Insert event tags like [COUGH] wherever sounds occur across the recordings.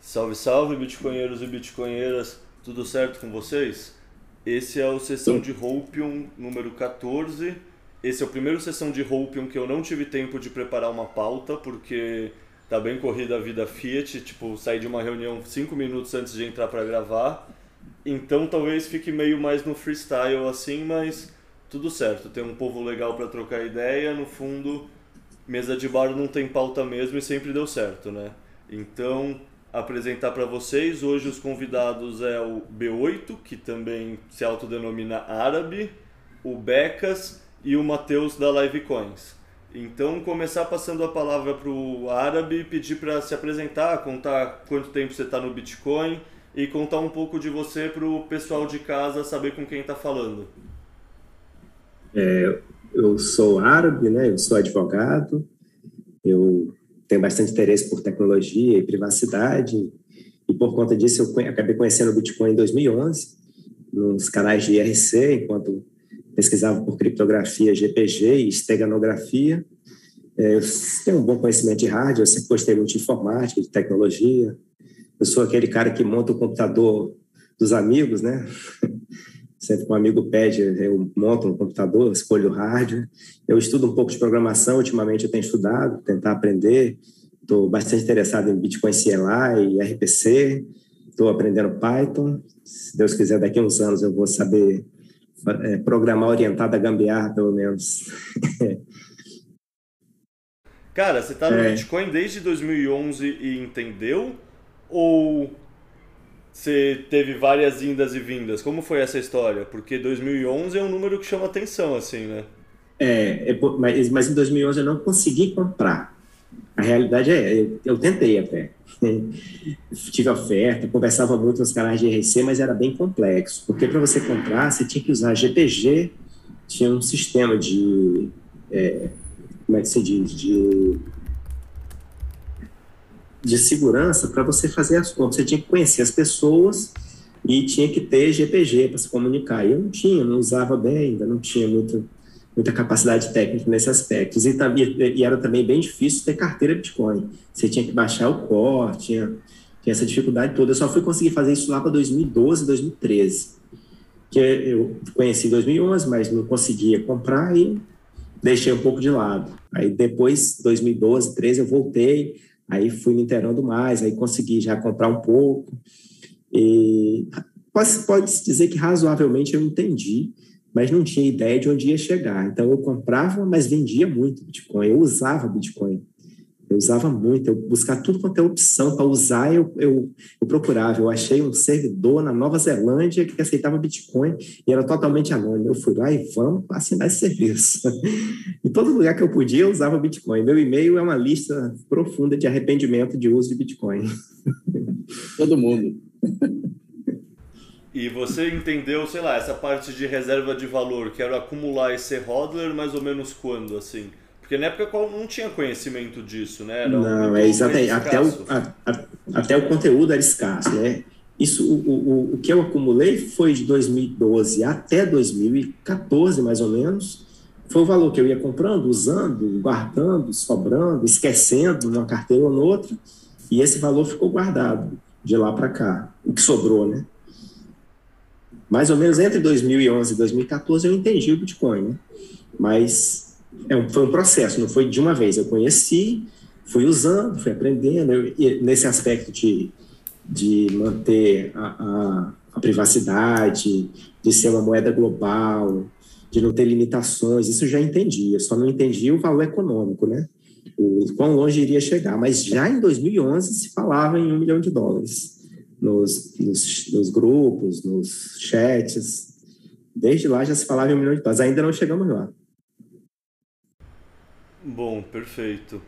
Salve, salve, bitcoinheiros e bitcoinheiras, tudo certo com vocês? Esse é o Sessão de Hopium número 14. Esse é o primeiro Sessão de Hopium que eu não tive tempo de preparar uma pauta, porque tá bem corrida a vida Fiat, tipo, saí de uma reunião 5 minutos antes de entrar para gravar. Então talvez fique meio mais no freestyle assim, mas tudo certo. Tem um povo legal para trocar ideia, no fundo, mesa de bar não tem pauta mesmo e sempre deu certo, né? Então, apresentar para vocês. Hoje os convidados é o B8, que também se autodenomina árabe, o Becas e o Matheus da Livecoins. Então, começar passando a palavra para o árabe, pedir para se apresentar, contar quanto tempo você está no Bitcoin e contar um pouco de você para o pessoal de casa saber com quem está falando. É, eu sou árabe, né? Eu sou advogado. Eu tenho bastante interesse por tecnologia e privacidade, e por conta disso eu acabei conhecendo o Bitcoin em 2011, nos canais de IRC, enquanto pesquisava por criptografia GPG e esteganografia. É, eu tenho um bom conhecimento de rádio, eu sempre gostei muito de informática, de tecnologia. Eu sou aquele cara que monta o computador dos amigos, né? [LAUGHS] Sempre que um amigo pede, eu monto um computador, escolho o hardware. Eu estudo um pouco de programação, ultimamente eu tenho estudado, tentar aprender. Estou bastante interessado em Bitcoin CLI, RPC, estou aprendendo Python. Se Deus quiser, daqui a uns anos eu vou saber programar orientado a gambiarra, pelo menos. [LAUGHS] Cara, você está no é. Bitcoin desde 2011 e entendeu? Ou você teve várias indas e vindas. Como foi essa história? Porque 2011 é um número que chama atenção, assim, né? É, é mas, mas em 2011 eu não consegui comprar. A realidade é, eu, eu tentei até. Tive oferta, conversava muito nos canais de RC, mas era bem complexo. Porque para você comprar, você tinha que usar GPG, tinha um sistema de. É, como é que se diz? De de segurança para você fazer as compras. Você tinha que conhecer as pessoas e tinha que ter GPG para se comunicar. E eu não tinha, não usava bem, ainda não tinha muito, muita capacidade técnica nesse aspecto. E, e, era também bem difícil ter carteira Bitcoin. Você tinha que baixar o core, tinha, tinha essa dificuldade toda. Eu só fui conseguir fazer isso lá para 2012, 2013. Que eu conheci em 2011, mas não conseguia comprar e deixei um pouco de lado. Aí depois, 2012, 2013, eu voltei, Aí fui me inteirando mais, aí consegui já comprar um pouco. E pode, pode dizer que razoavelmente eu entendi, mas não tinha ideia de onde ia chegar. Então eu comprava, mas vendia muito Bitcoin. Eu usava Bitcoin. Eu usava muito, eu buscar tudo quanto é opção para usar, eu, eu, eu, procurava. Eu achei um servidor na Nova Zelândia que aceitava Bitcoin e era totalmente anônimo. Eu fui lá e vamos assinar esse serviço. [LAUGHS] em todo lugar que eu podia, eu usava Bitcoin. Meu e-mail é uma lista profunda de arrependimento de uso de Bitcoin. [LAUGHS] todo mundo. E você entendeu, sei lá, essa parte de reserva de valor, quero acumular esse hodler mais ou menos quando, assim? Porque na época não tinha conhecimento disso, né? Era não, um é exatamente. Até o, a, a, até o conteúdo era escasso, né? Isso, o, o, o que eu acumulei foi de 2012 até 2014, mais ou menos. Foi o valor que eu ia comprando, usando, guardando, sobrando, esquecendo numa carteira ou noutra. E esse valor ficou guardado de lá para cá, o que sobrou, né? Mais ou menos entre 2011 e 2014 eu entendi o Bitcoin, né? Mas é um, foi um processo, não foi de uma vez. Eu conheci, fui usando, fui aprendendo. Eu, nesse aspecto de, de manter a, a, a, privacidade, de ser uma moeda global, de não ter limitações, isso eu já entendi. Eu só não entendi o valor econômico, né? O quão longe iria chegar. Mas já em 2011 se falava em um milhão de dólares nos, nos, nos grupos, nos chats. Desde lá já se falava em um milhão de dólares. Ainda não chegamos lá. Bom, perfeito.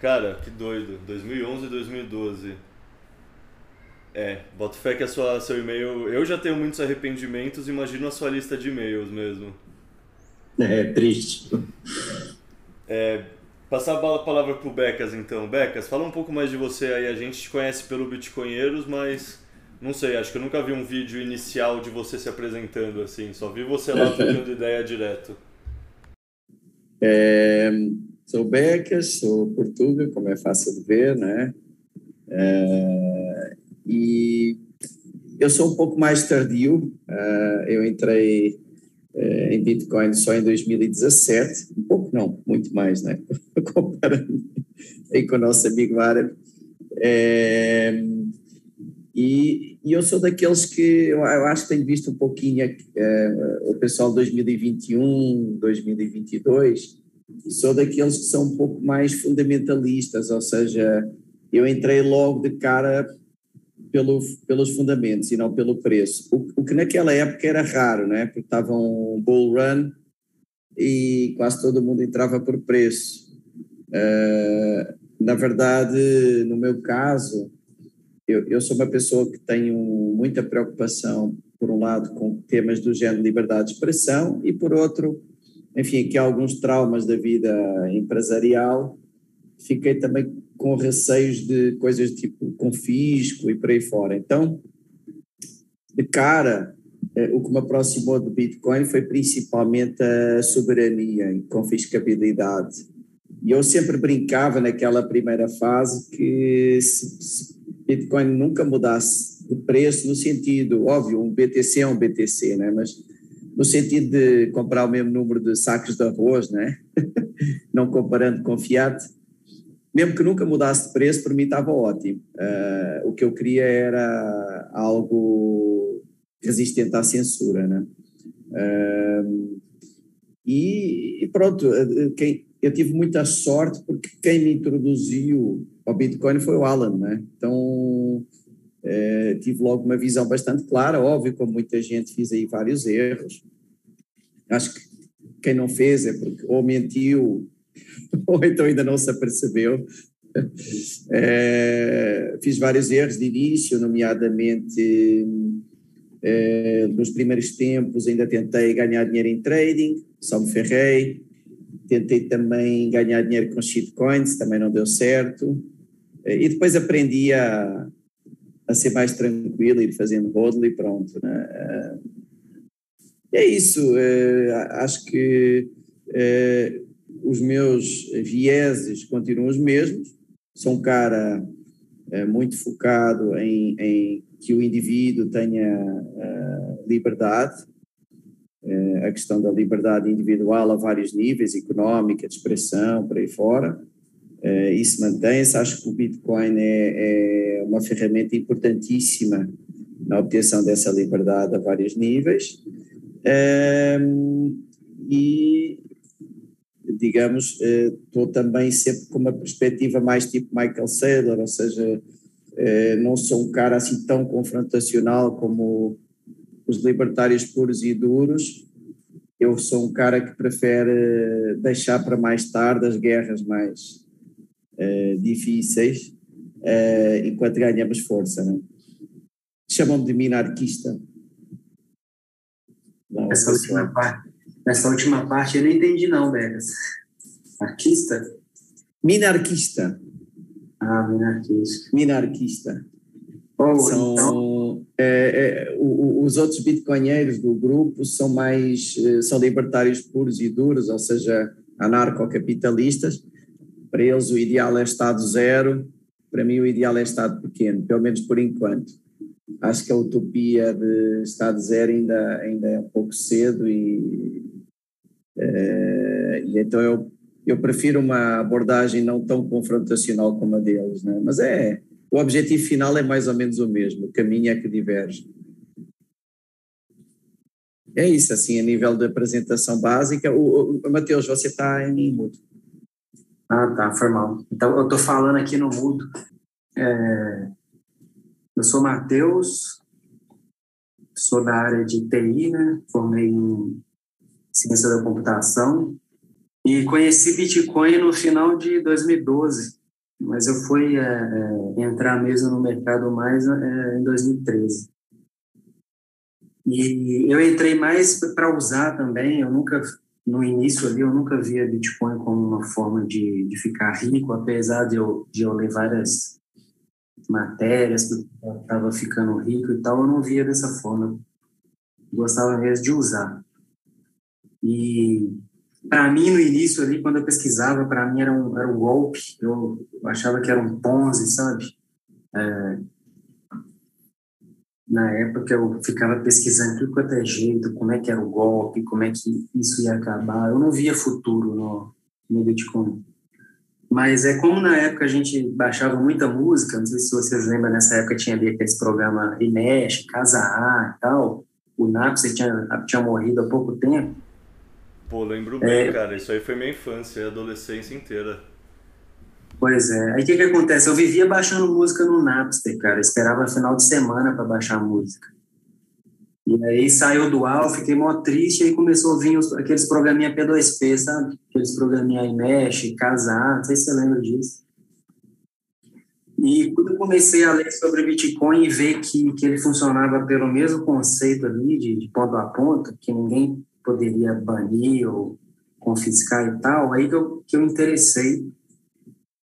Cara, que doido. 2011 e 2012. É, boto fé que a sua, seu e-mail. Eu já tenho muitos arrependimentos, imagino a sua lista de e-mails mesmo. É, triste. É, Passar a palavra para o Becas então. Becas, fala um pouco mais de você aí. A gente te conhece pelo Bitcoinheiros, mas não sei, acho que eu nunca vi um vídeo inicial de você se apresentando assim. Só vi você lá [LAUGHS] trocando ideia direto. É, sou Becas, sou português, como é fácil de ver, né? É, e eu sou um pouco mais tardio. Uh, eu entrei uh, em Bitcoin só em 2017, um pouco não, muito mais, né? [LAUGHS] Comparando aí com o nosso amigo árabe. É, e, e, eu sou daqueles que eu, eu, acho que tenho visto um pouquinho uh, o pessoal 2021, 2022. Sou daqueles que são um pouco mais fundamentalistas, ou seja, eu entrei logo de cara pelo, pelos fundamentos e não pelo preço. O, o, que naquela época era raro, né? porque estava um bull run e quase todo mundo entrava por preço. Uh, na verdade, no meu caso, eu, eu sou uma pessoa que tenho muita preocupação, por um lado, com temas do género liberdade de expressão e, por outro, enfim, aqui há alguns traumas da vida empresarial. Fiquei também com receios de coisas tipo confisco e por aí fora. Então, de cara, eh, o que me aproximou do Bitcoin foi principalmente a soberania e confiscabilidade. E eu sempre brincava naquela primeira fase que se Bitcoin nunca mudasse de preço, no sentido, óbvio, um BTC é um BTC, né? mas no sentido de comprar o mesmo número de sacos de arroz, né? [LAUGHS] não comparando com fiat, mesmo que nunca mudasse de preço, para mim estava ótimo. Uh, o que eu queria era algo resistente à censura, né? Uh, e, e, pronto, eh, quem, eu tive muita sorte porque quem me introduziu ao Bitcoin foi o Alan, né? Então tive logo uma visão bastante clara, óbvio, como muita gente fiz aí vários erros. Acho que quem não fez é porque ou mentiu [LAUGHS] ou então ainda não se apercebeu. É, fiz vários erros de início, nomeadamente é, nos primeiros tempos ainda tentei ganhar dinheiro em trading, só me ferrei. Tentei também ganhar dinheiro com shitcoins, também não deu certo. É, e depois aprendi a, a ser mais tranquilo, ir fazendo hodl e pronto. Né? É isso, acho que os meus vieses continuam os mesmos. Sou um cara é, muito focado em, em, que o indivíduo tenha uh, liberdade, uh, a questão da liberdade individual a vários níveis, económica, de expressão, por aí fora. Isso mantém-se. Acho que o Bitcoin é, é uma ferramenta importantíssima na obtenção dessa liberdade a vários níveis. e digamos, estou eh, também sempre com uma perspectiva mais tipo Michael Saylor, ou seja, eh, não sou um cara assim tão confrontacional como os libertários puros e duros. Eu sou um cara que prefere deixar para mais tarde as guerras mais difíceis, enquanto ganhamos força. Né? Chamam-me de minarquista. Não, essa, última parte, essa última parte eu não entendi, não, Begas. Arquista? Minarquista. Ah, minarquista. Minarquista. Oh, são, então... é, é, os outros bitcoinheiros do grupo são mais eh, são libertários puros e duros, ou seja, anarcocapitalistas. Para eles o ideal é Estado zero, para mim o ideal é Estado pequeno, pelo menos por enquanto. Acho que a utopia de Estado zero ainda, ainda é um pouco cedo e, e então eu eu prefiro uma abordagem não tão confrontacional como a deles, né? mas é, o objetivo final é mais ou menos o mesmo, o caminho é que diverge. É isso, assim, a nível de apresentação básica. O, o Matheus, você está em mudo. Ah, tá, foi mal. Então, eu estou falando aqui no mudo. É, eu sou Matheus, sou da área de TI, né? Formei em ciência da computação, e conheci Bitcoin no final de 2012, mas eu fui é, é, entrar mesmo no mercado mais é, em 2013. E eu entrei mais para usar também, eu nunca no início ali eu nunca via Bitcoin como uma forma de, de ficar rico, apesar de eu, de eu ler várias matérias que eu estava ficando rico e tal, eu não via dessa forma. Eu gostava mesmo de usar. E para mim no início ali quando eu pesquisava para mim era um era um golpe. Eu, achava que era um ponzi sabe? É, na época eu ficava pesquisando tudo quanto é jeito como é que era o golpe como é que isso ia acabar. Eu não via futuro no, no Bitcoin. Mas é como na época a gente baixava muita música não sei se vocês lembram nessa época tinha ali aqueles programas Imesh, Casa A e tal. O Napster tinha tinha morrido há pouco tempo Pô, lembro bem, é... cara. Isso aí foi minha infância e adolescência inteira. Pois é. Aí o que que acontece? Eu vivia baixando música no Napster, cara. esperava final de semana para baixar música. E aí saiu do ar, fiquei mó triste, aí começou a vir os, aqueles programinha P2P, sabe? Aqueles programinha iMesh, Casar, não sei se você lembra disso. E quando eu comecei a ler sobre Bitcoin e ver que, que ele funcionava pelo mesmo conceito ali, de, de ponto a ponto, que ninguém poderia banir ou confiscar e tal, aí que eu, que eu interessei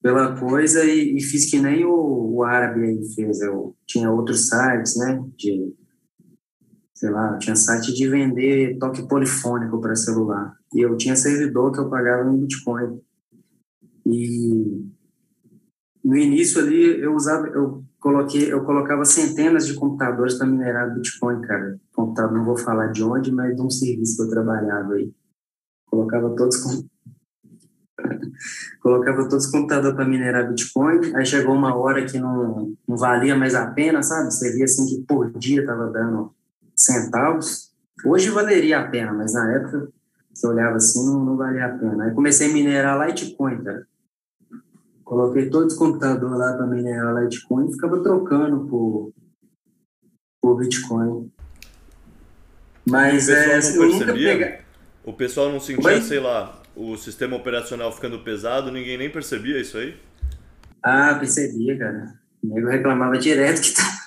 pela coisa e, e fiz que nem o, o árabe aí fez. Eu tinha outros sites, né, de, sei lá, tinha site de vender toque polifônico para celular. E eu tinha servidor que eu pagava em Bitcoin. E no início ali eu usava, eu coloquei, eu colocava centenas de computadores para minerar Bitcoin, cara. Computador, não vou falar de onde, mas de um serviço que eu trabalhava aí. Colocava todos [LAUGHS] colocava todos os computadores para minerar Bitcoin. Aí chegou uma hora que não, não valia mais a pena, sabe? Você via assim que por dia estava dando centavos. Hoje valeria a pena, mas na época você olhava assim, não, não valia a pena. Aí comecei a minerar Litecoin, cara. Coloquei todos os computadores lá para minerar Litecoin e ficava trocando por, por Bitcoin. Mas é, eu nunca peguei. O pessoal não sentia, Oi? sei lá, o sistema operacional ficando pesado, ninguém nem percebia isso aí? Ah, percebia, cara. O nego reclamava direto que tá. [LAUGHS]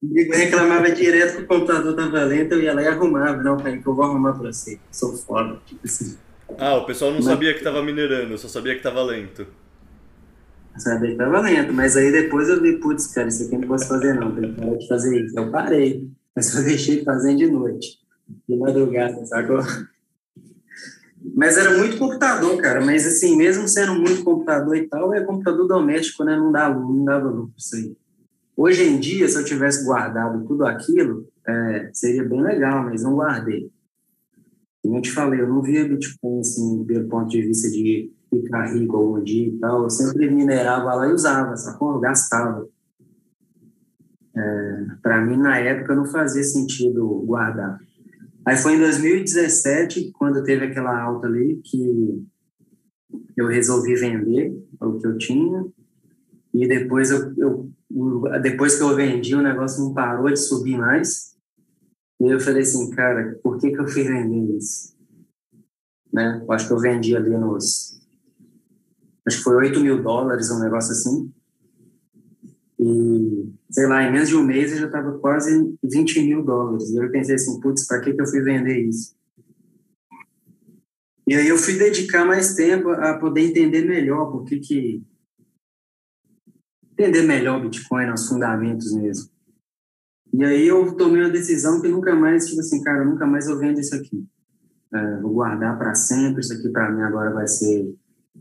O nego reclamava direto que o computador tava lento, eu ia lá e arrumava. Não, peraí, que eu vou arrumar para você. Sou foda. Tipo assim. Ah, o pessoal não Mas... sabia que tava minerando, só sabia que tava lento. Sabia que tava lento, mas aí depois eu vi, putz, cara, isso aqui eu não posso fazer não, tem que parar de fazer isso. Eu parei, mas eu [LAUGHS] deixei fazendo de noite, de madrugada, sacou? Mas era muito computador, cara, mas assim, mesmo sendo muito computador e tal, é computador doméstico, né, não dá luz, não dava luz isso aí. Hoje em dia, se eu tivesse guardado tudo aquilo, é, seria bem legal, mas não guardei. Como eu te falei, eu não via Bitcoin, assim, pelo ponto de vista de ficar rico algum dia e tal, eu sempre minerava lá e usava, sacou? Gastava. É, para mim, na época, não fazia sentido guardar. Aí foi em 2017, quando teve aquela alta ali, que eu resolvi vender o que eu tinha. E depois, eu, eu, depois que eu vendi, o negócio não parou de subir mais. E eu falei assim, cara, por que, que eu fui vender isso? Né? Eu acho que eu vendi ali nos acho que foi 8 mil dólares, um negócio assim. E, sei lá, em menos de um mês eu já estava quase 20 mil dólares. E eu pensei assim, putz, para que, que eu fui vender isso? E aí eu fui dedicar mais tempo a poder entender melhor por que que... Entender melhor o Bitcoin, os fundamentos mesmo. E aí eu tomei uma decisão que nunca mais, tipo assim, cara, nunca mais eu vendo isso aqui. É, vou guardar para sempre, isso aqui para mim agora vai ser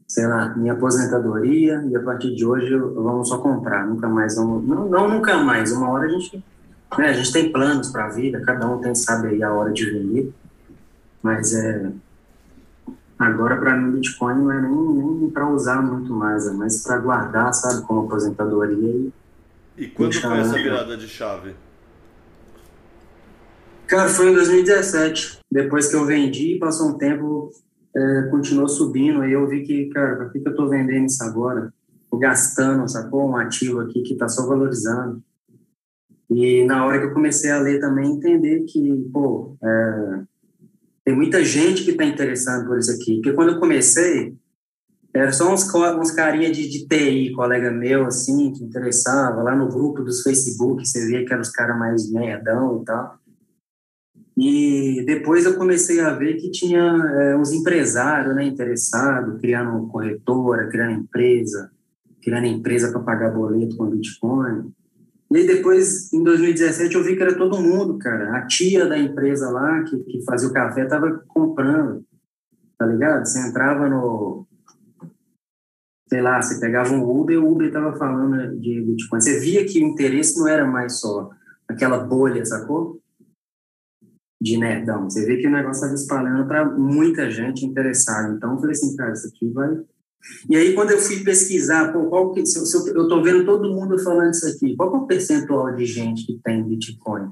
sei lá, minha aposentadoria e a partir de hoje vamos só comprar, nunca mais vamos, não, não nunca mais, uma hora a gente, né, a gente tem planos para a vida, cada um tem, sabe aí a hora de vender, mas é, agora para mim Bitcoin não é nem, nem para usar muito mais, é mais para guardar, sabe, como aposentadoria. E, e quando foi essa virada de chave? Cara, foi em 2017, depois que eu vendi, passou um tempo, é, continuou subindo, aí eu vi que, cara, por que, que eu estou vendendo isso agora? Tô gastando, sacou? Um ativo aqui que está só valorizando. E na hora que eu comecei a ler também, entender que, pô, é, tem muita gente que está interessada por isso aqui. Porque quando eu comecei, era só uns, uns carinha de, de TI, colega meu, assim, que interessava. Lá no grupo dos Facebook, você via que eram os caras mais nerdão e tal. E depois eu comecei a ver que tinha é, uns empresários né, interessados, criando corretora, criando empresa, criando empresa para pagar boleto com Bitcoin. E aí depois, em 2017, eu vi que era todo mundo, cara. A tia da empresa lá, que, que fazia o café, estava comprando, tá ligado? Você entrava no... Sei lá, você pegava um Uber o Uber estava falando de Bitcoin. Você via que o interesse não era mais só aquela bolha, sacou? De nerdão. Você vê que o negócio estava espalhando para muita gente interessada. Então, eu falei assim, cara, isso aqui vai. E aí, quando eu fui pesquisar, pô, qual que, se, eu, tô vendo todo mundo falando isso aqui, qual é o percentual de gente que tem Bitcoin?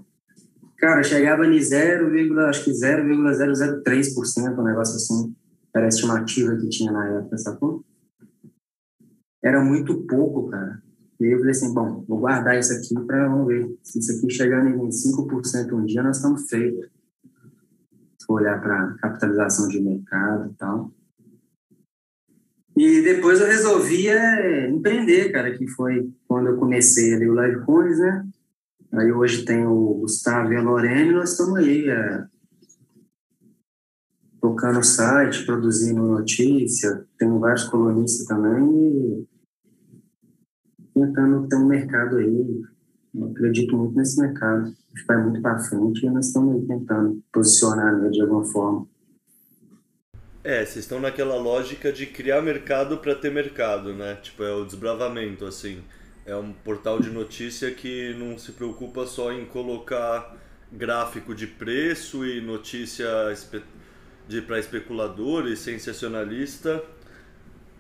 Cara, chegava em 0, acho que 0,003%, um negócio assim, era a estimativa que tinha na época, sacou? Era muito pouco, cara. E aí eu falei assim, bom, vou guardar isso aqui para vamos ver. Se isso aqui chegar em 5% um dia, nós estamos feitos for olhar para capitalização de mercado e tal. E depois eu resolvi é, empreender, cara, que foi quando eu comecei ali o Live Coins, né? Aí hoje tem o Gustavo e a Lorene, nós estamos aí é, tocando o site, produzindo notícia, tem vários colunistas também e tentando ter um mercado aí. Eu acredito muito nesse mercado vai muito para frente e nós estamos tentando posicionar né, de alguma forma. É, vocês estão naquela lógica de criar mercado para ter mercado, né? Tipo, é o desbravamento, assim. É um portal de notícia que não se preocupa só em colocar gráfico de preço e notícia de para especulador e sensacionalista.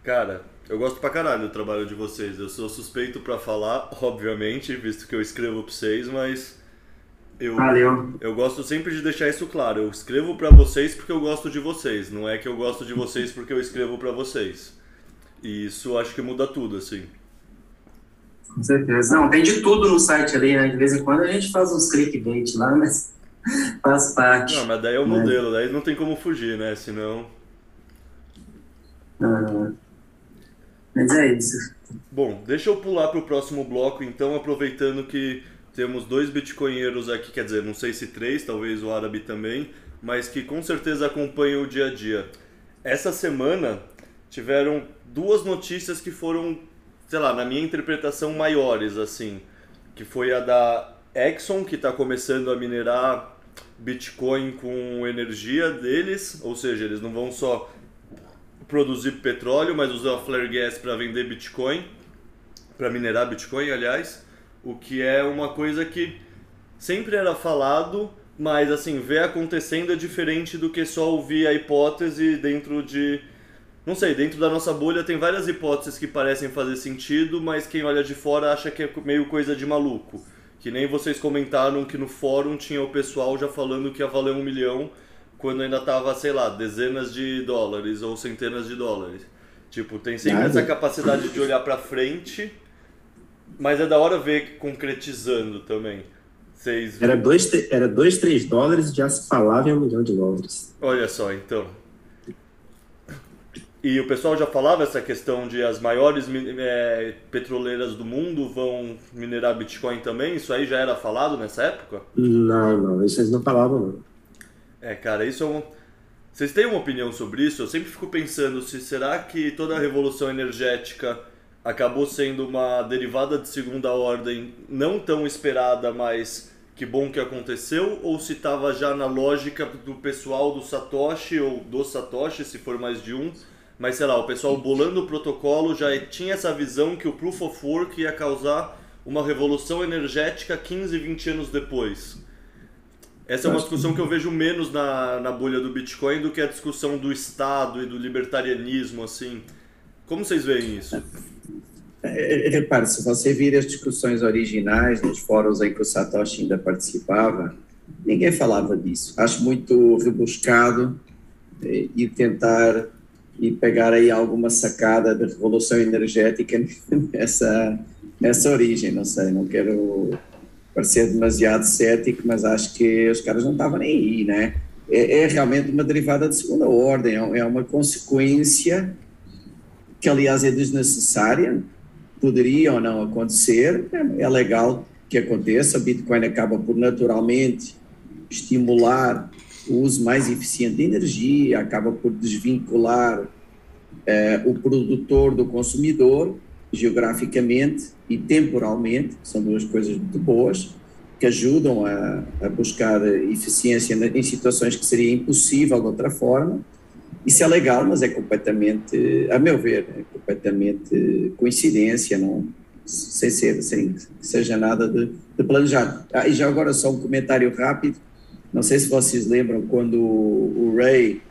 Cara, eu gosto pra caralho do trabalho de vocês. Eu sou suspeito para falar, [LAUGHS] obviamente, visto que eu escrevo para vocês, mas eu, Valeu. Eu gosto sempre de deixar isso claro. Eu escrevo para vocês porque eu gosto de vocês. Não é que eu gosto de vocês porque eu escrevo para vocês. E isso acho que muda tudo, assim. Com certeza. Não, tem de tudo no site ali, né? De vez em quando a gente faz uns clickbait lá, mas [LAUGHS] faz parte. Não, mas daí é o né? modelo, daí não tem como fugir, né? Senão. Ah, mas é isso. Bom, deixa eu pular para o próximo bloco, então, aproveitando que temos dois bitcoinheiros aqui, quer dizer, não sei se três, talvez o árabe também, mas que com certeza acompanham o dia a dia. Essa semana tiveram duas notícias que foram, sei lá, na minha interpretação maiores, assim, que foi a da Exxon, que está começando a minerar Bitcoin com energia deles, ou seja, eles não vão só produzir petróleo, mas usar flare gas para vender Bitcoin, para minerar Bitcoin, aliás o que é uma coisa que sempre era falado, mas assim, ver acontecendo é diferente do que só ouvir a hipótese dentro de. Não sei, dentro da nossa bolha tem várias hipóteses que parecem fazer sentido, mas quem olha de fora acha que é meio coisa de maluco. Que nem vocês comentaram que no fórum tinha o pessoal já falando que ia valer um milhão quando ainda tava, sei lá, dezenas de dólares ou centenas de dólares. Tipo, tem sempre Nada. essa capacidade de olhar para frente mas é da hora ver concretizando também. Vocês... Era 2, era dois, 3 dólares e já se falava em um milhão de dólares. Olha só, então. E o pessoal já falava essa questão de as maiores é, petroleiras do mundo vão minerar Bitcoin também? Isso aí já era falado nessa época? Não, não, isso eles não falavam, não. É, cara, isso é um... Vocês têm uma opinião sobre isso? Eu sempre fico pensando se será que toda a revolução energética acabou sendo uma derivada de segunda ordem não tão esperada, mas que bom que aconteceu, ou se estava já na lógica do pessoal do Satoshi ou do Satoshi, se for mais de um, mas sei lá, o pessoal bolando o protocolo já tinha essa visão que o Proof of Work ia causar uma revolução energética 15, 20 anos depois. Essa é uma discussão que eu vejo menos na, na bolha do Bitcoin do que a discussão do Estado e do libertarianismo, assim. Como vocês veem isso? É, é, repare, se você vir as discussões originais nos fóruns em que o Satoshi ainda participava, ninguém falava disso. Acho muito rebuscado eh, e tentar e pegar aí alguma sacada da revolução energética [LAUGHS] nessa, nessa origem, não sei, não quero parecer demasiado cético, mas acho que os caras não estavam nem aí, né? É, é realmente uma derivada de segunda ordem, é, é uma consequência que aliás é desnecessária, poderia ou não acontecer, é, legal que aconteça, Bitcoin acaba por naturalmente estimular o uso mais eficiente de energia, acaba por desvincular eh, o produtor do consumidor, geograficamente e temporalmente, são duas coisas muito boas, que ajudam a, a buscar eficiência em situações que seria impossível de outra forma. Isso é legal, mas é completamente, a meu ver, é completamente coincidência, não, sem ser, sem que seja nada de, de planejado. Ah, e já agora só um comentário rápido, não sei se vocês lembram quando o Ray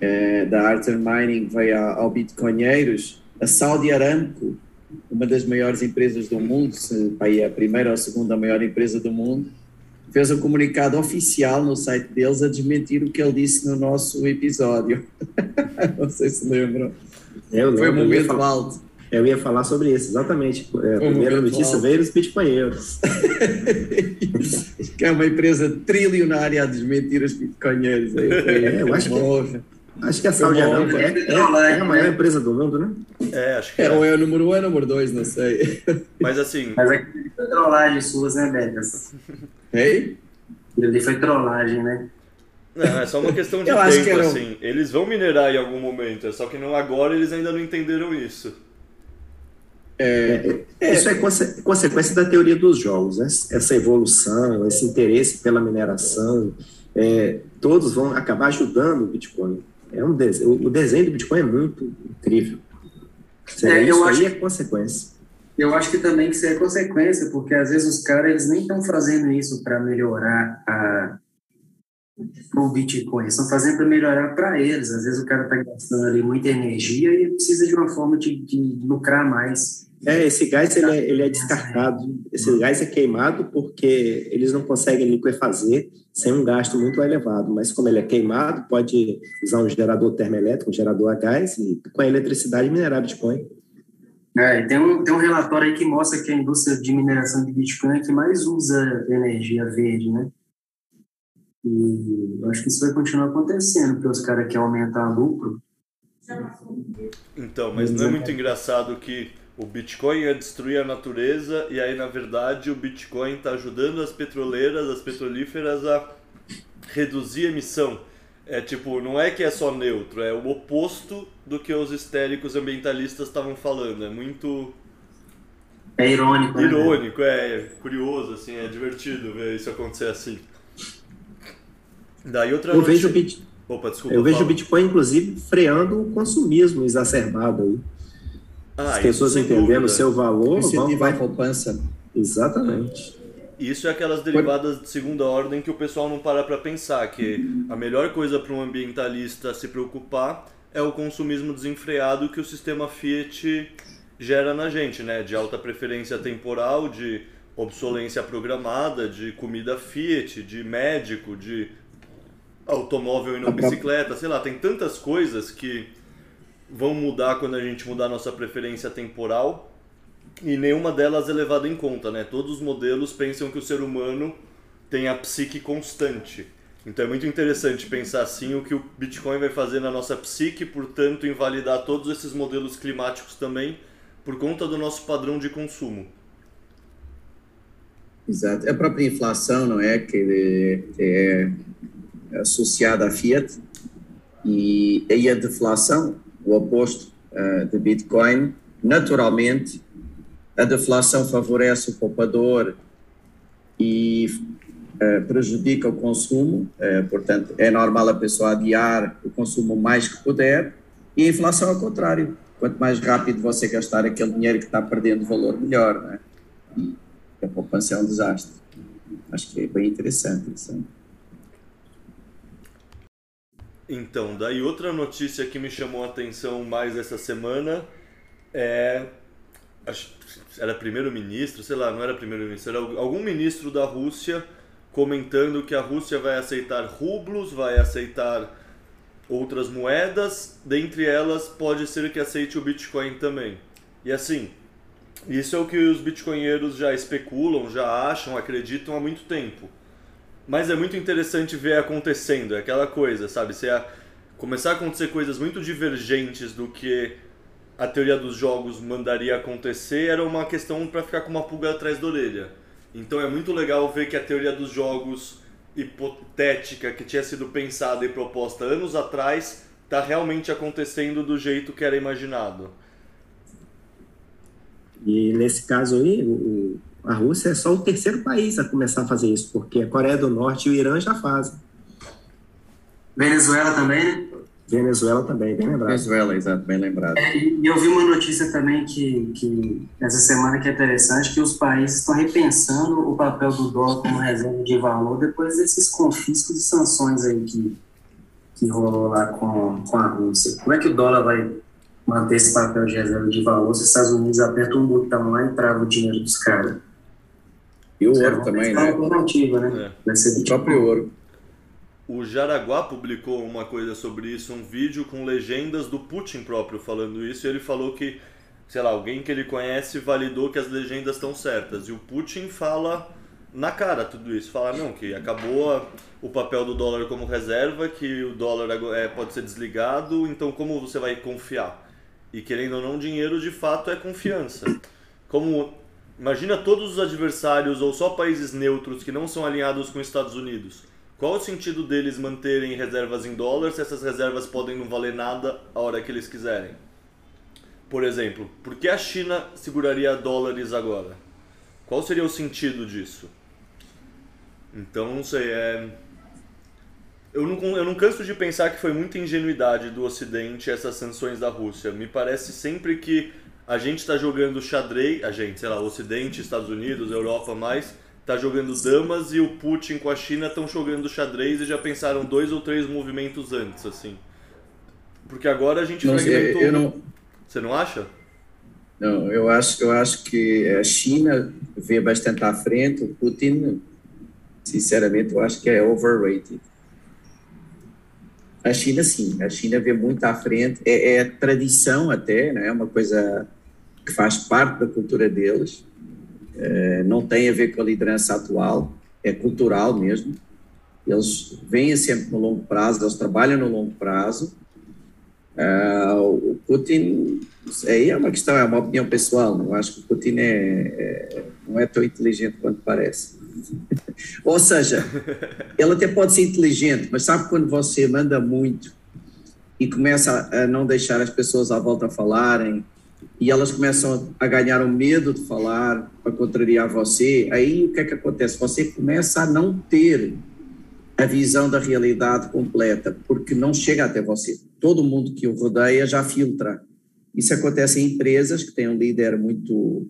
é, da Arthur Mining veio ao Bitcoinheiros, a Saudi Aramco, uma das maiores empresas do mundo, se aí é a primeira ou a segunda maior empresa do mundo, fez um comunicado oficial no site deles a desmentir o que ele disse no nosso episódio. [LAUGHS] Não sei se lembram. Eu Foi um lembro, eu ia momento falar- alto. Eu ia falar sobre isso, exatamente. É, a primeira notícia alto. veio dos bitcoinheiros. [LAUGHS] que é uma empresa trilionária a desmentir os bitcoinheiros. É, eu acho que-. Acho que a Saudi bom. Aramco é, é- é a maior empresa do mundo, né? É, acho que É, ou é. é o número um ou é o número dois, não sei. [LAUGHS] Mas assim, Mas aquilo foi trollagem suas, né, Betas? Ei? Ali foi trollagem, né? não, é só uma questão de Eu acho que tempo, era um- assim. Eles vão minerar em algum momento, é só que não agora eles ainda não entenderam isso. Isso é conse- consequência da teoria dos jogos, né? essa evolução, esse interesse pela mineração, é, todos vão acabar ajudando o Bitcoin. É um dese- o desenho do Bitcoin é muito incrível. É, eu isso acho- aí é consequência. Eu acho que também que isso é consequência, porque às vezes os caras eles nem estão fazendo isso para melhorar a o Bitcoin, eles estão fazendo para melhorar para eles. Às vezes o cara está gastando ali muita energia e precisa de uma forma de, de lucrar mais. É, esse gás ele é, ele é descartado, esse gás é queimado porque eles não conseguem liquefazer sem um gasto muito elevado, mas como ele é queimado, pode usar um gerador termoelétrico, um gerador a gás e com a eletricidade minerar Bitcoin. É, tem um, tem um relatório aí que mostra que a indústria de mineração de Bitcoin é que mais usa energia verde, né? E eu acho que isso vai continuar acontecendo, porque os caras querem aumentar lucro. Então, mas não é muito engraçado que o Bitcoin ia destruir a natureza e aí, na verdade, o Bitcoin está ajudando as petroleiras, as petrolíferas a reduzir a emissão. É tipo, não é que é só neutro, é o oposto do que os histéricos ambientalistas estavam falando. É muito É irônico, né? irônico, é curioso, assim, é divertido ver isso acontecer assim. Daí outra Eu vejo, o notícia- Bit- Opa, desculpa. eu vejo o. Bitcoin, inclusive, freando o consumismo exacerbado aí. Ah, As pessoas entendendo o seu valor, vão, vai... poupança. Exatamente. Isso é aquelas derivadas de segunda ordem que o pessoal não para para pensar, que a melhor coisa para um ambientalista se preocupar é o consumismo desenfreado que o sistema Fiat gera na gente, né? De alta preferência temporal, de obsolência programada, de comida Fiat, de médico, de automóvel e não bicicleta, sei lá, tem tantas coisas que vão mudar quando a gente mudar nossa preferência temporal e nenhuma delas é levada em conta, né? Todos os modelos pensam que o ser humano tem a psique constante. Então é muito interessante pensar assim o que o Bitcoin vai fazer na nossa psique, portanto invalidar todos esses modelos climáticos também por conta do nosso padrão de consumo. Exato. A própria inflação, não é? Que é associada à Fiat. E aí a deflação, o oposto uh, de Bitcoin, naturalmente, a deflação favorece o poupador e uh, prejudica o consumo. Uh, portanto, é normal a pessoa adiar o consumo mais que puder. E a inflação ao contrário. Quanto mais rápido você gastar aquele dinheiro que está perdendo valor, melhor, não é? E a poupança é um desastre. Acho que é bem interessante isso. Então, daí outra notícia que me chamou a atenção mais essa semana é. Era primeiro-ministro, sei lá, não era primeiro-ministro, era algum ministro da Rússia comentando que a Rússia vai aceitar rublos, vai aceitar outras moedas, dentre elas pode ser que aceite o Bitcoin também. E assim, isso é o que os bitcoinheiros já especulam, já acham, acreditam há muito tempo. Mas é muito interessante ver acontecendo, é aquela coisa, sabe? Se começar a acontecer coisas muito divergentes do que a teoria dos jogos mandaria acontecer, era uma questão para ficar com uma pulga atrás da orelha. Então é muito legal ver que a teoria dos jogos hipotética que tinha sido pensada e proposta anos atrás está realmente acontecendo do jeito que era imaginado. E nesse caso aí, o, a Rússia é só o terceiro país a começar a fazer isso, porque a Coreia do Norte e o Irã já fazem. Venezuela também, né? Venezuela também, bem lembrado. Venezuela, exato, bem lembrado. É, e eu vi uma notícia também que, que essa semana que é interessante, que os países estão repensando o papel do dólar como reserva de valor depois desses confiscos e sanções aí que, que rolou lá com, com a Rússia. Como é que o dólar vai manter esse papel de reserva de valor se os Estados Unidos apertam um botão lá e trava o dinheiro dos caras? E o ouro também, né? Alternativa, né? É. Vai ser O próprio ouro. O Jaraguá publicou uma coisa sobre isso, um vídeo com legendas do Putin próprio falando isso, e ele falou que, sei lá, alguém que ele conhece validou que as legendas estão certas. E o Putin fala na cara tudo isso, fala não, que acabou a- o papel do dólar como reserva, que o dólar é, pode ser desligado, então como você vai confiar? E querendo ou não, dinheiro de fato é confiança. Como imagina todos os adversários ou só países neutros que não são alinhados com os Estados Unidos. Qual o sentido deles manterem reservas em dólar se essas reservas podem não valer nada a hora que eles quiserem? Por exemplo, por que a China seguraria dólares agora? Qual seria o sentido disso? Então, não sei, é... Eu não, eu não canso de pensar que foi muita ingenuidade do Ocidente essas sanções da Rússia. Me parece sempre que a gente está jogando xadrez, a gente, sei lá, Ocidente, Estados Unidos, Europa mais, tá jogando damas e o Putin com a China estão jogando xadrez e já pensaram dois ou três movimentos antes, assim. Porque agora a gente Não fragmentou. eu não, Você não acha? não, eu acho, eu acho que a China vê bastante à frente, o Putin, sinceramente, eu acho que é overrated. A China, sim, a China vê muito à frente, é, é tradição até, né? é uma coisa que faz parte da cultura deles, É, não tem a ver com a liderança atual, é cultural mesmo. Eles vêm sempre no longo prazo, eles trabalham no longo prazo. Ah, o Putin, aí é uma questão, é uma opinião pessoal. Eu acho que o Putin é, é- não é tão inteligente quanto parece. [LAUGHS] Ou seja, ele até pode ser inteligente, mas sabe quando você manda muito e começa a não deixar as pessoas à volta falarem e elas começam a ganhar o medo de falar para contrariar você, aí o que é que acontece? Você começa a não ter a visão da realidade completa, porque não chega até você. Todo mundo que o rodeia já filtra. Isso acontece em empresas que têm um líder muito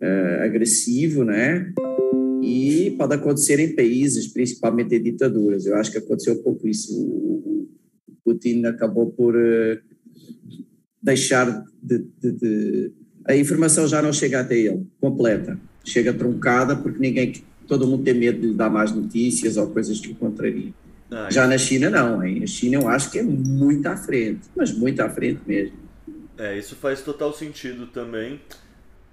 eh, agressivo, né? E pode acontecer em países, principalmente em ditaduras. Eu acho que aconteceu um pouco isso. O Putin acabou por eh, deixar de, de- de- A informação já não chega até ele, completa. Chega truncada porque ninguém, todo mundo tem medo de lhe dar mais notícias ou coisas que o contrariam. Ah, Já na China, não. Hein? A China eu acho que é muito à frente, mas muito à frente mesmo. É, isso faz total sentido também.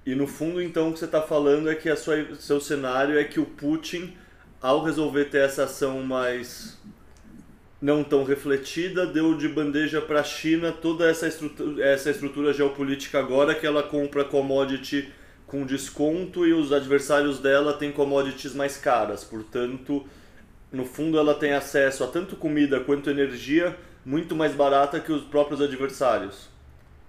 E no fundo, então, o que você está falando é que a sua, seu cenário é que o Putin, ao resolver ter essa ação mais não tão refletida, deu de bandeja para a China toda essa estrutura, essa estrutura geopolítica agora que ela compra commodity com desconto e os adversários dela têm commodities mais caras. Portanto, no fundo, ela tem acesso a tanto comida quanto energia muito mais barata que os próprios adversários.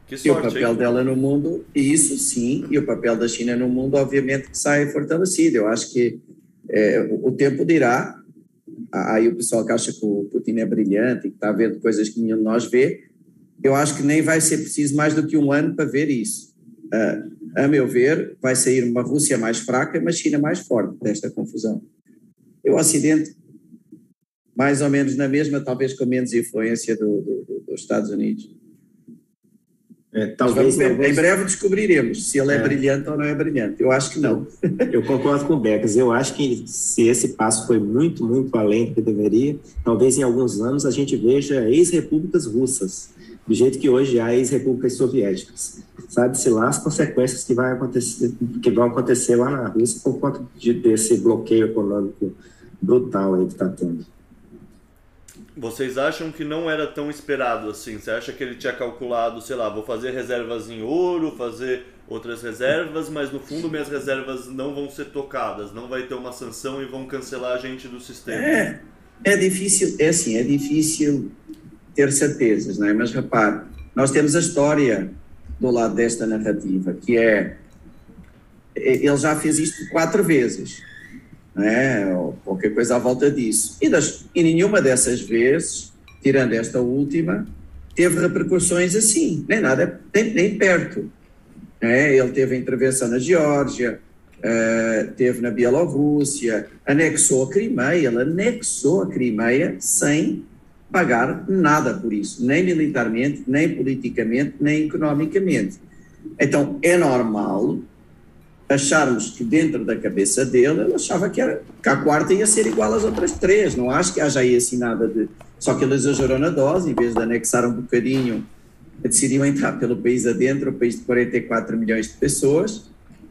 Que E o sorte, papel hein? dela no mundo, isso sim, e o papel da China no mundo, obviamente, que sai fortalecido. Eu acho que é, o tempo dirá. Aí o pessoal que acha que o Putin é brilhante e que está vendo coisas que nenhum de nós vê, eu acho que nem vai ser preciso mais do que um ano para ver isso. Ah, a meu ver, vai sair uma Rússia mais fraca uma China mais forte desta confusão. E o Ocidente, mais ou menos na mesma, talvez com menos influência do- do- dos Estados Unidos. É, talvez vamos alguns- Em breve descobriremos se ele é, É. brilhante ou não é brilhante. Eu acho que não. [LAUGHS] Eu concordo com o Becas. Eu acho que se esse passo foi muito, muito além do que deveria, talvez em alguns anos a gente veja ex-repúblicas russas, do jeito que hoje há ex-repúblicas soviéticas. Sabe-se lá as consequências que, vai acontecer, que vão acontecer lá na Rússia por conta de, desse bloqueio econômico brutal aí que está tendo. Vocês acham que não era tão esperado assim? Você acha que ele tinha calculado, sei lá, vou fazer reservas em ouro, fazer outras reservas, mas no fundo minhas reservas não vão ser tocadas, não vai ter uma sanção e vão cancelar a gente do sistema. É, é difícil, é assim, é difícil ter certezas, não é? Mas repare, nós temos a história do lado desta narrativa, que é ele já fez isto quatro vezes, não é? Ou qualquer coisa à volta disso. E, das, e nenhuma dessas vezes, tirando esta última, teve repercussões assim, nem nada, nem, nem perto. É? Ele teve intervenção na Geórgia, uh, teve na Bielorrússia, anexou a Crimeia, ele anexou a Crimeia sem pagar nada por isso, nem militarmente, nem politicamente, nem economicamente. Então, é normal acharmos que dentro da cabeça dele, ele achava que, era, que a quarta ia ser igual às outras três, não acho que haja aí assim nada de... Só que ele exagerou na dose, em vez de anexar um bocadinho, decidiu entrar pelo país adentro, o país de 44 milhões de pessoas,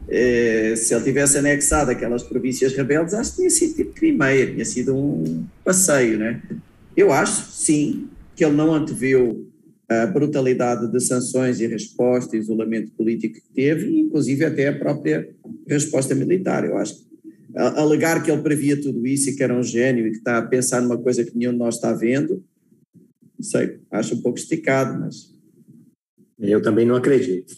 eh, se ele tivesse anexado aquelas províncias rebeldes, acho que tinha sido tipo Crimeia, tinha sido um passeio, né? Eu acho, sim, que ele não anteviu a brutalidade de sanções e resposta e isolamento político que teve, inclusive até a própria resposta militar. Eu acho que alegar que ele previa tudo isso e que era um gênio e que está a pensar numa coisa que nenhum de nós está vendo, não sei, acho um pouco esticado, mas. Eu também não acredito.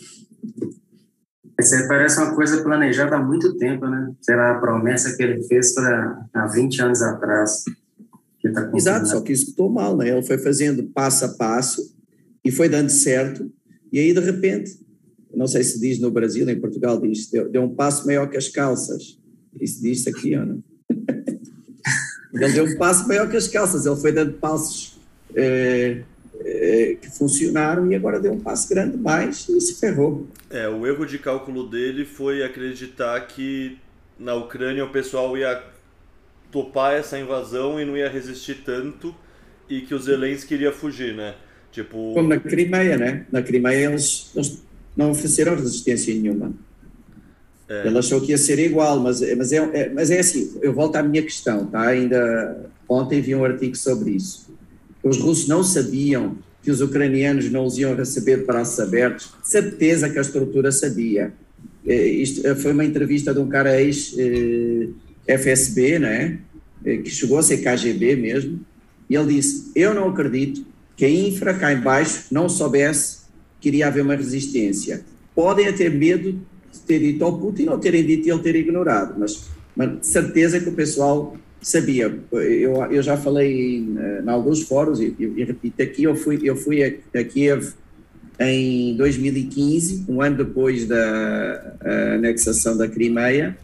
Isso parece uma coisa planejada há muito tempo, né? Será a promessa que ele fez para há 20 anos atrás. Tá Exato, só que executou mal, né? Ele foi fazendo passo a passo e foi dando certo, e aí de repente, não sei se diz no Brasil, em Portugal diz, deu, deu um passo maior que as calças. Isso diz aqui, ou não? [LAUGHS] ele deu um passo maior que as calças, ele foi dando passos eh, eh, que funcionaram e agora deu um passo grande mais e se ferrou. É, o erro de cálculo dele foi acreditar que na Ucrânia o pessoal ia topar essa invasão e não ia resistir tanto e que os Zelensky queria fugir, né? Tipo... Como na Crimeia, né? Na Crimeia eles, eles não ofereceram resistência nenhuma. É. Ele achou que ia ser igual, mas, mas, é, é, mas é assim, eu volto à minha questão, tá? Ainda ontem vi um artigo sobre isso. Os russos não sabiam que os ucranianos não os iam receber de braços abertos, certeza que a estrutura sabia. É, isto foi uma entrevista de um cara ex- FSB, né, que chegou a ser KGB mesmo, e ele disse: Eu não acredito que a infra cá embaixo não soubesse que iria haver uma resistência. Podem ter medo de ter dito ao Putin ou terem dito e ele ter ignorado, mas, mas certeza que o pessoal sabia. Eu, eu já falei em, em alguns fóruns e, e, repito aqui: eu fui, eu fui a, a Kiev em 2015, um ano depois da anexação da Crimeia.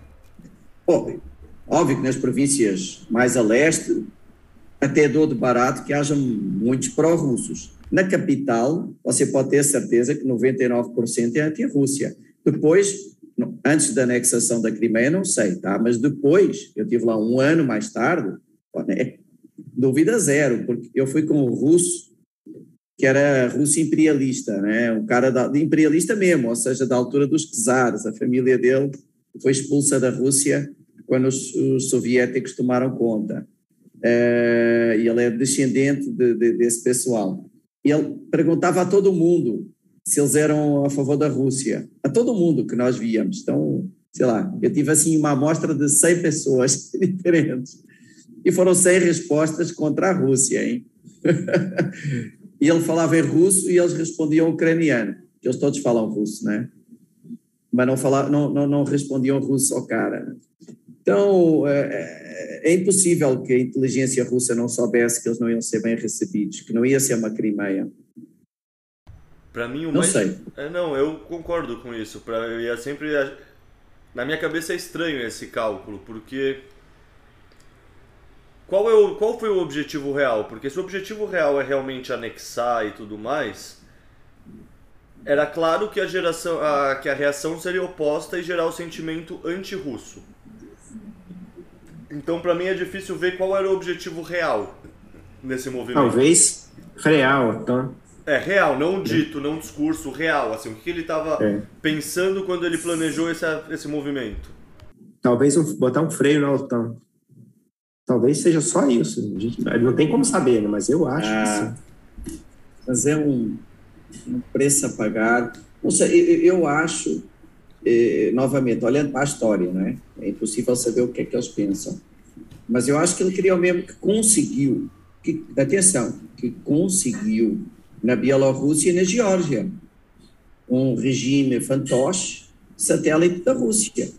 Bom, Óbvio que nas províncias mais a leste, até dou de barato que haja muitos pró-russos. Na capital, você pode ter certeza que 99% é anti-Rússia. Depois, antes da anexação da Crimeia, não sei, tá? Mas depois, eu tive lá um ano mais tarde, né? dúvida zero, porque eu fui com o russo, que era russo imperialista, né? Um cara da, imperialista mesmo, ou seja, da altura dos czares. A família dele foi expulsa da Rússia quando os, os soviéticos tomaram conta. Uh, e ele é descendente de, de, desse pessoal. Ele perguntava a todo mundo se eles eram a favor da Rússia, a todo mundo que nós víamos. Então, sei lá, eu tive assim uma amostra de 100 pessoas [LAUGHS] diferentes. E foram 100 respostas contra a Rússia, hein? [LAUGHS] e ele falava em russo e eles respondiam ucraniano, que eles todos falam russo, né? Mas não, falavam, não, não, não respondiam russo ao cara. Então, é, impossível que a inteligência russa não soubesse que eles não iam ser bem recebidos, que não ia ser uma Crimeia. Para mim, o não mais... sei. É, não, eu concordo com isso. Pra... Eu ia sempre... Na minha cabeça é estranho esse cálculo, porque... Qual, é o... Qual foi o objetivo real? Porque se o objetivo real é realmente anexar e tudo mais, era claro que a, geração... a... que a reação seria oposta e gerar o sentimento anti-russo. Então, para mim, é difícil ver qual era o objetivo real nesse movimento. Talvez real, então. É, real, não dito, não discurso, real. Assim, o que ele estava é. pensando quando ele planejou esse, esse movimento? Talvez um, botar um freio na OTAN. Talvez seja só isso. Gente, não tem como saber, né? mas eu acho ah, que sim. Fazer um, um preço a pagar. Não sei, eu, eu acho eh, novamente, olhando para a história, não é? É impossível saber o que é que eles pensam. Mas eu acho que ele o mesmo que conseguiu, que, atenção, que conseguiu na Bielorrússia e na Geórgia. Um regime fantoche, satélite da Rússia.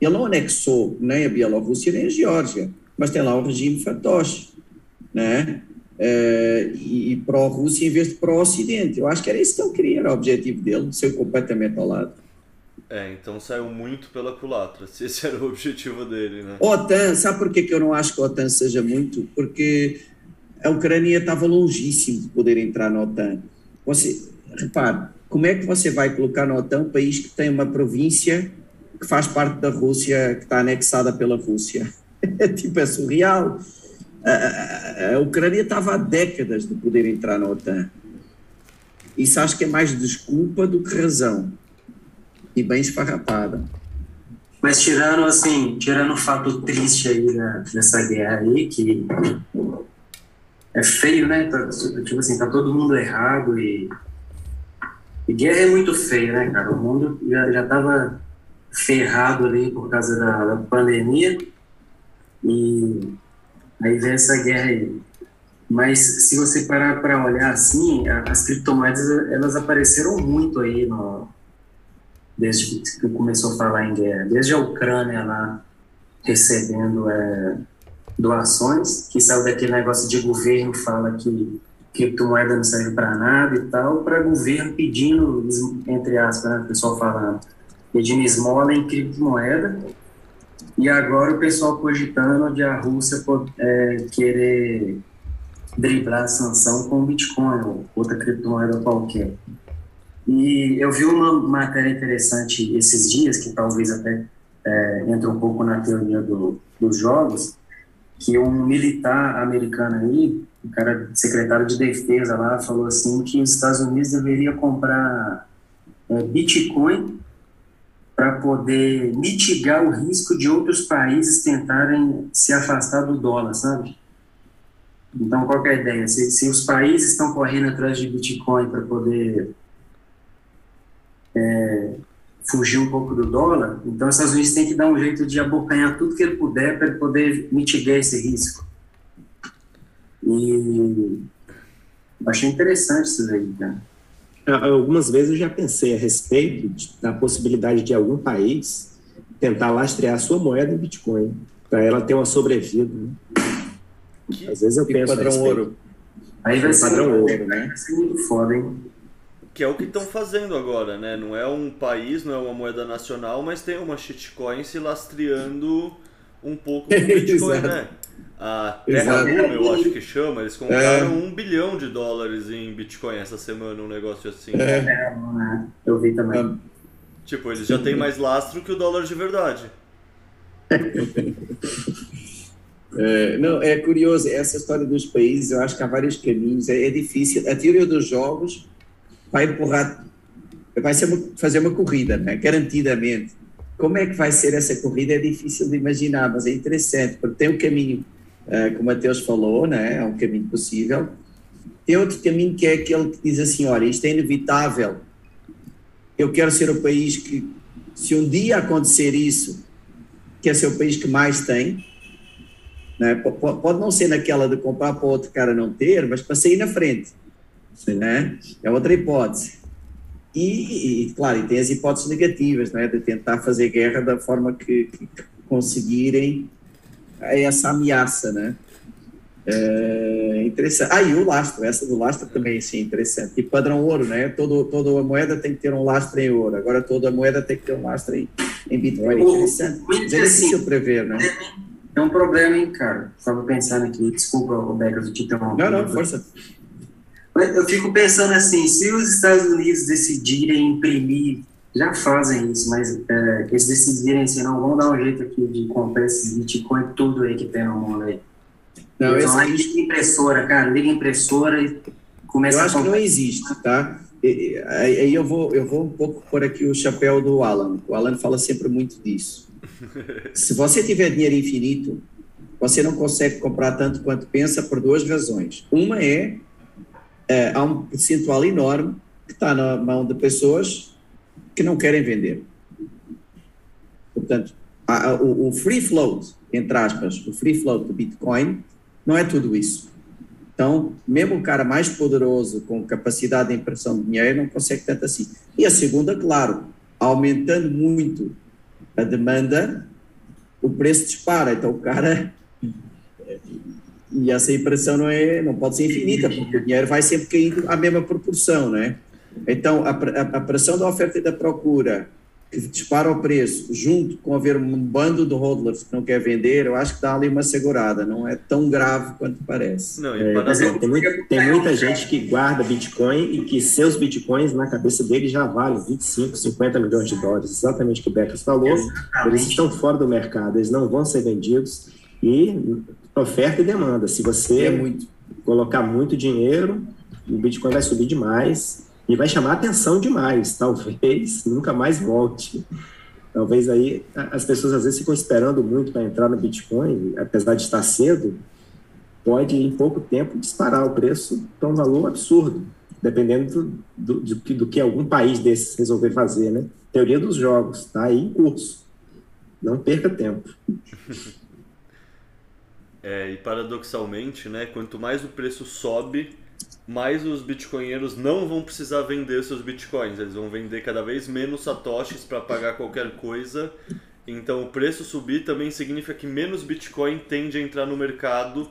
Ele não anexou nem a Bielorrússia nem a Geórgia, mas tem lá um regime fantoche, né? Uh, e, e pró-Rússia em vez de pró-Ocidente. Eu acho que era isso que ele queria, era o objetivo dele, ser completamente ao lado. É, então saiu muito pela culatra, se esse era o objetivo dele, né? OTAN, sabe por que, que eu não acho que a OTAN seja muito? Porque a Ucrânia estava longíssimo de poder entrar na OTAN. Você, repare, como é que você vai colocar na OTAN um país que tem uma província que faz parte da Rússia, que está anexada pela Rússia? [LAUGHS] É tipo, é surreal a, a, Ucrânia estava há décadas de poder entrar na OTAN. Isso acho que é mais desculpa do que razão. E bem esfarrapada. Mas tirando, assim, tirando o fato triste aí da, dessa guerra aí, que é feio, né? Tá, tipo assim, tá todo mundo errado e, e guerra é muito feio, né, cara? O mundo já, já tava ferrado ali por causa da, da pandemia e Aí vem essa guerra aí. Mas se você parar para olhar assim, as criptomoedas elas apareceram muito aí no, desde que começou a falar em guerra, desde a Ucrânia lá recebendo é, doações, que saiu daquele negócio de governo fala que criptomoeda não serve para nada e tal, para governo pedindo, entre aspas, né, o pessoal falando, pedindo esmola em criptomoeda e agora o pessoal cogitando de a Rússia é, querer driblar a sanção com Bitcoin ou outra criptomoeda qualquer. E eu vi uma matéria interessante esses dias, que talvez até é, um pouco na teoria do, dos jogos, que um militar americano aí, o cara secretário de defesa lá, falou assim que os Estados Unidos deveria comprar é, Bitcoin para poder mitigar o risco de outros países tentarem se afastar do dólar, sabe? Então, qual é a ideia? Se, se os países estão correndo atrás de Bitcoin para poder é, fugir um pouco do dólar, então os Estados Unidos têm que dar um jeito de abocanhar tudo que ele puder para poder mitigar esse risco. E achei interessante isso aí, cara. Algumas vezes eu já pensei a respeito da possibilidade de algum país tentar lastrear a sua moeda em Bitcoin, para ela ter uma sobrevida. Né? Às vezes eu penso. Padrão ouro. Aí vai ser, padrão ouro, né? vai ser muito foda, hein? Que é o que estão fazendo agora, né? Não é um país, não é uma moeda nacional, mas tem uma shitcoin se lastreando um pouco do [LAUGHS] Bitcoin, né? A Terra Luna, eu acho que chama, eles compraram é. um bilhão de dólares em Bitcoin essa semana, um negócio assim. É, é eu vi também. Tipo, eles já têm mais lastro que o dólar de verdade. É, não, é curioso, essa história dos países, eu acho que há vários caminhos, é, é difícil. A teoria dos jogos vai empurrar, vai ser uma, fazer uma corrida, né? garantidamente. Como é que vai ser essa corrida é difícil de imaginar, mas é interessante, porque tem um caminho uh, como o Mateus falou, né, é um caminho possível. Tem outro caminho que é aquele que diz assim: olha, isto é inevitável. Eu quero ser o país que, se um dia acontecer isso, quer ser o país que mais tem. Né? Pode não ser naquela de comprar para outro cara não ter, mas para sair na frente. Né? É outra hipótese. E, e, claro, e tem as hipóteses negativas, né? de tentar fazer guerra da forma que, que conseguirem essa ameaça, né? É interessante. Ah, e o lastro, essa do lastro também sim, interessante. E padrão ouro, né? Todo, toda a moeda tem que ter um lastro em ouro. Agora toda a moeda tem que ter um lastro em, em Bitcoin. É interessante. Mas é difícil assim, prever, né? É um problema, hein, cara? Estava pensando aqui, desculpa, Roberto, eu te. Não, não, força. Eu fico pensando assim, se os Estados Unidos decidirem imprimir já fazem isso, mas é, eles decidirem assim, não, vamos dar um jeito aqui de comprar esse Bitcoin tudo aí que tem no mundo aí. Não, então, aí liga impressora, cara, liga impressora e começa Eu acho que não existe, tá? Aí eu vou, eu vou um pouco por aqui o chapéu do Alan. O Alan fala sempre muito disso. [LAUGHS] Se você tiver dinheiro infinito, você não consegue comprar tanto quanto pensa por duas razões. Uma é, é há um percentual enorme que está na mão de pessoas que não querem vender. Portanto, a, o, o free float, entre aspas, o free float do Bitcoin, não é tudo isso. Então, mesmo o cara mais poderoso, com capacidade de impressão de dinheiro, não consegue tanto assim. E a segunda, claro, aumentando muito a demanda, o preço dispara. Então, o cara. [LAUGHS] E essa impressão não, é, não pode ser infinita, porque o dinheiro vai sempre caindo à mesma proporção, né? Então, a, a, a pressão da oferta e da procura que dispara o preço, junto com haver um bando de hodlers que não quer vender, eu acho que dá ali uma segurada, não é tão grave quanto parece. Não, é, é, tem, muita, tem muita gente que guarda Bitcoin e que seus Bitcoins na cabeça dele já valem 25, 50 milhões de dólares, exatamente o que o Becas falou, exatamente. eles estão fora do mercado, eles não vão ser vendidos e oferta e demanda, se você é muito. colocar muito dinheiro, o Bitcoin vai subir demais, e vai chamar atenção demais. Talvez nunca mais volte. Talvez aí as pessoas às vezes ficam esperando muito para entrar no Bitcoin, apesar de estar cedo, pode em pouco tempo disparar o preço para um valor absurdo, dependendo do, do, do, do que algum país desses resolver fazer, né? Teoria dos jogos, está aí em curso. Não perca tempo. [LAUGHS] É, e paradoxalmente, né, quanto mais o preço sobe, mais os bitcoinheiros não vão precisar vender seus bitcoins, eles vão vender cada vez menos satoshis para pagar qualquer coisa. Então o preço subir também significa que menos bitcoin tende a entrar no mercado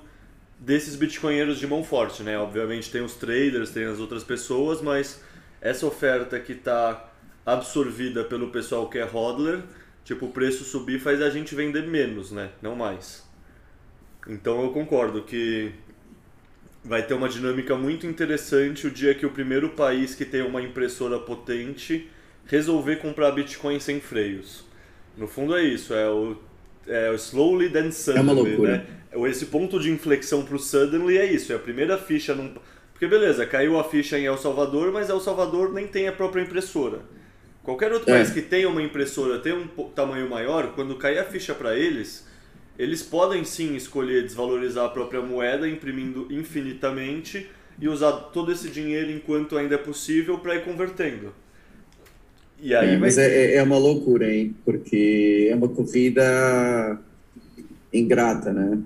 desses bitcoinheiros de mão forte, né? Obviamente tem os traders, tem as outras pessoas, mas essa oferta que está absorvida pelo pessoal que é hodler, tipo, o preço subir faz a gente vender menos, né? Não mais. Então eu concordo que vai ter uma dinâmica muito interessante o dia que o primeiro país que tem uma impressora potente resolver comprar Bitcoin sem freios. No fundo é isso, é o, é o slowly then suddenly, é uma loucura. né? Esse ponto de inflexão para o suddenly é isso, é a primeira ficha num... Porque beleza, caiu a ficha em El Salvador, mas El Salvador nem tem a própria impressora. Qualquer outro é. país que tenha uma impressora, tenha um tamanho maior, quando cair a ficha para eles, eles podem sim escolher desvalorizar a própria moeda, imprimindo infinitamente e usar todo esse dinheiro enquanto ainda é possível para ir convertendo. E aí é, mas é, é uma loucura, hein? Porque é uma corrida ingrata, né?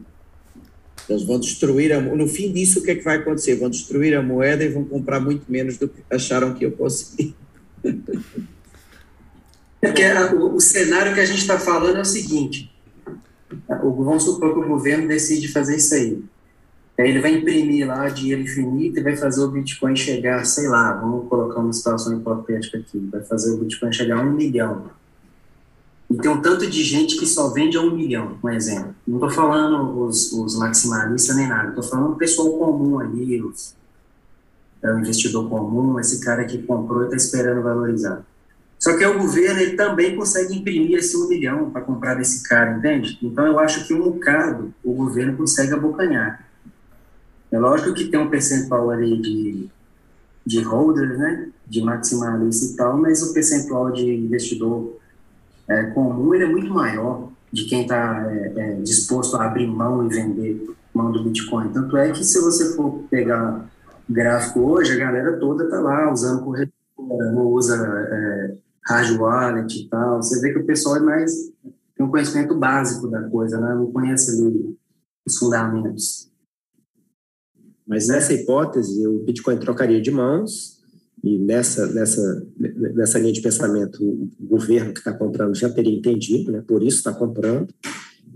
Eles vão destruir a, no fim disso o que é que vai acontecer? Vão destruir a moeda e vão comprar muito menos do que acharam que eu fosse. [LAUGHS] É porque o, o cenário que a gente está falando é o seguinte: vamos supor que o governo decide fazer isso aí. Ele vai imprimir lá dinheiro infinito e vai fazer o Bitcoin chegar, sei lá, vamos colocar uma situação hipotética aqui, vai fazer o Bitcoin chegar a um milhão. E tem um tanto de gente que só vende a um milhão, um exemplo. Não estou falando os, os maximalistas nem nada, estou falando o pessoal comum ali, os, é o investidor comum, esse cara que comprou e está esperando valorizar. Só que o governo ele também consegue imprimir esse um milhão para comprar desse cara, entende? Então eu acho que um bocado o governo consegue abocanhar. É lógico que tem um percentual ali de, de holders, né? De maximalista e tal, mas o percentual de investidor é, comum ele é muito maior de quem está é, é, disposto a abrir mão e vender mão do Bitcoin. Tanto é que se você for pegar gráfico hoje, a galera toda está lá usando corretora, não usa hard wallet e tal. Você vê que o pessoal é mais tem um conhecimento básico da coisa, né? Não conhece ali os fundamentos. Mas nessa hipótese, o Bitcoin trocaria de mãos e nessa nessa nessa linha de pensamento, o governo que está comprando já teria entendido, né? Por isso está comprando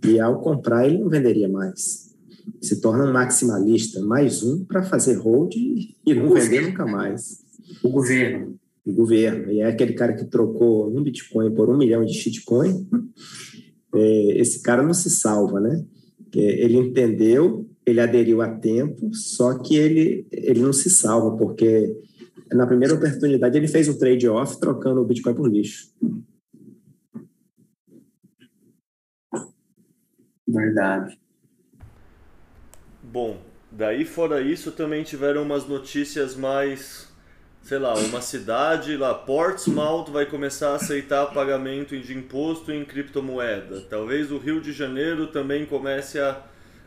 e ao comprar ele não venderia mais. Se torna um maximalista, mais um para fazer hold e não vender nunca mais. O governo o governo, e é aquele cara que trocou um Bitcoin por um milhão de shitcoin, é, esse cara não se salva, né? Ele entendeu, ele aderiu a tempo, só que ele, ele não se salva, porque na primeira oportunidade ele fez um trade-off trocando o Bitcoin por lixo. Verdade. Bom, daí fora isso também tiveram umas notícias mais sei lá, uma cidade lá, Portsmouth vai começar a aceitar pagamento de imposto em criptomoeda. Talvez o Rio de Janeiro também comece a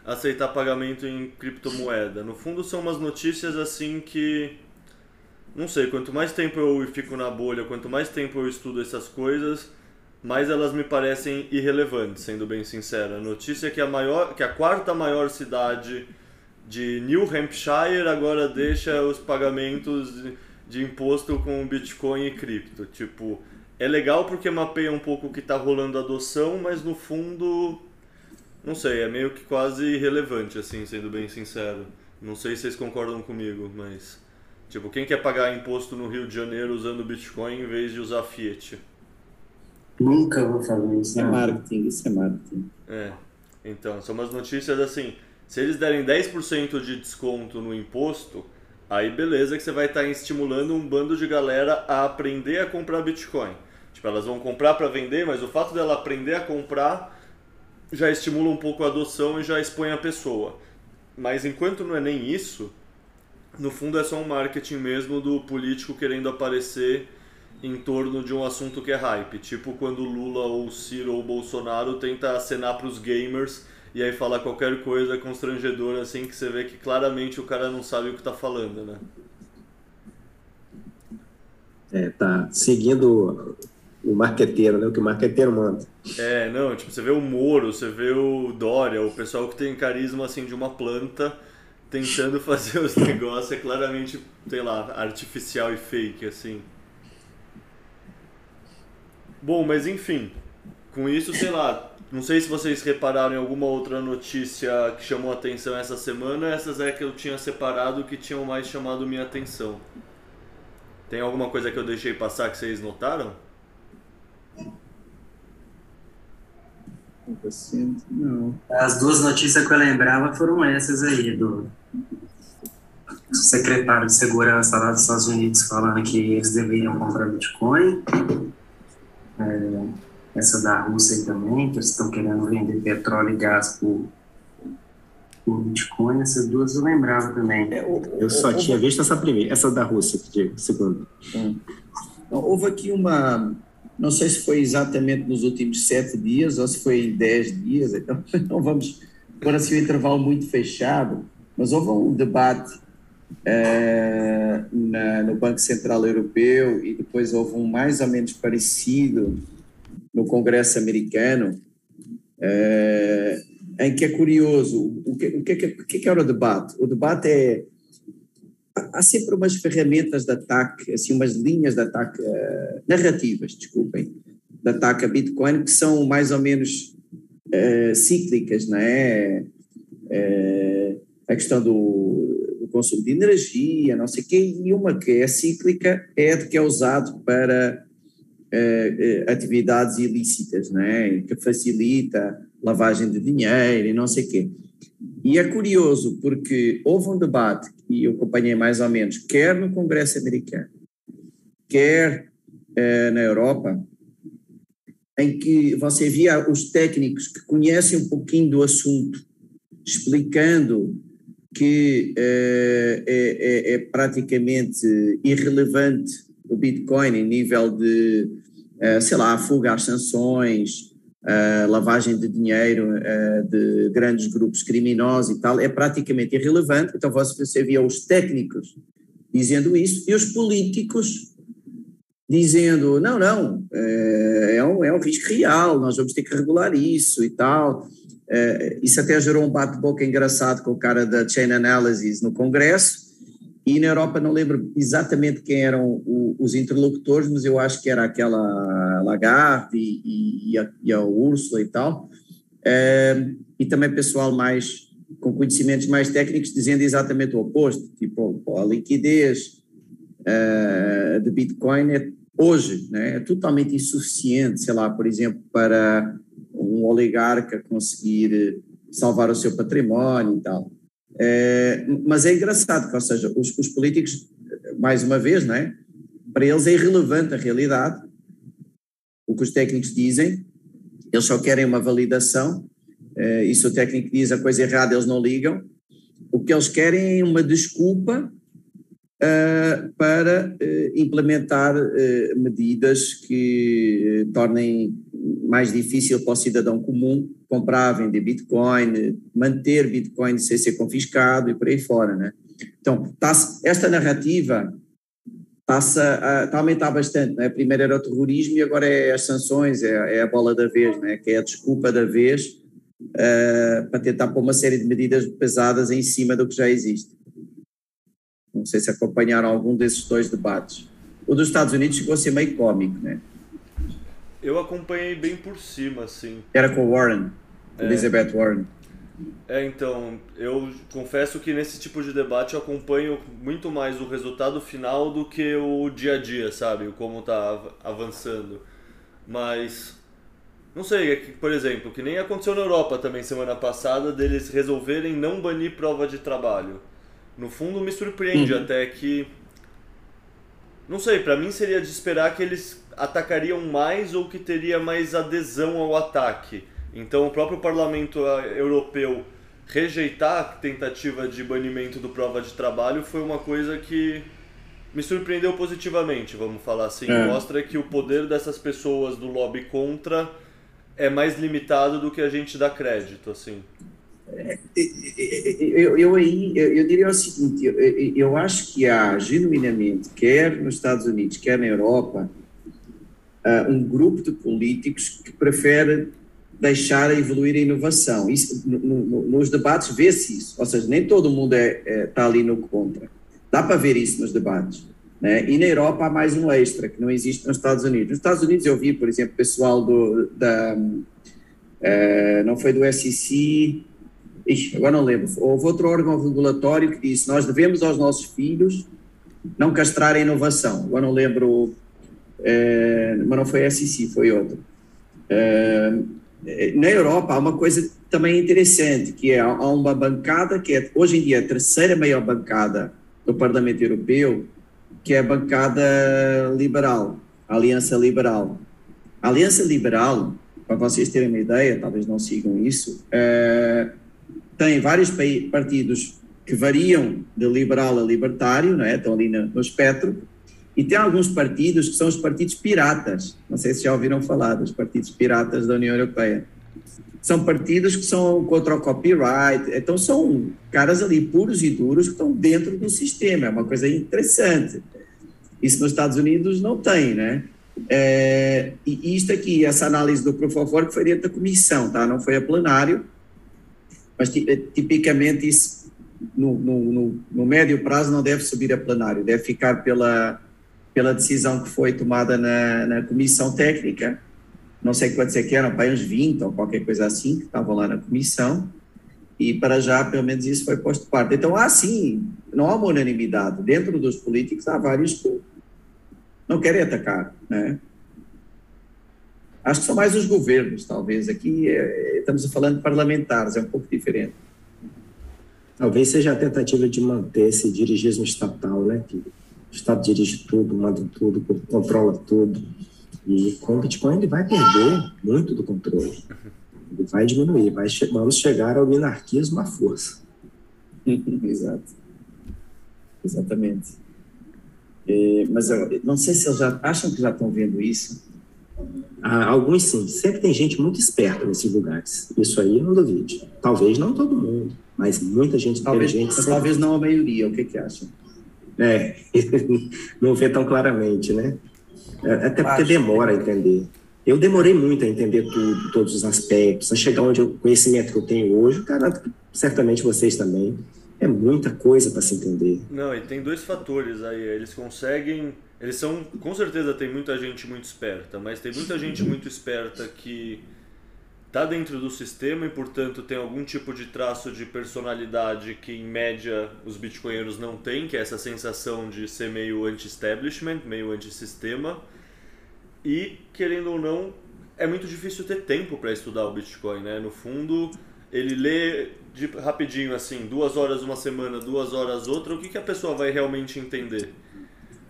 aceitar pagamento em criptomoeda. No fundo são umas notícias assim que não sei, quanto mais tempo eu fico na bolha, quanto mais tempo eu estudo essas coisas, mais elas me parecem irrelevantes, sendo bem sincero. A notícia é que a, maior, que a quarta maior cidade de New Hampshire agora deixa os pagamentos de, de imposto com Bitcoin e cripto. Tipo, é legal porque mapeia um pouco o que está rolando a adoção, mas no fundo, não sei, é meio que quase irrelevante, assim, sendo bem sincero. Não sei se vocês concordam comigo, mas. Tipo, quem quer pagar imposto no Rio de Janeiro usando Bitcoin em vez de usar Fiat? Nunca vou fazer isso. Isso é marketing, isso é marketing. É. Então, são umas notícias assim. Se eles derem 10% de desconto no imposto, aí beleza que você vai estar estimulando um bando de galera a aprender a comprar Bitcoin. Tipo, elas vão comprar para vender, mas o fato dela aprender a comprar já estimula um pouco a adoção e já expõe a pessoa. Mas enquanto não é nem isso, no fundo é só um marketing mesmo do político querendo aparecer em torno de um assunto que é hype. Tipo quando Lula ou Ciro ou Bolsonaro tenta acenar para os gamers e aí fala qualquer coisa constrangedora assim que você vê que claramente o cara não sabe o que está falando, né? É, tá seguindo o marqueteiro, né? O que o marqueteiro manda. É, não, tipo, você vê o Moro, você vê o Dória, o pessoal que tem carisma assim de uma planta tentando [LAUGHS] fazer os negócios é claramente, sei lá, artificial e fake, assim. Bom, mas enfim, com isso, sei lá, não sei se vocês repararam em alguma outra notícia que chamou a atenção essa semana, essas é que eu tinha separado que tinham mais chamado minha atenção. Tem alguma coisa que eu deixei passar que vocês notaram? Não. As duas notícias que eu lembrava foram essas aí, do secretário de segurança lá dos Estados Unidos falando que eles deveriam comprar Bitcoin. É, essa da Rússia também, que eles estão querendo vender petróleo e gás por, por Bitcoin, essas duas eu lembrava também. É, eu só tinha visto essa primeira, essa da Rússia, Diego, segunda. Então, houve aqui uma, não sei se foi exatamente nos últimos sete dias ou se foi em dez dias, então [LAUGHS] não vamos pôr assim um intervalo muito fechado, mas houve um debate é, na, no Banco Central Europeu e depois houve um mais ou menos parecido no Congresso americano, é, em que é curioso, o que, o, que, o que era o debate? O debate é, há sempre umas ferramentas de ataque, assim, umas linhas de ataque, uh, narrativas, desculpem, de ataque a Bitcoin, que são mais ou menos uh, cíclicas, não é? A questão do, do, consumo de energia, não sei o quê, e uma que é cíclica é a de que é usado para uh, atividades ilícitas, né, que facilita lavagem de dinheiro e não sei o quê. E é curioso porque houve um debate que eu acompanhei mais ou menos, quer no Congresso americano, quer uh, na Europa, em que você via os técnicos que conhecem um pouquinho do assunto, explicando que é, é, é, praticamente irrelevante o Bitcoin em nível de eh, sei lá, fuga às sanções, uh, lavagem de dinheiro uh, de grandes grupos criminosos e tal, é praticamente irrelevante. Então você via os técnicos dizendo isso e os políticos dizendo, não, não, é um, é um risco real, nós vamos ter que regular isso e tal. isso até gerou um bate-boca engraçado com o cara da Chain Analysis no Congresso, e na Europa não lembro exatamente quem eram os interlocutores, mas eu acho que era aquela Lagarde e, e, a, e a Úrsula e tal, é, e também pessoal mais com conhecimentos mais técnicos dizendo exatamente o oposto, tipo a liquidez é, de Bitcoin é, hoje né, é totalmente insuficiente, sei lá, por exemplo, para um oligarca conseguir salvar o seu património e tal. É, mas é engraçado, ou seja, os, os, políticos, mais uma vez, não é? para eles é irrelevante a realidade, o que os técnicos dizem, eles só querem uma validação, é, e se o técnico diz a coisa errada, eles não ligam. O que eles querem é uma desculpa uh, para uh, implementar uh, medidas que tornem mais difícil para o cidadão comum comprar, vender Bitcoin, manter Bitcoin sem ser confiscado e por aí fora, né? Então, tá, esta narrativa passa a, está a aumentar bastante. Né? Primeiro era o terrorismo e agora é as sanções, é, é a bola da vez, né? que é a desculpa da vez uh, para tentar pôr uma série de medidas pesadas em cima do que já existe. Não sei se acompanharam algum desses dois debates. O dos Estados Unidos chegou a ser meio cómico, né? Eu acompanhei bem por cima, assim. Era com Warren, é. Elizabeth Warren. É, então, eu confesso que nesse tipo de debate eu acompanho muito mais o resultado final do que o dia a dia, sabe? Como tá avançando. Mas, não sei, é por exemplo, que nem aconteceu na Europa também semana passada, deles resolverem não banir prova de trabalho. No fundo, me surpreende uhum. até que. Não sei, para mim seria de esperar que eles atacariam mais ou que teria mais adesão ao ataque. Então, o próprio Parlamento ah, Europeu rejeitar a tentativa de banimento do prova de trabalho foi uma coisa que me surpreendeu positivamente, vamos falar assim. É. Mostra que o poder dessas pessoas do lobby contra é mais limitado do que a gente dá crédito, assim. É, eu, eu, aí, eu diria o seguinte, eu, eu acho que há genuinamente, quer nos Estados Unidos, quer na Europa, uh, um grupo de políticos que prefere deixar evoluir a inovação. Isso, no, no, nos debates vê-se isso, ou seja, nem todo mundo está é, é, tá ali no contra. Dá para ver isso nos debates. Né? E na Europa há mais um extra que não existe nos Estados Unidos. Nos Estados Unidos eu vi, por exemplo, pessoal do, da, uh, não foi do SEC, Ixi, agora não lembro, houve outro órgão regulatório que disse nós devemos aos nossos filhos não castrar a inovação. Agora não lembro é, mas não foi SEC, foi outro. É, na Europa há uma coisa também interessante, que é há uma bancada que é hoje em dia a terceira maior bancada do Parlamento Europeu, que é a bancada liberal, a Aliança Liberal. A Aliança Liberal, para vocês terem uma ideia, talvez não sigam isso, é, tem vários partidos que variam de liberal a libertário, não é? estão ali no, no espectro, e tem alguns partidos que são os partidos piratas. Não sei se já ouviram falar dos partidos piratas da União Europeia. São partidos que são contra o copyright. Então, são caras ali puros e duros que estão dentro do sistema. É uma coisa interessante. Isso nos Estados Unidos não tem, né? É, e isto aqui, essa análise do Proof of Work foi dentro da comissão, tá? Não foi a plenário, mas tipicamente isso no, no, no, no médio prazo não deve subir a plenário, deve ficar pela pela decisão que foi tomada na, na comissão técnica, não sei quantos é que eram, para uns 20 ou qualquer coisa assim, que estavam lá na comissão, e para já, pelo menos, isso foi posto de parte. Então, há sim, não há uma unanimidade. Dentro dos políticos, há vários que não querem atacar, né? Acho que são mais os governos, talvez. Aqui é, estamos falando de parlamentares, é um pouco diferente. Talvez seja a tentativa de manter esse dirigismo estatal, né? Que o Estado dirige tudo, manda tudo, controla tudo. E com o Bitcoin ele vai perder muito do controle. Ele vai diminuir, vai che vamos chegar ao minarquismo à força. [LAUGHS] Exato. Exatamente. É, mas eu não sei se eles já acham que já estão vendo isso. Ah, alguns sim. Sempre tem gente muito esperta nesses lugares. Isso aí eu não duvide. Talvez não todo mundo, mas muita gente talvez, inteligente. Mas talvez não a maioria. O que, que acham? É, [LAUGHS] não vê tão claramente, né? É, até porque demora a entender. Eu demorei muito a entender tudo, todos os aspectos, a chegar onde o conhecimento que eu tenho hoje, garanto que certamente vocês também. É muita coisa para se entender. Não, e tem dois fatores aí. Eles conseguem. Eles são. Com certeza tem muita gente muito esperta, mas tem muita gente muito esperta que está dentro do sistema e, portanto, tem algum tipo de traço de personalidade que, em média, os bitcoinheiros não têm, que é essa sensação de ser meio anti-establishment, meio anti-sistema. E, querendo ou não, é muito difícil ter tempo para estudar o Bitcoin, né? No fundo, ele lê de, rapidinho, assim, duas horas uma semana, duas horas outra, o que, que a pessoa vai realmente entender?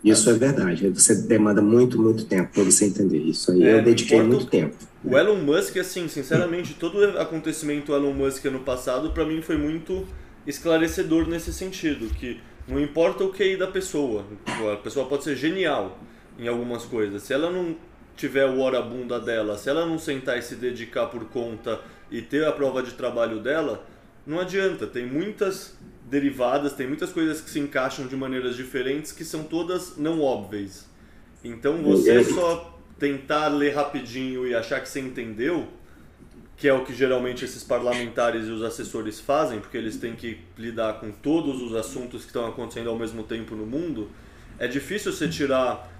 Isso é verdade. Você demanda muito, muito tempo para você entender isso. Aí é, eu dediquei muito tempo. O Elon Musk, assim, sinceramente, todo acontecimento Elon Musk ano passado, para mim foi muito esclarecedor nesse sentido, que não importa o QI da pessoa, a pessoa pode ser genial em algumas coisas, se ela não tiver o hora bunda dela, se ela não sentar e se dedicar por conta e ter a prova de trabalho dela, não adianta. Tem muitas derivadas, tem muitas coisas que se encaixam de maneiras diferentes que são todas não óbvias. Então você só tentar ler rapidinho e achar que você entendeu, que é o que geralmente esses parlamentares e os assessores fazem, porque eles têm que lidar com todos os assuntos que estão acontecendo ao mesmo tempo no mundo, é difícil você tirar.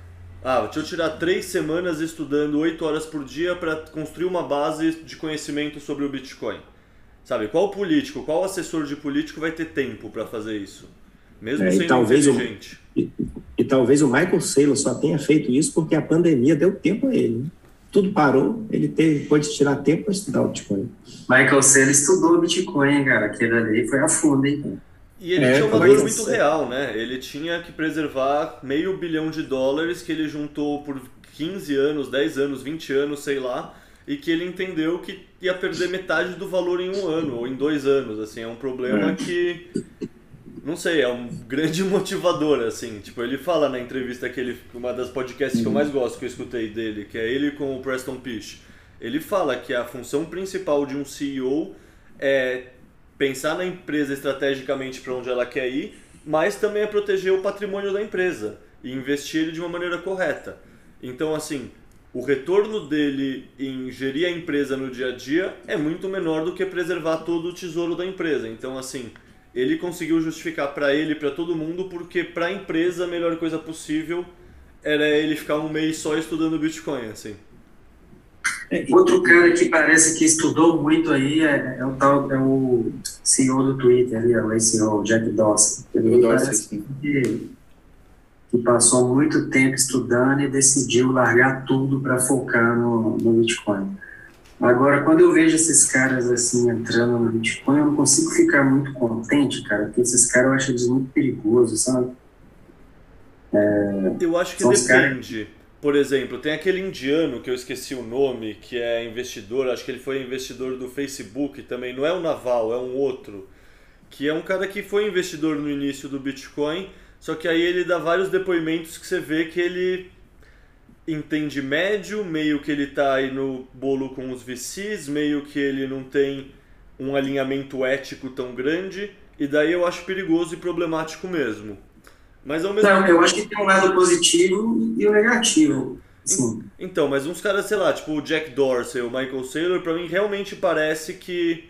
Ah, deixa eu tirar três semanas estudando oito horas por dia para construir uma base de conhecimento sobre o Bitcoin. Sabe, qual político, qual assessor de político vai ter tempo para fazer isso? Mesmo é, sendo talvez inteligente. O, e, e, talvez o Michael Saylor só tenha feito isso porque a pandemia deu tempo a ele. Né? Tudo parou, ele teve, pode tirar tempo para estudar o Bitcoin. Michael Saylor estudou o Bitcoin, cara. Aquele ali foi a fundo, hein? E ele é, tinha uma dor muito real, né? Ele tinha que preservar meio bilhão de dólares que ele juntou por 15 anos, 10 anos, 20 anos, sei lá, e que ele entendeu que ia perder metade do valor em um ano ou em dois anos, assim, é um problema é. que não sei, é um grande [LAUGHS] motivador, assim, tipo, ele fala na entrevista que ele, uma das podcasts que eu mais gosto que eu escutei dele, que é ele com o Preston Pish, ele fala que a função principal de um CEO é pensar na empresa estrategicamente para onde ela quer ir, mas também é proteger o patrimônio da empresa e investir ele de uma maneira correta. Então, assim, o retorno dele em gerir a empresa no dia a dia é muito menor do que preservar todo o tesouro da empresa. Então, assim, ele conseguiu justificar para ele e para todo mundo porque para a empresa a melhor coisa possível era ele ficar um mês só estudando Bitcoin, assim. É, outro cara que parece que estudou muito aí é, é o tal é o CEO do Twitter ali, o CEO Jack Dorsey. Ele Dorsey, que, que, passou muito tempo estudando e decidiu largar tudo para focar no, no Bitcoin. Agora, quando eu vejo esses caras assim entrando no Bitcoin, eu não consigo ficar muito contente, cara, porque esses caras eu acho eles muito perigosos, sabe? É, eu acho que depende. Caras por exemplo, tem aquele indiano que eu esqueci o nome, que é investidor, acho que ele foi investidor do Facebook também, não é o Naval, é um outro, que é um cara que foi investidor no início do Bitcoin, só que aí ele dá vários depoimentos que você vê que ele entende médio, meio que ele tá aí no bolo com os VCs, meio que ele não tem um alinhamento ético tão grande, e daí eu acho perigoso e problemático mesmo. Mas ao mesmo Não, eu acho que tem um lado positivo e o um negativo. Sim. Então, mas uns caras, sei lá, tipo o Jack Dorsey, o Michael Saylor, para mim realmente parece que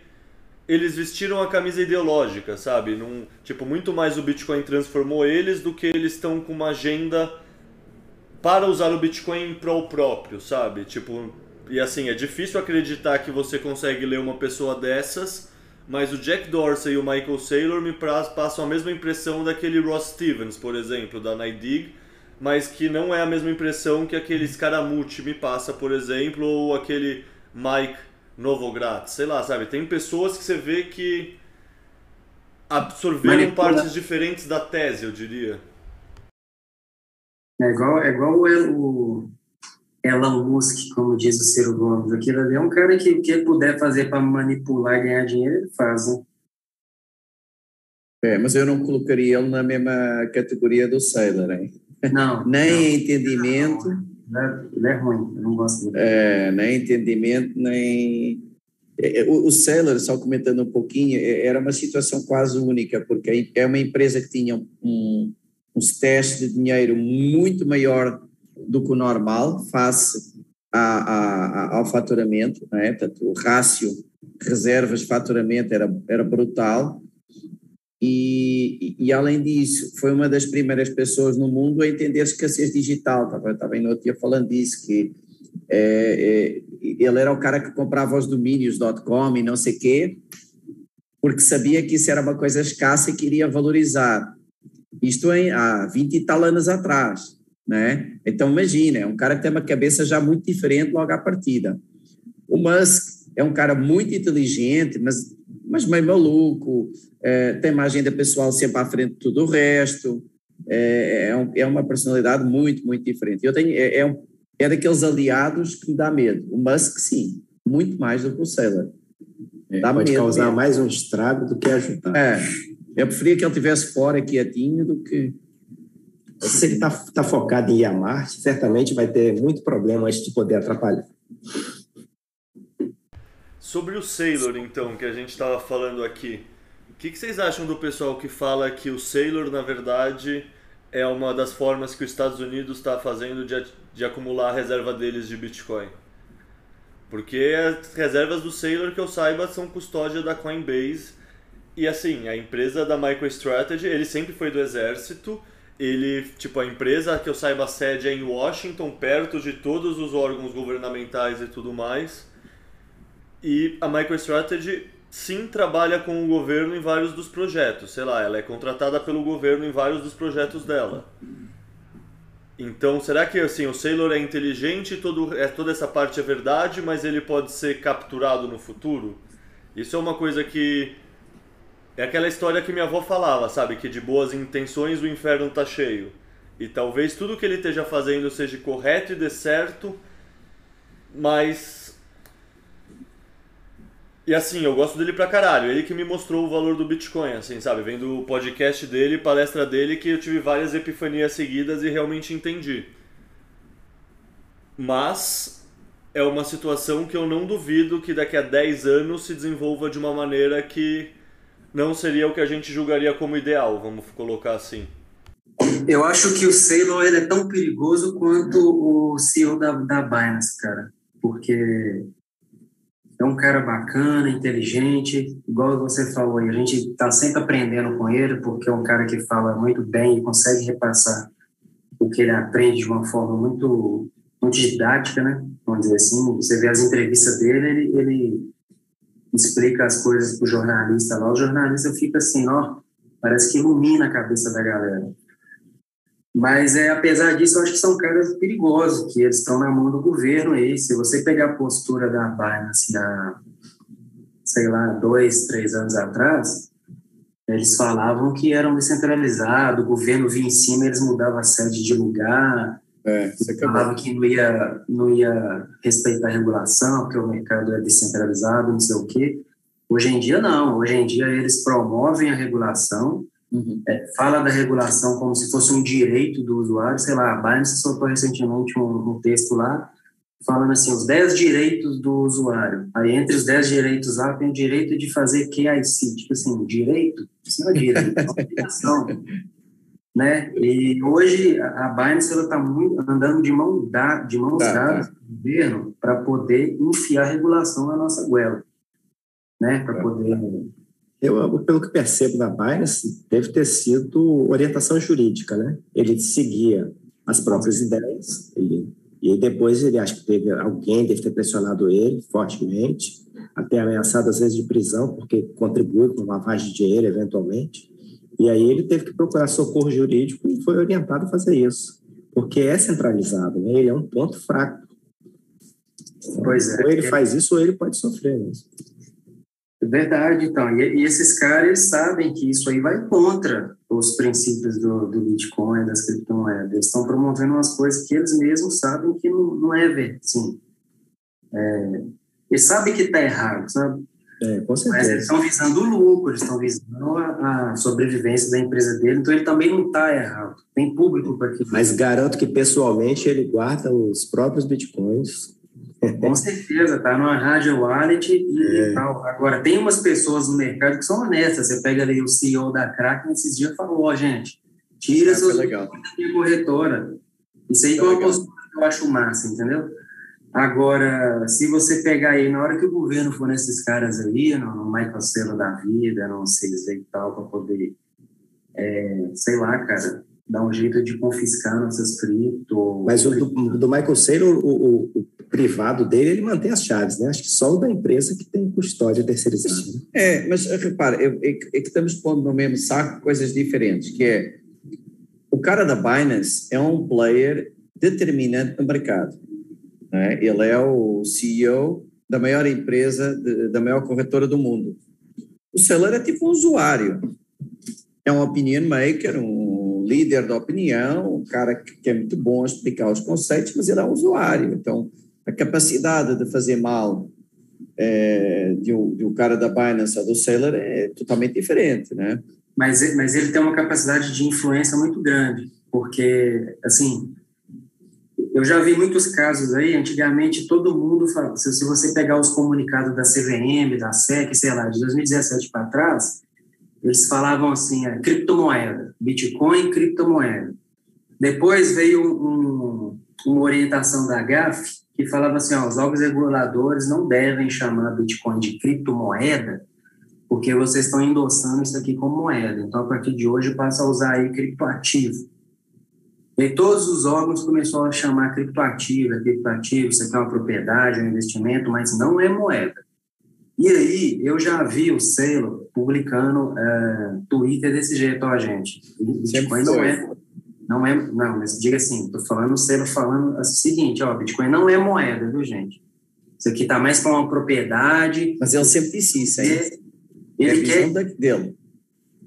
eles vestiram a camisa ideológica, sabe? Num, tipo, muito mais o Bitcoin transformou eles do que eles estão com uma agenda para usar o Bitcoin o próprio, sabe? Tipo, e assim, é difícil acreditar que você consegue ler uma pessoa dessas mas o Jack Dorsey e o Michael Saylor me passam a mesma impressão daquele Ross Stevens, por exemplo, da Nightig, mas que não é a mesma impressão que aquele Scaramucci me passa, por exemplo, ou aquele Mike Novogratz, sei lá, sabe? Tem pessoas que você vê que absorveram Manipula. partes diferentes da tese, eu diria. É igual, é igual o, Elon Musk, como diz o Ciro Gomes. Aquilo ali é um cara que o que ele puder fazer para manipular e ganhar dinheiro, ele faz. Né? É, mas eu não colocaria ele na mesma categoria do Sailor, hein? Não. [LAUGHS] nem não, entendimento. Não, ele é ruim, eu não gosto dele. É, nem entendimento, nem. É, é, o, o Sailor, só comentando um pouquinho, é, era uma situação quase única, porque é uma empresa que tinha um, uns testes de dinheiro muito maior do que o normal face a, a, ao faturamento, não é? Portanto, o rácio reservas-faturamento era, era brutal e, e, além disso, foi uma das primeiras pessoas no mundo a entender a escassez digital, estava, estava no outro dia falando disso, que é, é, ele era o cara que comprava os domínios .com e não sei quê, porque sabia que isso era uma coisa escassa e queria valorizar. Isto em, há 20 e tal anos atrás né? Então imagina, é um cara que tem uma cabeça já muito diferente logo à partida. O Musk é um cara muito inteligente, mas, mas meio maluco, é, tem uma agenda pessoal sempre à frente de tudo o resto, é, é, um, é uma personalidade muito, muito diferente. Eu tenho, é, é, um, é daqueles aliados que me dá medo. O Musk, sim, muito mais do que o Sailor. É, pode medo, causar mesmo. mais um estrago do que ajudar. É, eu preferia que ele estivesse fora quietinho do que se ele está tá focado em ir a Marte, certamente vai ter muito problema antes de poder atrapalhar. Sobre o Sailor, então, que a gente estava falando aqui, o que, que vocês acham do pessoal que fala que o Sailor, na verdade, é uma das formas que os Estados Unidos está fazendo de, de acumular a reserva deles de Bitcoin? Porque as reservas do Sailor, que eu saiba, são custódia da Coinbase. E assim, a empresa da MicroStrategy, ele sempre foi do exército. Ele, tipo, a empresa que eu saiba a sede é em Washington, perto de todos os órgãos governamentais e tudo mais. E a MicroStrategy sim trabalha com o governo em vários dos projetos. Sei lá, ela é contratada pelo governo em vários dos projetos dela. Então, será que assim, o Sailor é inteligente, todo, é, toda essa parte é verdade, mas ele pode ser capturado no futuro? Isso é uma coisa que. É aquela história que minha avó falava, sabe? Que de boas intenções o inferno tá cheio. E talvez tudo que ele esteja fazendo seja correto e dê certo, mas e assim, eu gosto dele pra caralho. Ele que me mostrou o valor do Bitcoin, assim, sabe? Vendo o podcast dele, palestra dele, que eu tive várias epifanias seguidas e realmente entendi. Mas é uma situação que eu não duvido que daqui a 10 anos se desenvolva de uma maneira que não seria o que a gente julgaria como ideal, vamos colocar assim. Eu acho que o Sailor ele é tão perigoso quanto o CEO da, da Binance, cara. Porque é um cara bacana, inteligente, igual você falou, e a gente está sempre aprendendo com ele, porque é um cara que fala muito bem e consegue repassar o que ele aprende de uma forma muito, muito didática, né? Vamos dizer assim. Você vê as entrevistas dele, ele, ele explica as coisas para o jornalista lá, o jornalista fica assim, ó, parece que ilumina a cabeça da galera. Mas, é, apesar disso, eu acho que são caras perigosos, que eles estão na mão do governo aí. Se você pegar a postura da Binance há, sei lá, dois, três anos atrás, eles falavam que eram descentralizados, o governo vinha em cima, eles mudavam a sede de lugar, é, falavam que não ia, não ia respeitar a regulação, porque o mercado é descentralizado, não sei o quê. Hoje em dia, não. Hoje em dia, eles promovem a regulação, Uhum. É, fala da regulação como se fosse um direito do usuário, sei lá, a Binance soltou recentemente um, um texto lá, falando assim, os 10 direitos do usuário. Aí, entre os 10 direitos lá, tem o direito de fazer KIC, tipo assim, direito, isso não é direito, é obrigação. [LAUGHS] né? E hoje a Binance está muito andando de, mão da, de mãos tá, dadas tá. com o governo para poder enfiar a regulação na nossa goela, né? Para tá. poder eu, pelo que percebo da Binance, deve ter sido orientação jurídica, né? Ele seguia as próprias ideias, ele, e depois ele acho que teve alguém deve ter pressionado ele fortemente, até ameaçado às vezes de prisão, porque contribui com lavagem de dinheiro eventualmente. E aí ele teve que procurar socorro jurídico e foi orientado a fazer isso, porque é centralizado, né? Ele é um ponto fraco. Pois é. Ou ele faz isso ou ele pode sofrer mesmo. Verdade, então. E, e, esses caras sabem que isso aí vai contra os princípios do, do Bitcoin, das criptomoedas. Eles estão promovendo umas coisas que eles mesmos sabem que não, não é verdade. Sim. É, eles sabem que está errado, sabe? É, com certeza. Mas eles estão visando o lucro, eles estão visando a, a, sobrevivência da empresa dele, então ele também não está errado. Tem público para aquilo. Mas garanto que pessoalmente ele guarda os próprios bitcoins com certeza, tá numa rádio wallet e é. tal. Agora, tem umas pessoas no mercado que são honestas. Você pega ali o CEO da Kraken esses dias falou, ó, oh, gente, tira ah, seus da minha corretora. Isso aí é uma postura que eu acho massa, entendeu? Agora, se você pegar aí, na hora que o governo for nesses caras aí, no, no Michael Celo da vida, não sei e tal, para poder, é, sei lá, cara, dar um jeito de confiscar nossas cripto. Mas o do, do Michael Saylor, o, o, o, privado dele, ele mantém as chaves, né? Acho que só o da empresa que tem custódia terceirizada. Né? É, mas repara, é, é, é, que estamos pondo no mesmo saco coisas diferentes, que é o cara da Binance é um player determinante no mercado. Né? Ele é o CEO da maior empresa, da maior corretora do mundo. O seller é tipo um usuário. É um opinion maker, um líder da opinião, um cara que é muito bom a explicar os conceitos, mas ele é um usuário. Então, a capacidade de fazer mal é, de, um, de um cara da Binance ou do Sailor é totalmente diferente, né? Mas, mas ele tem uma capacidade de influência muito grande, porque, assim, eu já vi muitos casos aí, antigamente todo mundo se você pegar os comunicados da CVM, da SEC, sei lá, de 2017 para trás, eles falavam assim, é, criptomoeda, Bitcoin, criptomoeda. Depois veio um, uma orientação da GAF que falava assim, ó, os órgãos reguladores não devem chamar Bitcoin de criptomoeda, porque vocês estão endossando isso aqui como moeda. Então, a partir de hoje, passa a usar aí criptoativo. E todos os órgãos começaram a chamar criptoativo, é criptoativo, isso aqui é uma propriedade, é um investimento, mas não é moeda. E aí, eu já vi o Selo publicando é, Twitter desse jeito, ó, gente. Bitcoin não é, não é, não, mas diga assim, tô falando o Selo falando o seguinte, ó, Bitcoin não é moeda, viu, gente? Isso aqui tá mais para uma propriedade. Mas ele sempre disse isso, hein? Ele, é a visão quer, dele é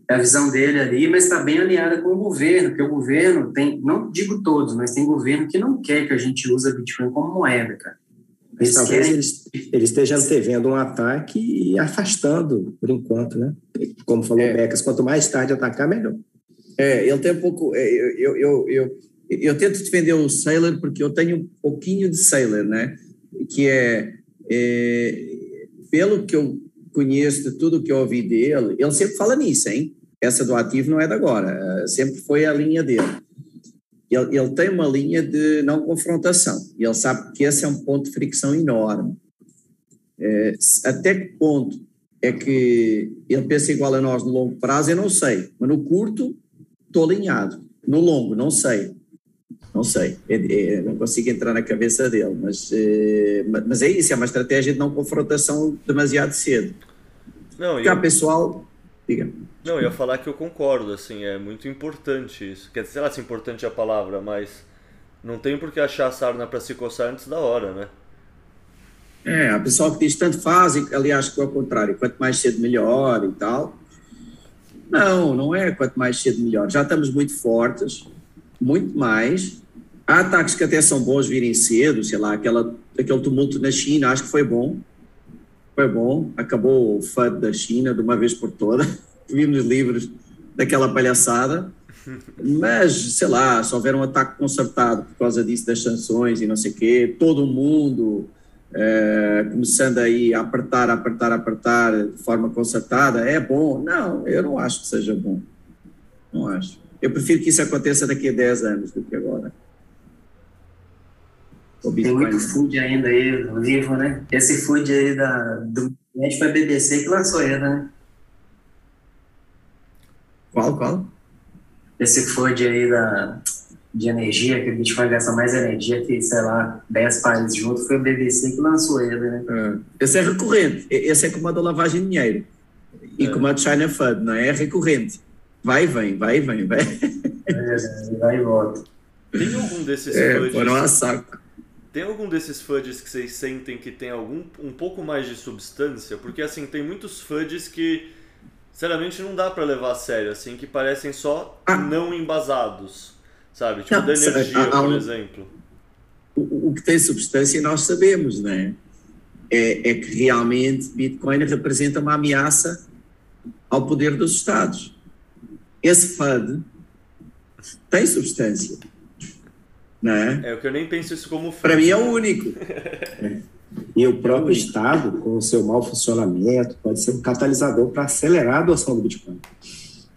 a visão dele ali, mas está bem alinhada com o governo, porque o governo tem, não digo todos, mas tem governo que não quer que a gente use Bitcoin como moeda, cara. Eles talvez querem... eles, eles estejam antevendo um ataque e afastando, por enquanto, né? Como falou é. Becas, quanto mais tarde atacar, melhor. É, ele tem um pouco... É, eu, eu, eu, eu, tento defender o Sailor porque eu tenho um pouquinho de Sailor, né? Que é, é pelo que eu conheço de tudo que ouvi dele, ele sempre fala nisso, hein? Essa do ativo não é de agora, eh, sempre foi a linha dele. Ele, ele tem uma linha de não confrontação, e ele sabe que esse é um ponto de fricção enorme. É, até que ponto é que ele pensa igual a nós no longo prazo, eu não sei, mas no curto estou alinhado, no longo, não sei. Não sei, é, é, não consigo entrar na cabeça dele, mas, é, mas é isso, é uma estratégia de não confrontação demasiado cedo. Não, Cá, eu... pessoal, diga. Não, eu ia falar que eu concordo, assim, é muito importante isso. Quer dizer, sei lá se importante é a palavra, mas não tem por que achar sarna para se coçar antes da hora, né? É, a pessoa que diz tanto faz, aliás, que é o contrário, quanto mais cedo melhor e tal. Não, não é quanto mais cedo melhor. Já estamos muito fortes, muito mais. Há ataques que até são bons virem cedo, sei lá, aquela, aquele tumulto na China, acho que foi bom. Foi bom, acabou o FUD da China de uma vez por todas. [LAUGHS] Vimos livros daquela palhaçada. Mas, sei lá, se houver um ataque concertado por causa disso, das sanções e não sei o quê, todo mundo é, começando aí a apertar, apertar, apertar de forma concertada, é bom? Não, eu não acho que seja bom. Não acho. Eu prefiro que isso aconteça daqui a 10 anos do que agora. Tem muito food ainda aí vivo, né? Esse food aí da, do foi a BBC que lançou ele, né? Qual, qual? Esse food aí da, de energia, que o Bitcoin gasta mais energia que, sei lá, 10 países juntos, foi a BBC que lançou ele, né? É. Esse é recorrente. Esse é como a da lavagem de dinheiro. E é. como a do China Fund, não é? É recorrente. Vai e vem, vai e vem, vai. É, vai e volta. Tem algum desses é. Foram a saco. Tem algum desses fudges que vocês sentem que tem algum um pouco mais de substância? Porque assim, tem muitos fudges que sinceramente não dá para levar a sério, assim, que parecem só não embasados, sabe? Tipo não, da energia, há, há por exemplo. O, o, que tem substância nós sabemos, né? É, é que realmente Bitcoin representa uma ameaça ao poder dos Estados. Esse FUD tem substância. Não é? é o que eu nem penso isso como Para mim é o único. [LAUGHS] E o próprio Estado, com o seu mau funcionamento, pode ser um catalisador para acelerar a adoção do Bitcoin.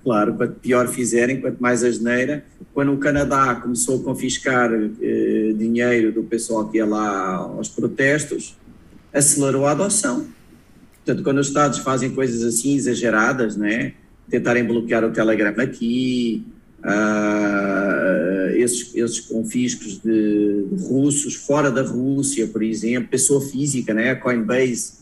Claro, quanto pior fizerem, quanto mais asneira. Quando o Canadá começou a confiscar eh, dinheiro do pessoal que ia lá aos protestos, acelerou a adoção. Portanto, quando os Estados fazem coisas assim exageradas, né, tentarem bloquear o Telegram aqui, uh, esses, esses confiscos de, de, russos fora da Rússia, por exemplo, pessoa física, né? a Coinbase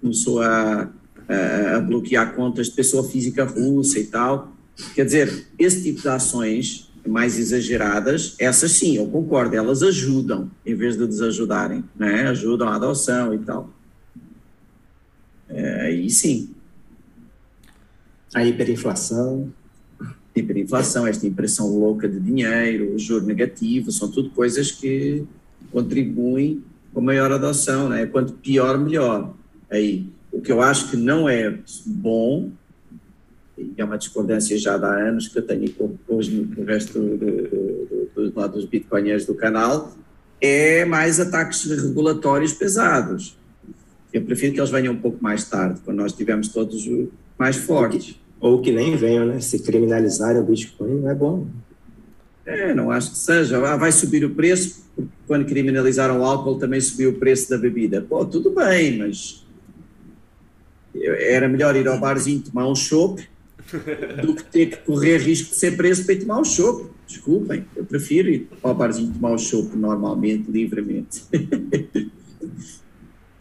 começou a, a, bloquear contas de pessoa física russa e tal. Quer dizer, esse tipo de ações mais exageradas, essas sim, eu concordo, elas ajudam em vez de desajudarem, né? ajudam a adoção e tal. É, aí sim. A hiperinflação hiperinflação, esta impressão louca de dinheiro, o juro negativo, são tudo coisas que contribuem com maior adoção, né? Quanto pior, melhor. Aí, o que eu acho que não é bom, e é uma discordância já há anos que eu tenho com, com, o resto do, do, do, dos bitcoinheiros do canal, é mais ataques regulatórios pesados. Eu prefiro que eles venham um pouco mais tarde, quando nós estivermos todos mais fortes. Ou que nem venham, né? Se criminalizarem o Bitcoin não é bom. É, não acho que seja. Ah, vai subir o preço, porque quando criminalizaram o álcool também subiu o preço da bebida. Pô, tudo bem, mas era melhor ir ao barzinho tomar um chopp [LAUGHS] do que ter que correr risco de ser preso para ir tomar um chopp. Desculpem, eu prefiro ir ao barzinho tomar um chopp normalmente, livremente.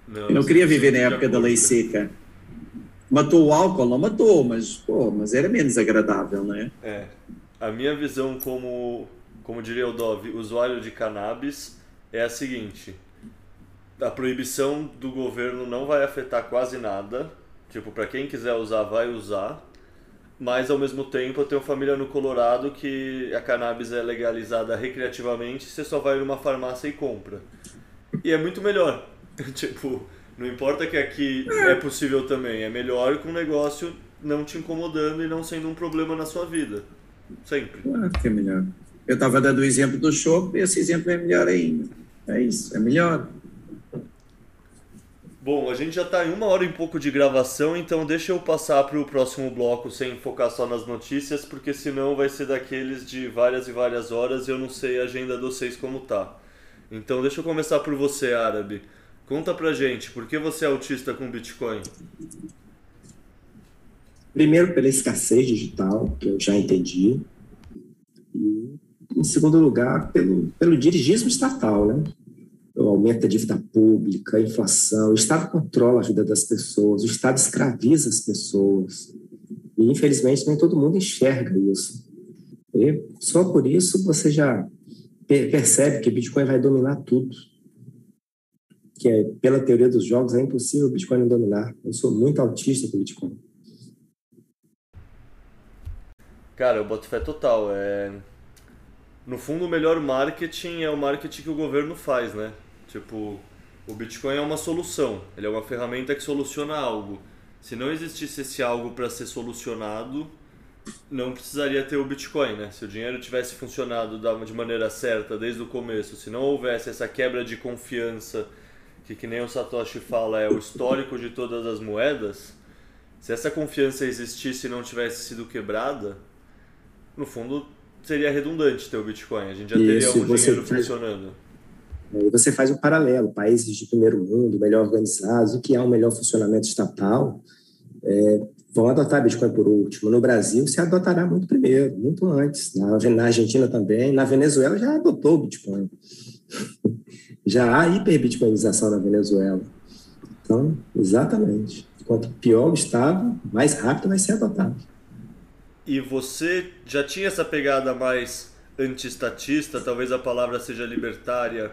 Não, eu não queria viver na época da lei seca. Matou o álcool? Não matou, mas, pô, mas era menos agradável, não é? É. A minha visão como, como diria o Dove, usuário de cannabis é a seguinte. A proibição do governo não vai afetar quase nada. Tipo, para quem quiser usar, vai usar. Mas ao mesmo tempo eu tenho família no Colorado que a cannabis é legalizada recreativamente, você só vai numa farmácia e compra. E é muito melhor. [LAUGHS] tipo, não importa que aqui é possível também, é melhor com o negócio não te incomodando e não sendo um problema na sua vida. Sempre. Claro que é melhor. Eu estava dando o exemplo do show, e esse exemplo é melhor ainda. É isso, é melhor. Bom, a gente já está em uma hora e pouco de gravação, então deixa eu passar para o próximo bloco sem focar só nas notícias, porque senão vai ser daqueles de várias e várias horas e eu não sei a agenda de vocês como tá. Então deixa eu começar por você, Árabe. Conta pra gente, por que você é autista com Bitcoin? Primeiro, pela escassez digital, que eu já entendi. E, em segundo lugar, pelo, pelo dirigismo estatal, né? O aumento da dívida pública, a inflação, o Estado controla a vida das pessoas, o Estado escraviza as pessoas. E, infelizmente, nem todo mundo enxerga isso. E só por isso você já percebe que Bitcoin vai dominar tudo. Que é, pela teoria dos jogos, é impossível o Bitcoin dominar. Eu sou muito autista com Bitcoin. Cara, eu boto fé total. É... No fundo, o melhor marketing é o marketing que o governo faz, né? Tipo, o Bitcoin é uma solução, ele é uma ferramenta que soluciona algo. Se não existisse esse algo para ser solucionado, não precisaria ter o Bitcoin, né? Se o dinheiro tivesse funcionado de maneira certa desde o começo, se não houvesse essa quebra de confiança, que que nem o Satoshi fala, é o histórico de todas as moedas, se essa confiança existisse e não tivesse sido quebrada, no fundo, seria redundante ter o Bitcoin. A gente já Isso, teria um dinheiro faz, funcionando. Você faz um paralelo, países de primeiro mundo, melhor organizados, o que há um melhor funcionamento estatal, é, vão adotar Bitcoin por último. No Brasil, se adotará muito primeiro, muito antes. Na, na Argentina também. Na Venezuela já adotou o Bitcoin. Já há hiperbitcoinização na Venezuela. Então, exatamente. Quanto pior o Estado, mais rápido vai ser adotado. E você já tinha essa pegada mais antiestatista, talvez a palavra seja libertária,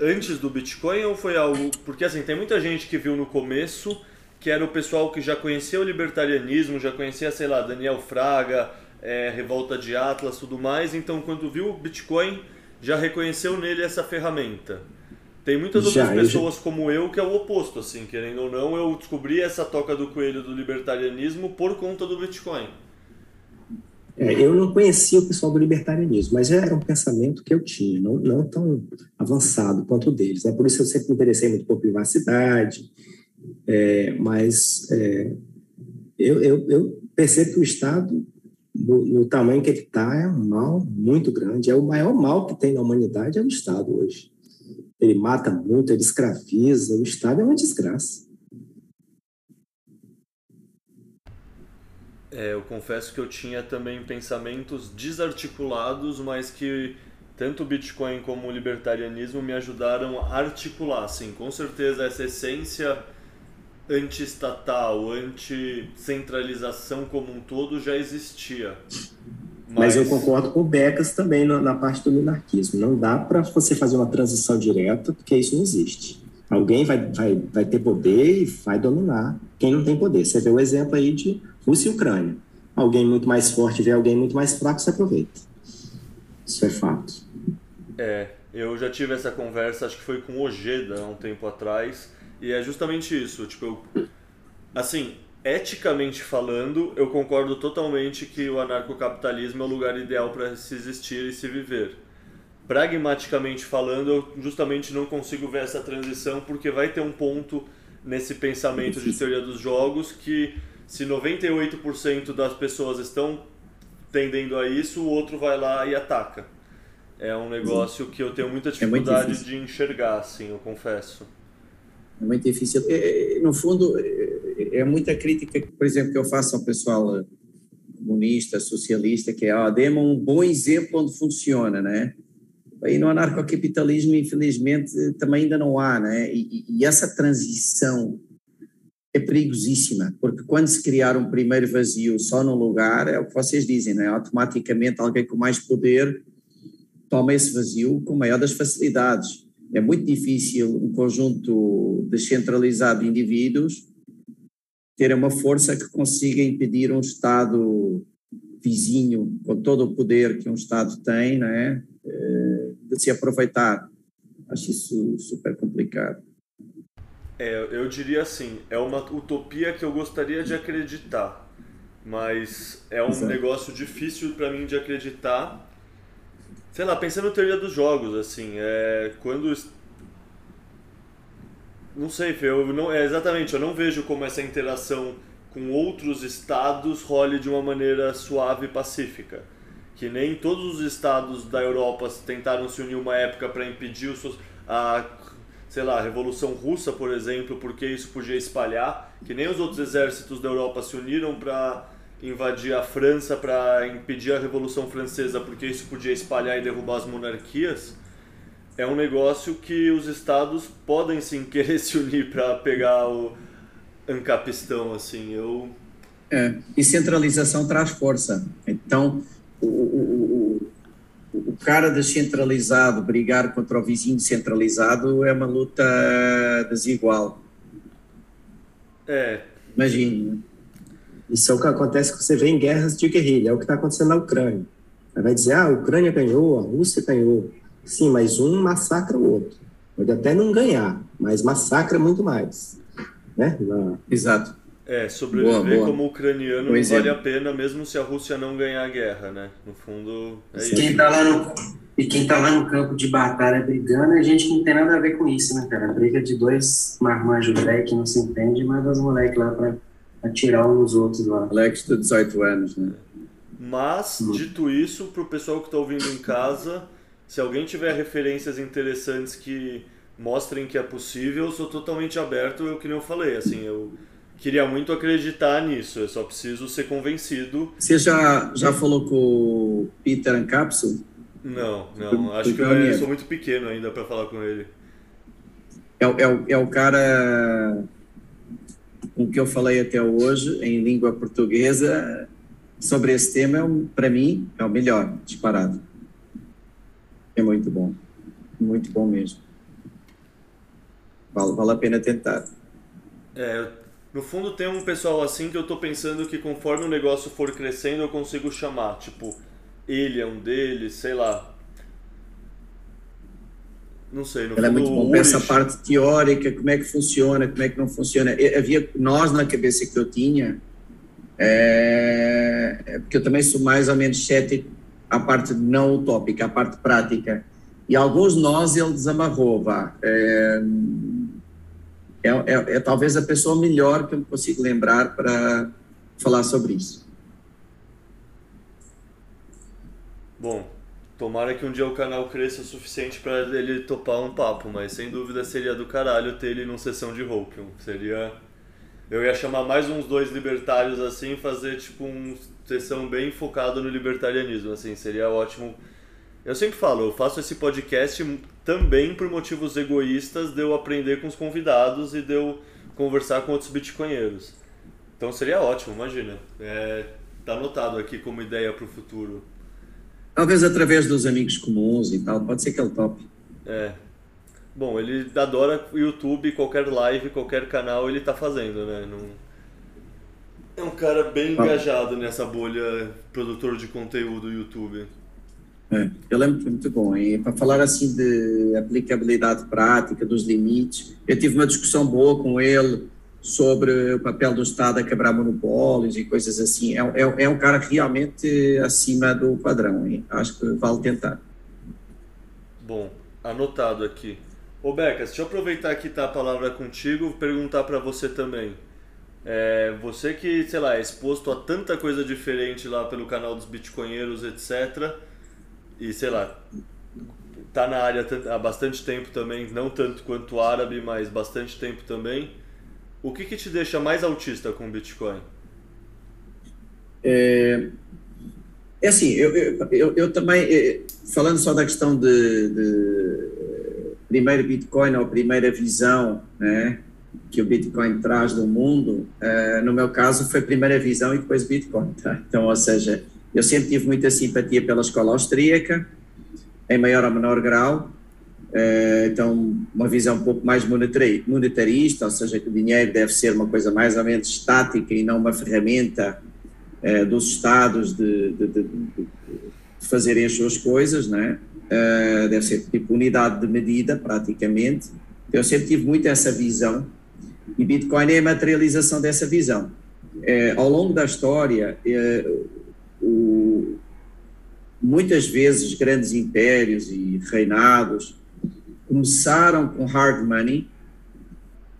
antes do Bitcoin ou foi algo. Porque assim, tem muita gente que viu no começo que era o pessoal que já conhecia o libertarianismo, já conhecia, sei lá, Daniel Fraga, é, Revolta de Atlas tudo mais, então quando viu o Bitcoin já reconheceu nele essa ferramenta. Tem muitas outras já, pessoas já... como eu que é o oposto, assim, querendo ou não, eu descobri essa toca do coelho do libertarianismo por conta do Bitcoin. É, eu não conhecia o pessoal do libertarianismo, mas era um pensamento que eu tinha, não, não tão avançado quanto o deles. Né? Por isso eu sempre me interessei muito por privacidade, é, mas é, eu, eu, eu, percebo que o Estado, no, no tamanho que ele está, é um mal muito grande. É o maior mal que tem na humanidade é o Estado hoje. Ele mata muito, ele escraviza, o Estado é uma desgraça. É, eu confesso que eu tinha também pensamentos desarticulados, mas que tanto o Bitcoin como o libertarianismo me ajudaram a articular. Sim, com certeza essa essência anti-estatal, anti-centralização como um todo já existia. Mas... mas, eu concordo com o Becas também na, na parte do minarquismo. Não dá para você fazer uma transição direta, porque isso não existe. Alguém vai, vai, vai ter poder e vai dominar quem não tem poder. Você vê o exemplo aí de Rússia e Ucrânia. Alguém muito mais forte vê alguém muito mais fraco, se aproveita. Isso é fato. É, eu já tive essa conversa, acho que foi com o Ojeda há um tempo atrás, e é justamente isso, tipo, eu, assim, eticamente falando, eu concordo totalmente que o anarcocapitalismo é o lugar ideal para se existir e se viver. pragmaticamente falando, eu justamente não consigo ver essa transição porque vai ter um ponto nesse pensamento de teoria dos jogos que se 98% das pessoas estão tendendo a isso, o outro vai lá e ataca. É um negócio que eu tenho muita é dificuldade é de enxergar, assim, eu confesso. É muito difícil. É, no fundo, é, é muita crítica, por exemplo, que eu faço ao pessoal comunista, socialista, que é, ó, dê um bom exemplo onde funciona, né? Aí no anarcocapitalismo, infelizmente, também ainda não há, né? E, e, essa transição é perigosíssima, porque quando se criar um primeiro vazio só num lugar, é o que vocês dizem, né? Automaticamente alguém com mais poder toma esse vazio com maior das facilidades. É muito difícil um conjunto descentralizado de indivíduos ter uma força que consiga impedir um Estado vizinho, com todo o poder que um Estado tem, não é? Eh, de se aproveitar. Acho isso super complicado. É, eu diria assim, é uma utopia que eu gostaria de acreditar, mas é um Exato. negócio difícil para mim de acreditar. Sei lá, pensando na teoria dos jogos, assim, é quando não sei, Fê, eu não, é, exatamente, eu não vejo como essa interação com outros estados role de uma maneira suave e pacífica. Que nem todos os estados da Europa tentaram se unir uma época para impedir a, sei lá, a Revolução Russa, por exemplo, porque isso podia espalhar, que nem os outros exércitos da Europa se uniram para invadir a França para impedir a Revolução Francesa, porque isso podia espalhar e derrubar as monarquias. É um negócio que os estados podem sim [LAUGHS] querer se unir para pegar o Ancapistão, assim. Eu é, e centralização traz força. Então, o, o, o, cara descentralizado brigar contra o vizinho centralizado é uma luta desigual. É. Imagine. Isso é o que acontece quando você vê em guerras de guerrilha, é o que está acontecendo na Ucrânia. Vai dizer, ah, a Ucrânia ganhou, a Rússia ganhou. Sim, mas um massacra o outro. Pode até não ganhar, mas massacra muito mais. Né? Na... Exato. É, sobreviver boa, boa. como ucraniano pois não vale é. a pena, mesmo se a Rússia não ganhar a guerra, né? No fundo, é isso. Quem tá lá no, e quem tá lá no campo de batalha brigando é gente que não tem nada a ver com isso, né, cara? Briga de dois marmanjos velhos que não se entende, mas os moleques lá pra atirar uns nos outros lá. Moleques de 18 anos, né? Mas, hum. dito isso, pro pessoal que tá ouvindo em casa, se alguém tiver referências interessantes que mostrem que é possível, eu sou totalmente aberto, eu que nem eu falei, assim, eu queria muito acreditar nisso, eu só preciso ser convencido. Você já, já falou com o Peter Ancapsul? Não, não, acho que eu, eu sou muito pequeno ainda para falar com ele. É, é, é o cara com que eu falei até hoje em língua portuguesa sobre esse tema, é para mim, é o melhor, disparado. É muito bom, muito bom mesmo. Vale, vale a pena tentar. É, no fundo tem um pessoal assim que eu tô pensando que conforme o negócio for crescendo eu consigo chamar, tipo, ele é um deles, sei lá. Não sei, no Ela é muito bom essa parte teórica, como é que funciona, como é que não funciona. Eu, havia nós na cabeça que eu tinha, é, é, porque eu também sou mais ou menos cético à parte não utópica, à parte prática. E alguns nós ele desamarrou, vá. É, é, é, é, talvez a pessoa melhor que eu consigo lembrar para falar sobre isso. Bom, tomara que um dia o canal cresça o suficiente para ele topar um papo, mas sem dúvida seria do caralho ter ele numa sessão de Hopium. Seria. Eu ia chamar mais uns dois libertários assim, fazer tipo uma sessão bem focada no libertarianismo, assim, seria ótimo. Eu sempre falo, eu faço esse podcast também por motivos egoístas de eu aprender com os convidados e de eu conversar com outros bitcoinheiros. Então seria ótimo, imagina. É, tá anotado aqui como ideia para o futuro. Talvez através dos amigos comuns e tal, pode ser que ele tope. É. Bom, ele adora YouTube, qualquer live, qualquer canal ele tá fazendo, né? Não... É um cara bem ah. engajado nessa bolha produtor de conteúdo YouTube. É, eu lembro que foi muito bom. E para falar assim de aplicabilidade prática, dos limites, eu tive uma discussão boa com ele sobre o papel do Estado a quebrar monopólios e coisas assim. É, é, é um cara realmente acima do padrão. Hein? Acho que vale tentar. Bom, anotado aqui. Ô Becas, deixa eu aproveitar que tá a palavra contigo perguntar para você também. É, você que, sei lá, é exposto a tanta coisa diferente lá pelo canal dos bitcoinheiros, etc. E, sei lá, tá na área há bastante tempo também, não tanto quanto árabe, mas bastante tempo também. O que, que te deixa mais autista com o Bitcoin? É, é assim, eu, eu, eu, eu também, é, falando só da questão de, de primeiro Bitcoin ou primeira visão né, que o Bitcoin traz do mundo, uh, no meu caso foi primeira visão e depois Bitcoin. Tá? Então, ou seja, eu sempre tive muita simpatia pela escola austríaca, em maior ou menor grau, então uma visão um pouco mais monetarista, ou seja, que o dinheiro deve ser uma coisa mais ou menos estática e não uma ferramenta uh, dos Estados de, de, de, de, fazerem as suas coisas, né? Deve ser tipo unidade de medida, praticamente. Eu sempre tive muito essa visão e Bitcoin é a materialização dessa visão. ao longo da história, o, muitas vezes grandes impérios e reinados começaram com hard money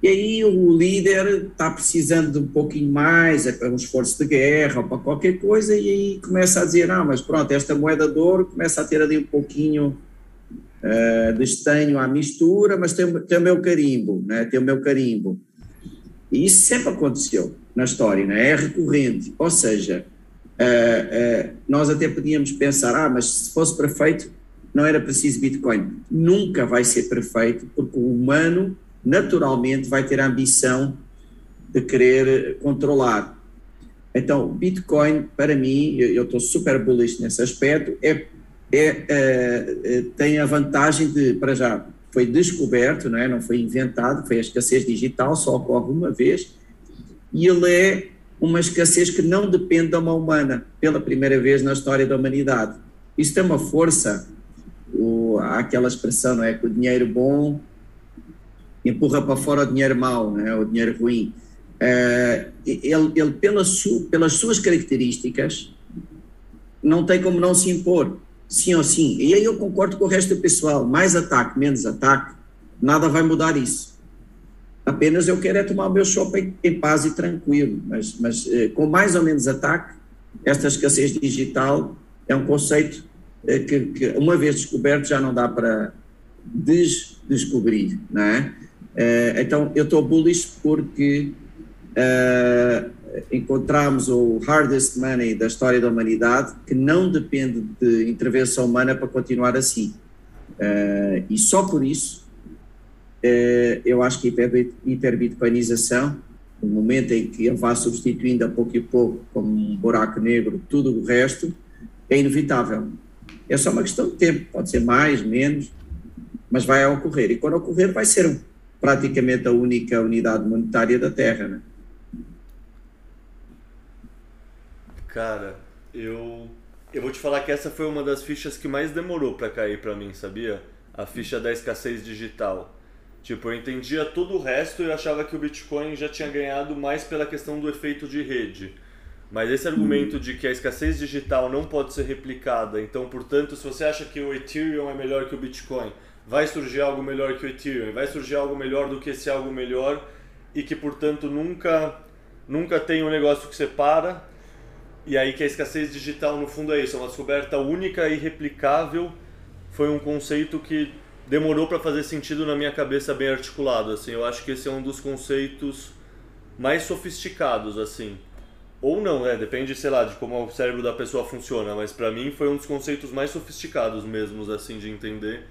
e aí o líder está precisando de um pouquinho mais, é para um esforço de guerra ou para qualquer coisa, e aí começa a dizer, não, mas pronto, esta moeda de ouro começa a ter ali um pouquinho uh, de estanho à mistura, mas tem, tem o meu carimbo, né? tem o meu carimbo. E isso sempre aconteceu na história, né? é recorrente, ou seja, uh, uh, nós até podíamos pensar, ah, mas se fosse perfeito, não era preciso Bitcoin. Nunca vai ser perfeito, porque o humano naturalmente vai ter a ambição de querer controlar. Então, Bitcoin, para mim, eu estou super bullish nesse aspecto, é, é, é, tem a vantagem de, para já, foi descoberto, não, é? não foi inventado, foi a escassez digital, só ocorre uma vez, e ele é uma escassez que não depende da mão humana, pela primeira vez na história da humanidade. Isso tem uma força, o, aquela expressão, não é? Que o dinheiro bom empurra para fora o dinheiro mau, né? o dinheiro ruim. Uh, ele, ele pelas, su, pelas suas características, não tem como não se impor, sim ou sim. E aí eu concordo com o resto do pessoal: mais ataque, menos ataque, nada vai mudar isso. Apenas eu quero é tomar o meu shopping em paz e tranquilo, mas, mas eh, com mais ou menos ataque, esta escassez digital é um conceito que, que, uma vez descoberto, já não dá para desdescobrir, não é? Eh, então, eu estou bullish porque encontramos o hardest money da história da humanidade, que não depende de intervenção humana para continuar assim. e só por isso eh, eu acho que a hiperbitcoinização, no momento em que ele vai substituindo a pouco e pouco, como um buraco negro, tudo o resto, é inevitável. É só uma questão de tempo, pode ser mais, menos, mas vai ocorrer. E quando ocorrer, vai ser praticamente a única unidade monetária da Terra. Né? Cara, eu, eu vou te falar que essa foi uma das fichas que mais demorou para cair para mim, sabia? A ficha da escassez digital Tipo, eu entendia todo o resto e achava que o Bitcoin já tinha ganhado mais pela questão do efeito de rede. Mas esse argumento de que a escassez digital não pode ser replicada, então, portanto, se você acha que o Ethereum é melhor que o Bitcoin, vai surgir algo melhor que o Ethereum, vai surgir algo melhor do que esse algo melhor e que, portanto, nunca nunca tem um negócio que separa. E aí que a escassez digital, no fundo, é isso, é uma descoberta única e replicável. Foi um conceito que demorou para fazer sentido na minha cabeça bem articulado, assim. Eu acho que esse é um dos conceitos mais sofisticados, assim. Ou não, né? Depende, sei lá, de como o cérebro da pessoa funciona, mas para mim foi um dos conceitos mais sofisticados mesmo, assim, de entender.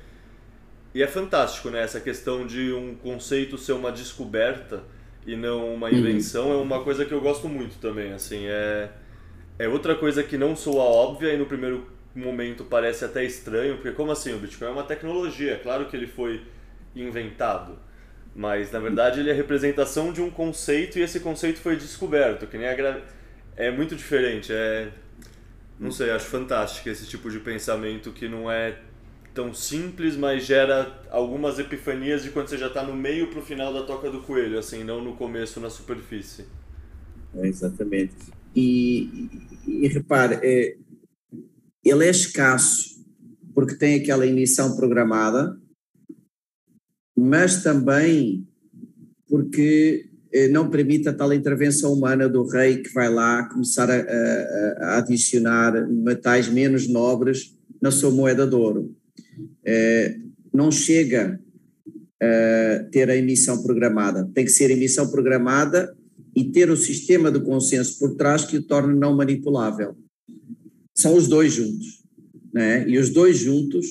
E é fantástico, né? Essa questão de um conceito ser uma descoberta e não uma uhum. invenção uhum. é uma coisa que eu gosto muito também, assim. É, é outra coisa que não soa óbvia e no primeiro momento parece até estranho, porque como assim? O Bitcoin é uma tecnologia, claro que ele foi inventado, mas na verdade ele é a representação de um conceito e esse conceito foi descoberto, que nem a gra... é muito diferente, é não sei, acho fantástico esse tipo de pensamento que não é tão simples, mas gera algumas epifanias de quando você já está no meio para o final da toca do coelho, assim, não no começo na superfície. É, exatamente. E, e, e repare, é, ele é escasso, porque tem aquela emissão programada, mas também porque não permite a tal intervenção humana do rei que vai lá começar a, a, a adicionar metais menos nobres na sua moeda de ouro. É, não chega a ter a emissão programada, tem que ser emissão programada e ter o sistema de consenso por trás que o torne não manipulável. São os dois juntos, né? e os dois juntos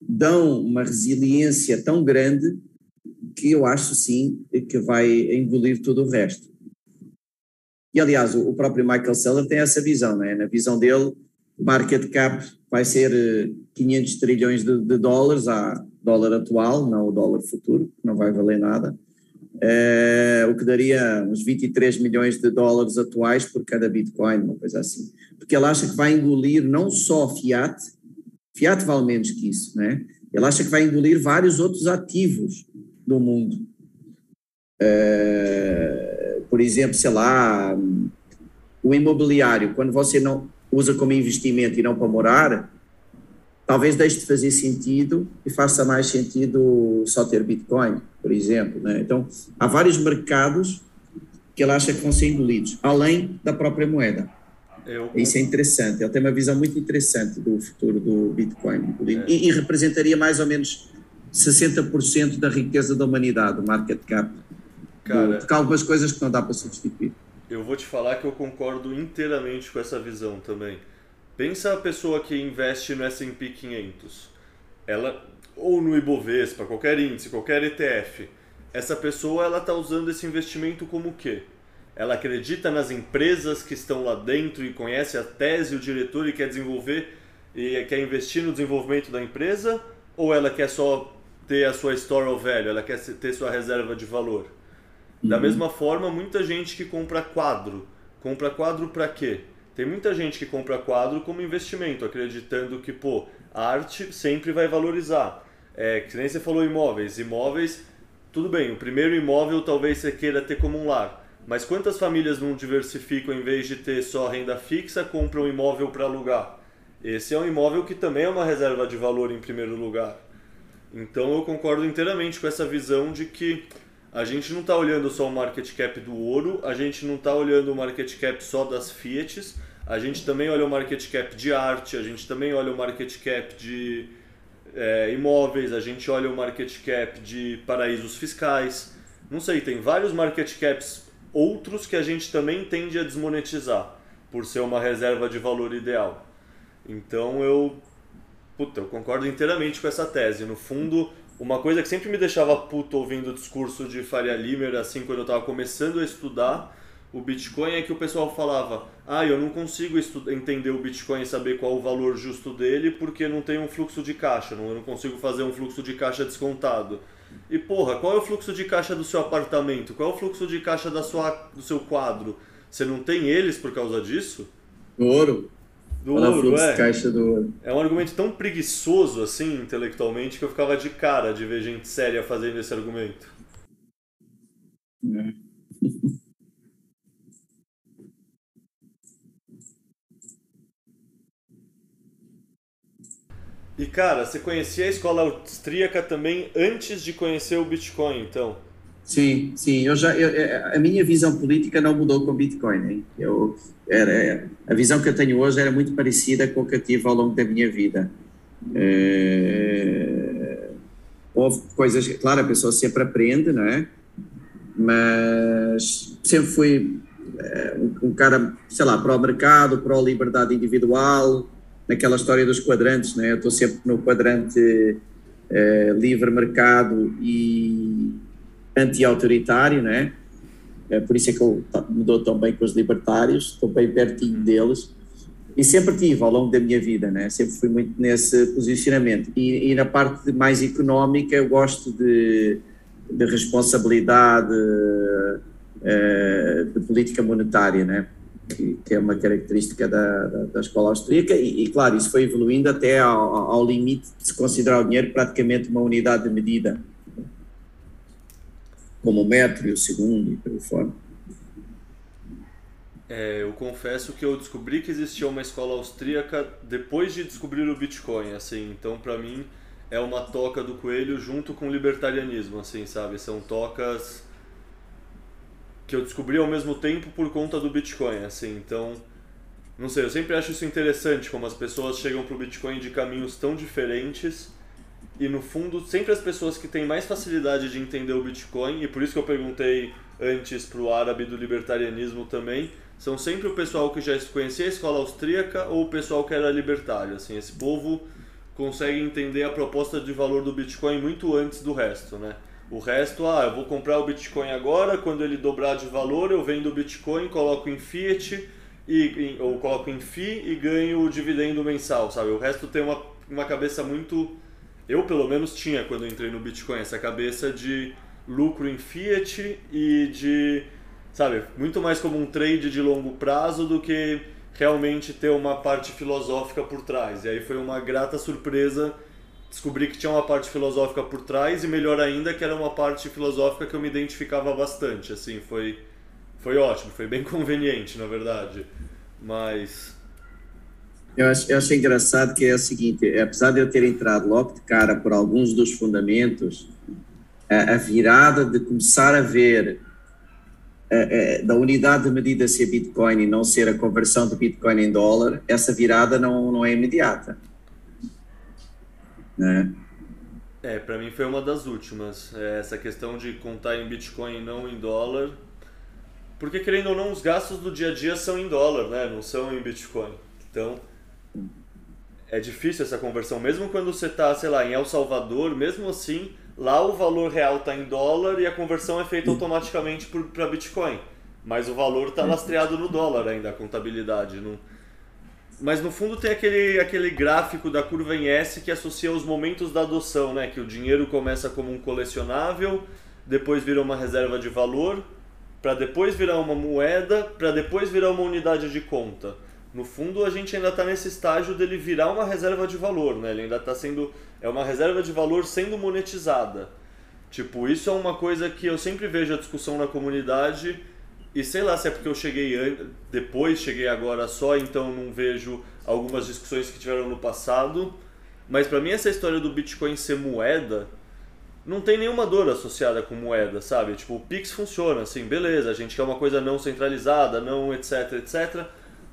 dão uma resiliência tão grande que eu acho sim que vai engolir todo o resto. E aliás, o próprio Michael Saylor tem essa visão, né? na visão dele, o market cap vai ser 500 eh, trilhões de, de dólares a dólar atual, não o dólar futuro, que não vai valer nada, é, o que daria uns 23 milhões de dólares atuais por cada Bitcoin, uma coisa assim. Porque ele acha que vai engolir não só Fiat, Fiat vale menos que isso, né? Ele acha que vai engolir vários outros ativos do mundo. É, por exemplo, sei lá, o imobiliário, quando você não usa como investimento e não para morar, talvez deixe de fazer sentido e faça mais sentido só ter Bitcoin, por exemplo. Né? Então, há vários mercados que ele acha que vão ser engolidos, além da própria moeda. Eu... Isso é interessante, ele tem uma visão muito interessante do futuro do Bitcoin. É. E, e representaria mais ou menos 60% da riqueza da humanidade, o market cap. Cara, porque há algumas coisas que não dá para substituir. Eu vou te falar que eu concordo inteiramente com essa visão também. Pensa a pessoa que investe no S&P 500, ela ou no Ibovespa, qualquer índice, qualquer ETF. Essa pessoa ela está usando esse investimento como o quê? Ela acredita nas empresas que estão lá dentro e conhece a tese, o diretor e quer desenvolver e quer investir no desenvolvimento da empresa? Ou ela quer só ter a sua store of value, ela quer ter sua reserva de valor. Da uhum. mesma forma, muita gente que compra quadro. Compra quadro para quê? Tem muita gente que compra quadro como investimento, acreditando que, pô, a arte sempre vai valorizar. É, que nem você falou imóveis. Imóveis, tudo bem, o primeiro imóvel talvez você queira ter como um lar. Mas quantas famílias não diversificam, em vez de ter só renda fixa, compram um imóvel para alugar? Esse é um imóvel que também é uma reserva de valor em primeiro lugar. Então eu concordo inteiramente com essa visão de que a gente não está olhando só o market cap do ouro, a gente não está olhando o market cap só das Fiats, a gente também olha o market cap de arte, a gente também olha o market cap de é, imóveis, a gente olha o market cap de paraísos fiscais. Não sei, tem vários market caps outros que a gente também tende a desmonetizar por ser uma reserva de valor ideal. Então eu Puta, eu concordo inteiramente com essa tese. No fundo, uma coisa que sempre me deixava puto ouvindo o discurso de Faria Limer, assim, quando eu estava começando a estudar o Bitcoin, é que o pessoal falava: ah, eu não consigo entender o Bitcoin e saber qual o valor justo dele porque não tem um fluxo de caixa, não, eu não consigo fazer um fluxo de caixa descontado. E porra, qual é o fluxo de caixa do seu apartamento? Qual é o fluxo de caixa da sua, do seu quadro? Você não tem eles por causa disso? Ouro do ouro, é. Caixa do ouro. É um argumento tão preguiçoso assim, intelectualmente, que eu ficava de cara de ver gente séria fazendo esse argumento. É. E cara, você conhecia a escola austríaca também antes de conhecer o Bitcoin, então? Sim, sim. Eu já, eu, é, a minha visão política não mudou com o Bitcoin. Hein? Eu, era, a visão que eu tenho hoje era muito parecida com a que eu tive ao longo da minha vida. É, houve coisas, claro, a pessoa sempre aprende, não é? Mas sempre fui é, um, cara, sei lá, para o mercado, para a liberdade individual, naquela história dos quadrantes, não é? Eu estou sempre no quadrante é, livre mercado e anti-autoritário, né? É por isso é que eu me dou tão bem com os libertários, estou bem pertinho deles e sempre tive ao longo da minha vida, né? Sempre fui muito nesse posicionamento e, e na parte mais económica eu gosto de, de responsabilidade uh, de política monetária, né? Que, que, é uma característica da, da, da escola austríaca e, e, claro, isso foi evoluindo até ao, ao limite de se considerar o dinheiro praticamente uma unidade de medida como metro e o segundo e aí fora. É, eu confesso que eu descobri que existia uma escola austríaca depois de descobrir o Bitcoin, assim. Então, para mim, é uma toca do coelho junto com o libertarianismo, assim, sabe? São tocas que eu descobri ao mesmo tempo por conta do Bitcoin, assim. Então, não sei, eu sempre acho isso interessante como as pessoas chegam pro Bitcoin de caminhos tão diferentes e no fundo sempre as pessoas que têm mais facilidade de entender o Bitcoin e por isso que eu perguntei antes pro árabe do libertarianismo também, são sempre o pessoal que já conhecia a escola austríaca ou o pessoal que era libertário, assim, esse povo consegue entender a proposta de valor do Bitcoin muito antes do resto, né? O resto, ah, eu vou comprar o Bitcoin agora, quando ele dobrar de valor, eu vendo o Bitcoin, coloco em fiat e ou coloco em FI e ganho o dividendo mensal, sabe? O resto tem uma, uma cabeça muito eu pelo menos tinha quando entrei no Bitcoin essa cabeça de lucro em fiat e de, sabe, muito mais como um trade de longo prazo do que realmente ter uma parte filosófica por trás. E aí foi uma grata surpresa descobrir que tinha uma parte filosófica por trás e melhor ainda que era uma parte filosófica que eu me identificava bastante, assim, foi foi ótimo, foi bem [LAUGHS] conveniente, na verdade. Mas eu acho, eu acho engraçado que é o seguinte, apesar de eu ter entrado logo de cara por alguns dos fundamentos, a, a virada de começar a ver a, a, da unidade de medida ser Bitcoin e não ser a conversão de Bitcoin em dólar, essa virada não, não é imediata. Né? É, para mim foi uma das últimas. É, essa questão de contar em Bitcoin e não em dólar. Porque, querendo ou não, os gastos do dia a dia são em dólar, né? Não são em Bitcoin. Então, é difícil essa conversão. Mesmo quando você está, sei lá, em El Salvador, mesmo assim, lá o valor real está em dólar e a conversão é feita automaticamente para Bitcoin. Mas o valor está lastreado no dólar ainda, a contabilidade. Não... Mas no fundo tem aquele, aquele gráfico da curva em S que associa os momentos da adoção, né? Que o dinheiro começa como um colecionável, depois vira uma reserva de valor, para depois virar uma moeda, para depois virar uma unidade de conta no fundo a gente ainda está nesse estágio dele virar uma reserva de valor, né? Ele ainda está sendo é uma reserva de valor sendo monetizada. Tipo, isso é uma coisa que eu sempre vejo a discussão na comunidade e sei lá se é porque eu cheguei depois, cheguei agora só, então não vejo algumas discussões que tiveram no passado. Mas para mim essa história do Bitcoin ser moeda não tem nenhuma dor associada com moeda, sabe? Tipo, o Pix funciona assim, beleza, a gente quer uma coisa não centralizada, não etc, etc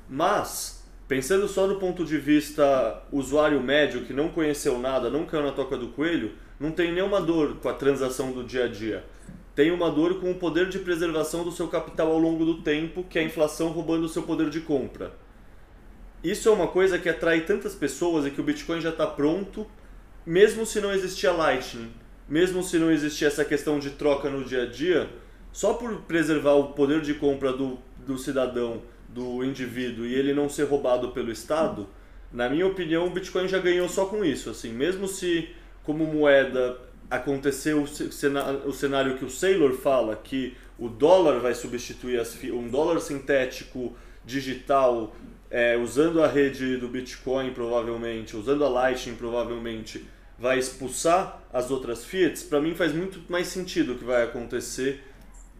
mas, pensando só do ponto de vista usuário médio que não conheceu nada, não caiu na toca do coelho, não tem nenhuma dor com a transação do dia a dia. Tem uma dor com o poder de preservação do seu capital ao longo do tempo, que é a inflação roubando o seu poder de compra. Isso é uma coisa que atrai tantas pessoas e que o Bitcoin já está pronto, mesmo se não existia Lightning, mesmo se não existia essa questão de troca no dia a dia, só por preservar o poder de compra do, do cidadão do indivíduo e ele não ser roubado pelo Estado, na minha opinião, o Bitcoin já ganhou só com isso. Assim, mesmo se como moeda aconteceu o cenário que o Saylor fala, que o dólar vai substituir as um dólar sintético digital é, usando a rede do Bitcoin provavelmente, usando a Lightning provavelmente, vai expulsar as outras fiats, para mim faz muito mais sentido o que vai acontecer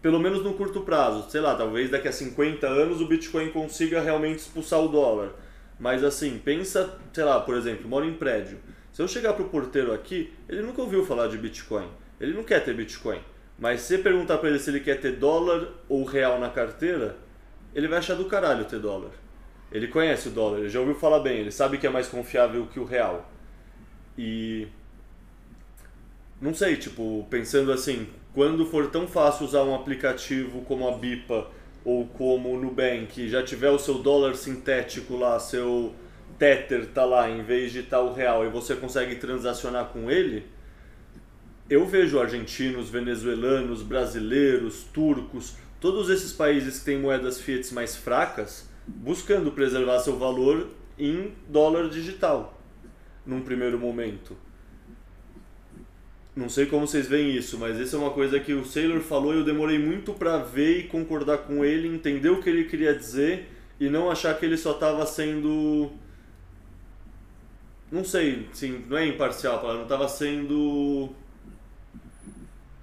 pelo menos no curto prazo. Sei lá, talvez daqui a 50 anos o Bitcoin consiga realmente expulsar o dólar. Mas assim, pensa, sei lá, por exemplo, moro em prédio. Se eu chegar pro porteiro aqui, ele nunca ouviu falar de Bitcoin. Ele não quer ter Bitcoin. Mas se perguntar para ele se ele quer ter dólar ou real na carteira, ele vai achar do caralho ter dólar. Ele conhece o dólar, ele já ouviu falar bem, ele sabe que é mais confiável que o real. E não sei, tipo, pensando assim, quando for tão fácil usar um aplicativo como a Bipa ou como o Nubank, já tiver o seu dólar sintético lá, seu Tether tá lá em vez de estar tá o real e você consegue transacionar com ele, eu vejo argentinos, venezuelanos, brasileiros, turcos, todos esses países que têm moedas fiat mais fracas, buscando preservar seu valor em dólar digital, num primeiro momento. Não sei como vocês veem isso, mas essa é uma coisa que o Sailor falou e eu demorei muito para ver e concordar com ele, entender o que ele queria dizer e não achar que ele só estava sendo. Não sei, sim, não é imparcial, não estava sendo.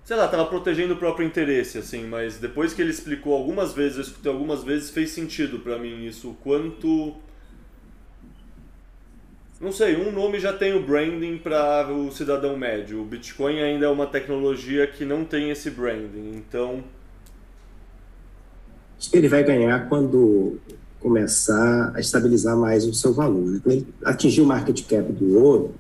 sei lá, tava protegendo o próprio interesse, assim, mas depois que ele explicou algumas vezes, eu escutei algumas vezes, fez sentido para mim isso, o quanto não sei, um nome já tem o branding para o cidadão médio. O Bitcoin ainda é uma tecnologia que não tem esse branding, então acho que ele vai ganhar quando começar a estabilizar mais o seu valor. Né? Quando ele atingir o market cap do ouro,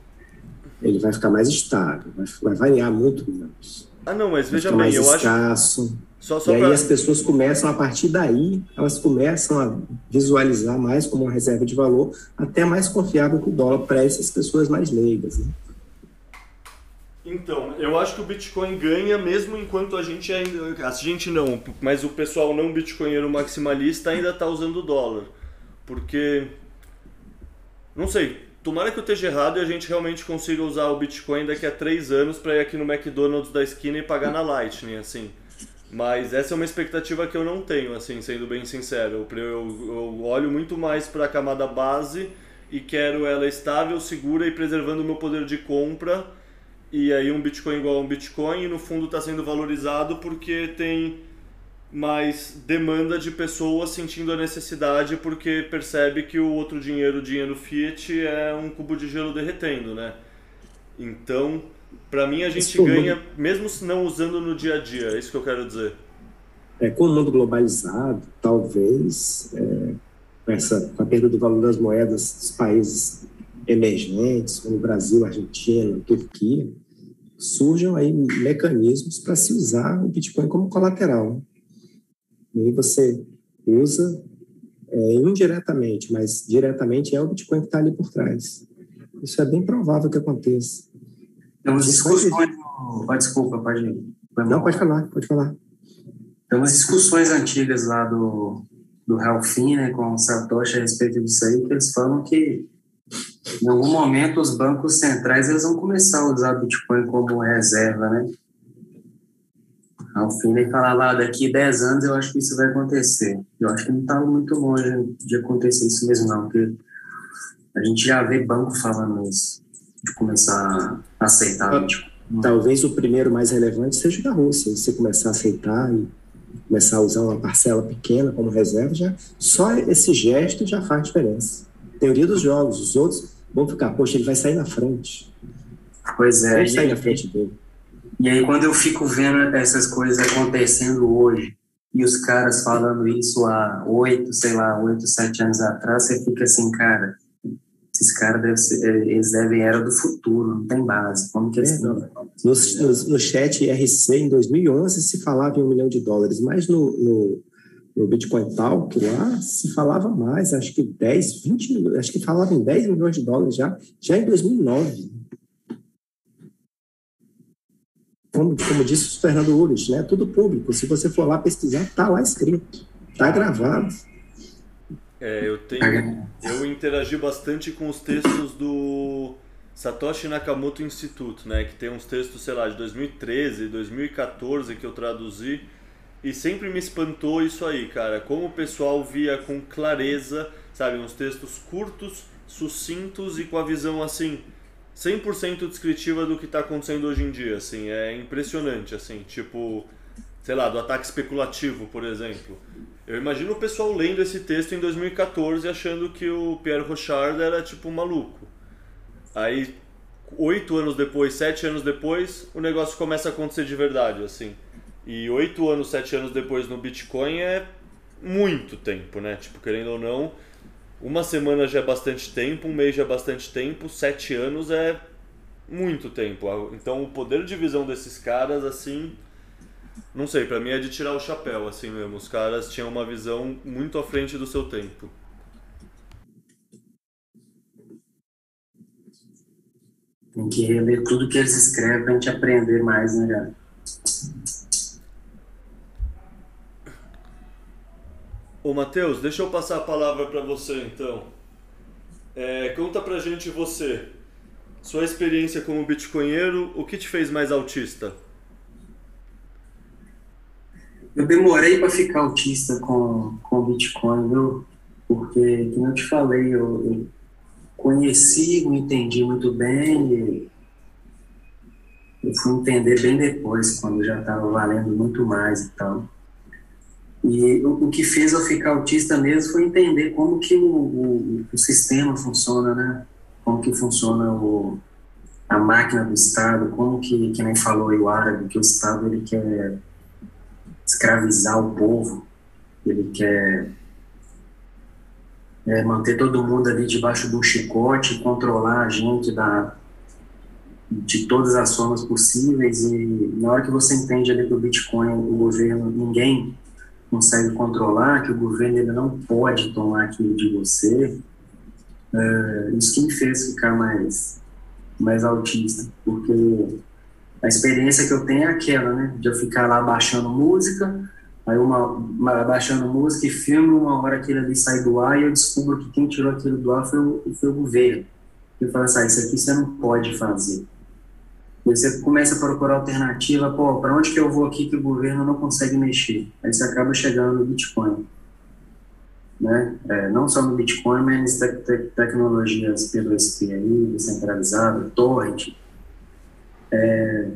ele vai ficar mais estável, vai, vai variar muito menos. Ah, não, mas veja bem, eu escasso. acho. Só, só e pra... aí as pessoas começam, a partir daí, elas começam a visualizar mais como uma reserva de valor, até mais confiável que o dólar para essas pessoas mais leigas. Né? Então, eu acho que o Bitcoin ganha mesmo enquanto a gente ainda. A gente não, mas o pessoal não bitcoinheiro maximalista ainda está usando o dólar. Porque. Não sei, tomara que eu esteja errado e a gente realmente consiga usar o Bitcoin daqui a três anos para ir aqui no McDonald's da esquina e pagar na Lightning, assim. Mas essa é uma expectativa que eu não tenho, assim, sendo bem sincero. Eu, eu, olho muito mais para a camada base e quero ela estável, segura e preservando o meu poder de compra e aí um Bitcoin igual a um Bitcoin e no fundo está sendo valorizado porque tem mais demanda de pessoas sentindo a necessidade porque percebe que o outro dinheiro, o dinheiro fiat, é um cubo de gelo derretendo, né? Então, para mim a gente ganha, mesmo não usando no dia a dia, é isso que eu quero dizer. É, com o mundo globalizado, talvez, é, com, essa, com a perda do valor das moedas dos países emergentes, como Brasil, Argentina, Turquia, surjam aí mecanismos para se usar o Bitcoin como colateral. E aí você usa é, indiretamente, mas diretamente é o Bitcoin que está ali por trás. Isso é bem provável que aconteça. Temos discussões. Oh, desculpa, pode. Não, pode falar, pode falar. Temos discussões antigas lá do, do Ralphin, né, com o Satoshi a respeito disso aí, que eles falam que em algum momento os bancos centrais eles vão começar a usar Bitcoin como reserva, né? Ao fim falar lá, daqui 10 anos eu acho que isso vai acontecer. Eu acho que não está muito longe de acontecer isso mesmo, não, porque a gente já vê banco falando isso, de começar a aceitar Bitcoin. Talvez o primeiro mais relevante seja da Rússia, você começar a aceitar e começar a usar uma parcela pequena como reserva, já, só esse gesto já faz diferença. Teoria dos jogos, os outros vão ficar, poxa, ele vai sair na frente. Pois é. Vai sair na frente dele. E aí, quando eu fico vendo essas coisas acontecendo hoje, e os caras falando isso há oito, sei lá, oito, sete anos atrás, você fica assim, cara, esses caras devem ser, eh, eles devem era do futuro, não tem base. Como que eles é, no, no, no, chat RC, em 2011, se falava em um milhão de dólares, mas no, no no Bitcoin Talk lá, se falava mais, acho que 10, 20 milhões, acho que falava em 10 milhões de dólares já, já em 2009. Como, como disse o Fernando Ures, né? Tudo público. Se você for lá pesquisar, tá lá escrito, tá gravado. É, eu tenho, eu interagi bastante com os textos do Satoshi Nakamoto Instituto, né? Que tem uns textos, sei lá, de 2013, 2014 que eu traduzi e sempre me espantou isso aí, cara. Como o pessoal via com clareza, sabe, uns textos curtos, sucintos e com a visão assim 100% descritiva do que está acontecendo hoje em dia, assim, é impressionante, assim, tipo, sei lá, do ataque especulativo, por exemplo. Eu imagino o pessoal lendo esse texto em 2014 achando que o Pierre Rochard era tipo maluco. Aí, oito anos depois, sete anos depois, o negócio começa a acontecer de verdade, assim. E oito anos, sete anos depois no Bitcoin é muito tempo, né? Tipo, querendo ou não, uma semana já é bastante tempo, um mês já é bastante tempo, sete anos é muito tempo. Então o poder de visão desses caras, assim, não sei, para mim é de tirar o chapéu, assim mesmo. Os caras tinham uma visão muito à frente do seu tempo. Tem que reler tudo que eles escrevem pra gente aprender mais, né, cara? Ô Matheus, deixa eu passar a palavra para você então. É, conta pra gente você, sua experiência como bitcoinheiro, o que te fez mais autista? Eu demorei para ficar autista com, com Bitcoin, viu? Porque, como eu te falei, eu, eu conheci, me entendi muito bem, eu fui entender bem depois, quando já estava valendo muito mais e tal. E o, o, que fez eu ficar autista mesmo foi entender como que o, o, o sistema funciona, né? Como que funciona o, a máquina do Estado, como que, que nem falou o árabe, que o Estado ele quer escravizar o povo, ele quer é, manter todo mundo ali debaixo do chicote, controlar a gente da, de todas as formas possíveis. E na hora que você entende ali que o Bitcoin, o governo, ninguém consegue controlar, que o governo ele não pode tomar aquilo de você, é, isso que me fez ficar mais, mais autista, porque a experiência que eu tenho é aquela, né, de eu ficar lá baixando música, aí uma, uma baixando música e filme, uma hora aquilo ali sai do ar e eu descubro que quem tirou aquilo do ar foi o, foi o governo. Eu falo assim, ah, isso aqui você não pode fazer você começa a procurar alternativa, pô, para onde que eu vou aqui que o governo não consegue mexer? Aí você acaba chegando no Bitcoin. Né? É, não só no Bitcoin, mas te te tecnologias P2P aí, descentralizada, torrent. É...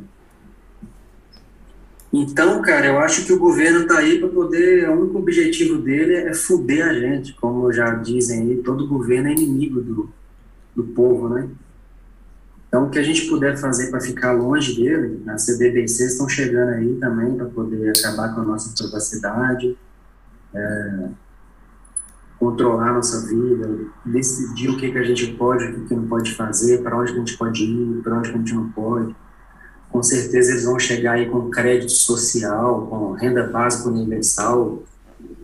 Então, cara, eu acho que o governo está aí para poder, o único objetivo dele é fuder a gente, como já dizem aí, todo governo é inimigo do, do povo, né? Então, o que a gente puder fazer para ficar longe dele, as CBDCs estão chegando aí também para poder acabar com a nossa privacidade, é, controlar a nossa vida, decidir o que, que a gente pode, o que, que não pode fazer, para onde a gente pode ir, para onde a gente não pode. Com certeza eles vão chegar aí com crédito social, com renda básica universal,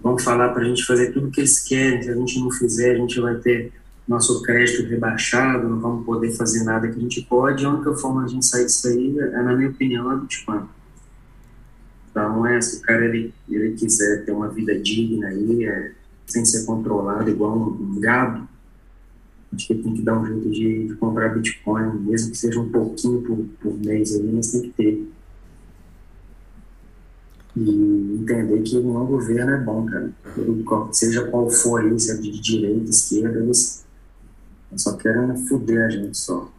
vão falar para a gente fazer tudo o que eles querem, se a gente não fizer, a gente vai ter nosso crédito rebaixado, não vamos poder fazer nada que a gente pode, a única forma de a gente sair disso aí, é, na minha opinião, é Bitcoin. Então, é, se o cara ele, ele quiser ter uma vida digna aí, é, sem ser controlado igual um gado, acho que tem que dar um jeito de, de, comprar Bitcoin, mesmo que seja um pouquinho por, por mês aí, mas tem que ter. E entender que nenhum governo é bom, cara. Seja qual for aí, se é de direita, esquerda, eles só querem fuder a gente só.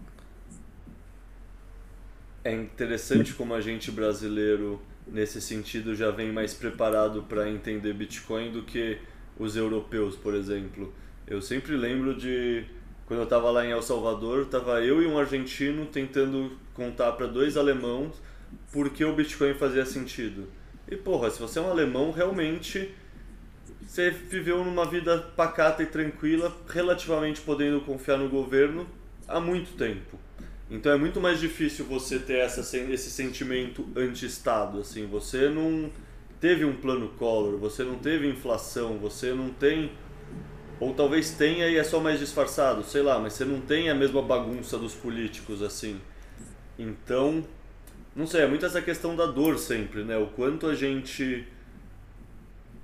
É interessante como a gente brasileiro, nesse sentido, já vem mais preparado para entender Bitcoin do que os europeus, por exemplo. Eu sempre lembro de quando eu estava lá em El Salvador, estava eu e um argentino tentando contar para dois alemãos por que o Bitcoin fazia sentido. E porra, se você é um alemão, realmente você viveu numa vida pacata e tranquila, relativamente podendo confiar no governo há muito tempo. Então é muito mais difícil você ter essa, esse sentimento anti-Estado. Assim, você não teve um plano Collor, você não teve inflação, você não tem. Ou talvez tenha e é só mais disfarçado, sei lá, mas você não tem a mesma bagunça dos políticos assim. Então, não sei, é muito essa questão da dor sempre, né? O quanto a gente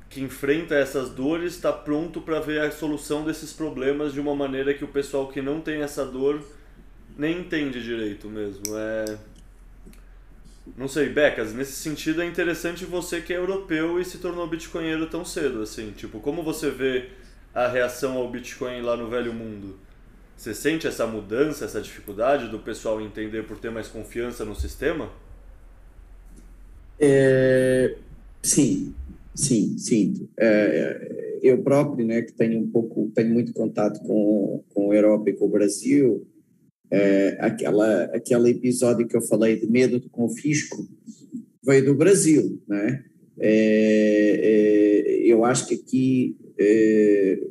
que enfrenta essas dores está pronto para ver a solução desses problemas de uma maneira que o pessoal que não tem essa dor nem entende direito mesmo. É não sei, Becas, nesse sentido é interessante você que é europeu e se tornou bitcoinheiro tão cedo, assim, tipo, como você vê a reação ao Bitcoin lá no velho mundo? Você sente essa mudança, essa dificuldade do pessoal entender por ter mais confiança no sistema? É, sim, Sim, sinto. É, é, eu próprio, né, que tenho um pouco, tenho muito contato com, com a Europa e com o Brasil, é, aquela, aquele episódio que eu falei de medo do confisco veio do Brasil, né? É, é, eu acho que aqui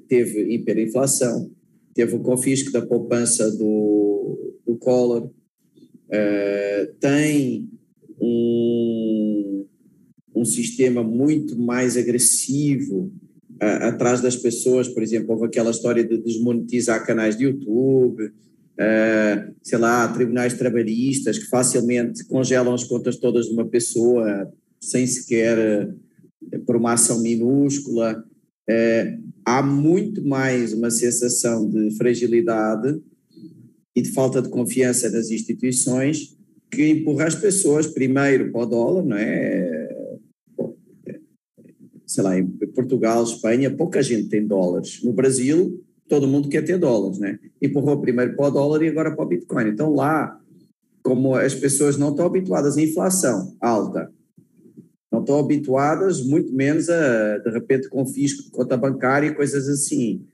teve hiperinflação, teve o confisco da poupança do, do Collor, é, tem um um sistema muito mais agressivo atrás das pessoas, por exemplo, houve aquela história de desmonetizar canais de YouTube, uh, sei lá, tribunais trabalhistas que facilmente congelam as contas todas de uma pessoa sem sequer uh, por uma ação minúscula. Há muito mais uma sensação de fragilidade e de falta de confiança nas instituições que empurra as pessoas primeiro para o dólar, não é? sei lá, em Portugal, Espanha, pouca gente tem dólares. No Brasil, todo mundo quer ter dólares, né? Empurrou primeiro para o dólar e agora para o Bitcoin. Então lá como as pessoas não estão habituadas à inflação alta, estão habituadas, muito menos a, de repente, confisco de conta bancária e coisas assim.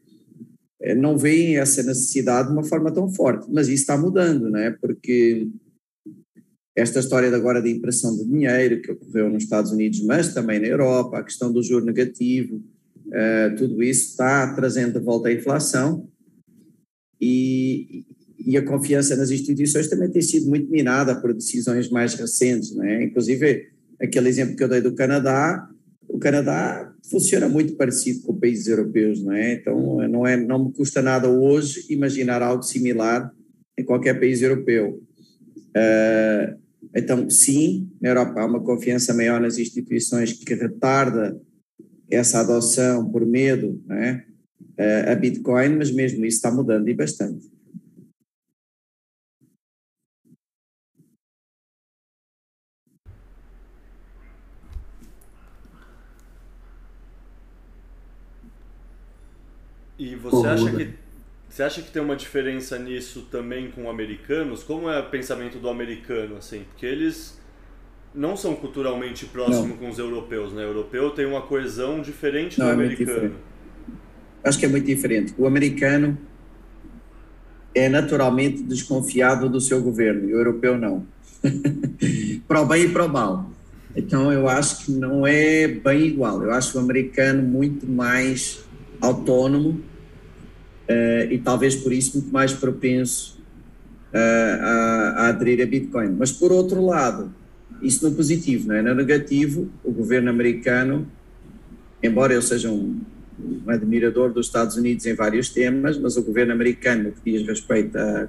Eh, não veem essa necessidade de uma forma tão forte, mas isso está mudando, não é? Porque esta história de agora de impressão de dinheiro que ocorreu nos Estados Unidos, mas também na Europa, a questão do juro negativo, uh, tudo isso está trazendo de volta a inflação e, e a confiança nas instituições também tem sido muito minada por decisões mais recentes, não é? Inclusive, aquele exemplo que eu dei do Canadá, o Canadá funciona muito parecido com países europeus, não é? Então, não, é, não me custa nada hoje imaginar algo similar em qualquer país europeu. Uh, então, sim, na Europa há uma confiança maior nas instituições que retarda essa adoção por medo né, a Bitcoin, mas mesmo isso está mudando e bastante. E você acha que você acha que tem uma diferença nisso também com americanos? Como é o pensamento do americano, assim? Porque eles não são culturalmente próximos com os europeus, né? O europeu tem uma coesão diferente não, do é americano. Acho que é muito diferente. O americano é naturalmente desconfiado do seu governo, e o europeu não. [LAUGHS] para o bem e para o mal. Então eu acho que não é bem igual. Eu acho o americano muito mais autónomo uh, e talvez por isso muito mais propenso uh, a, a, aderir a Bitcoin. Mas por outro lado, isso no positivo, não é? No negativo, o governo americano, embora eu seja um, um admirador dos Estados Unidos em vários temas, mas o governo americano que diz respeito a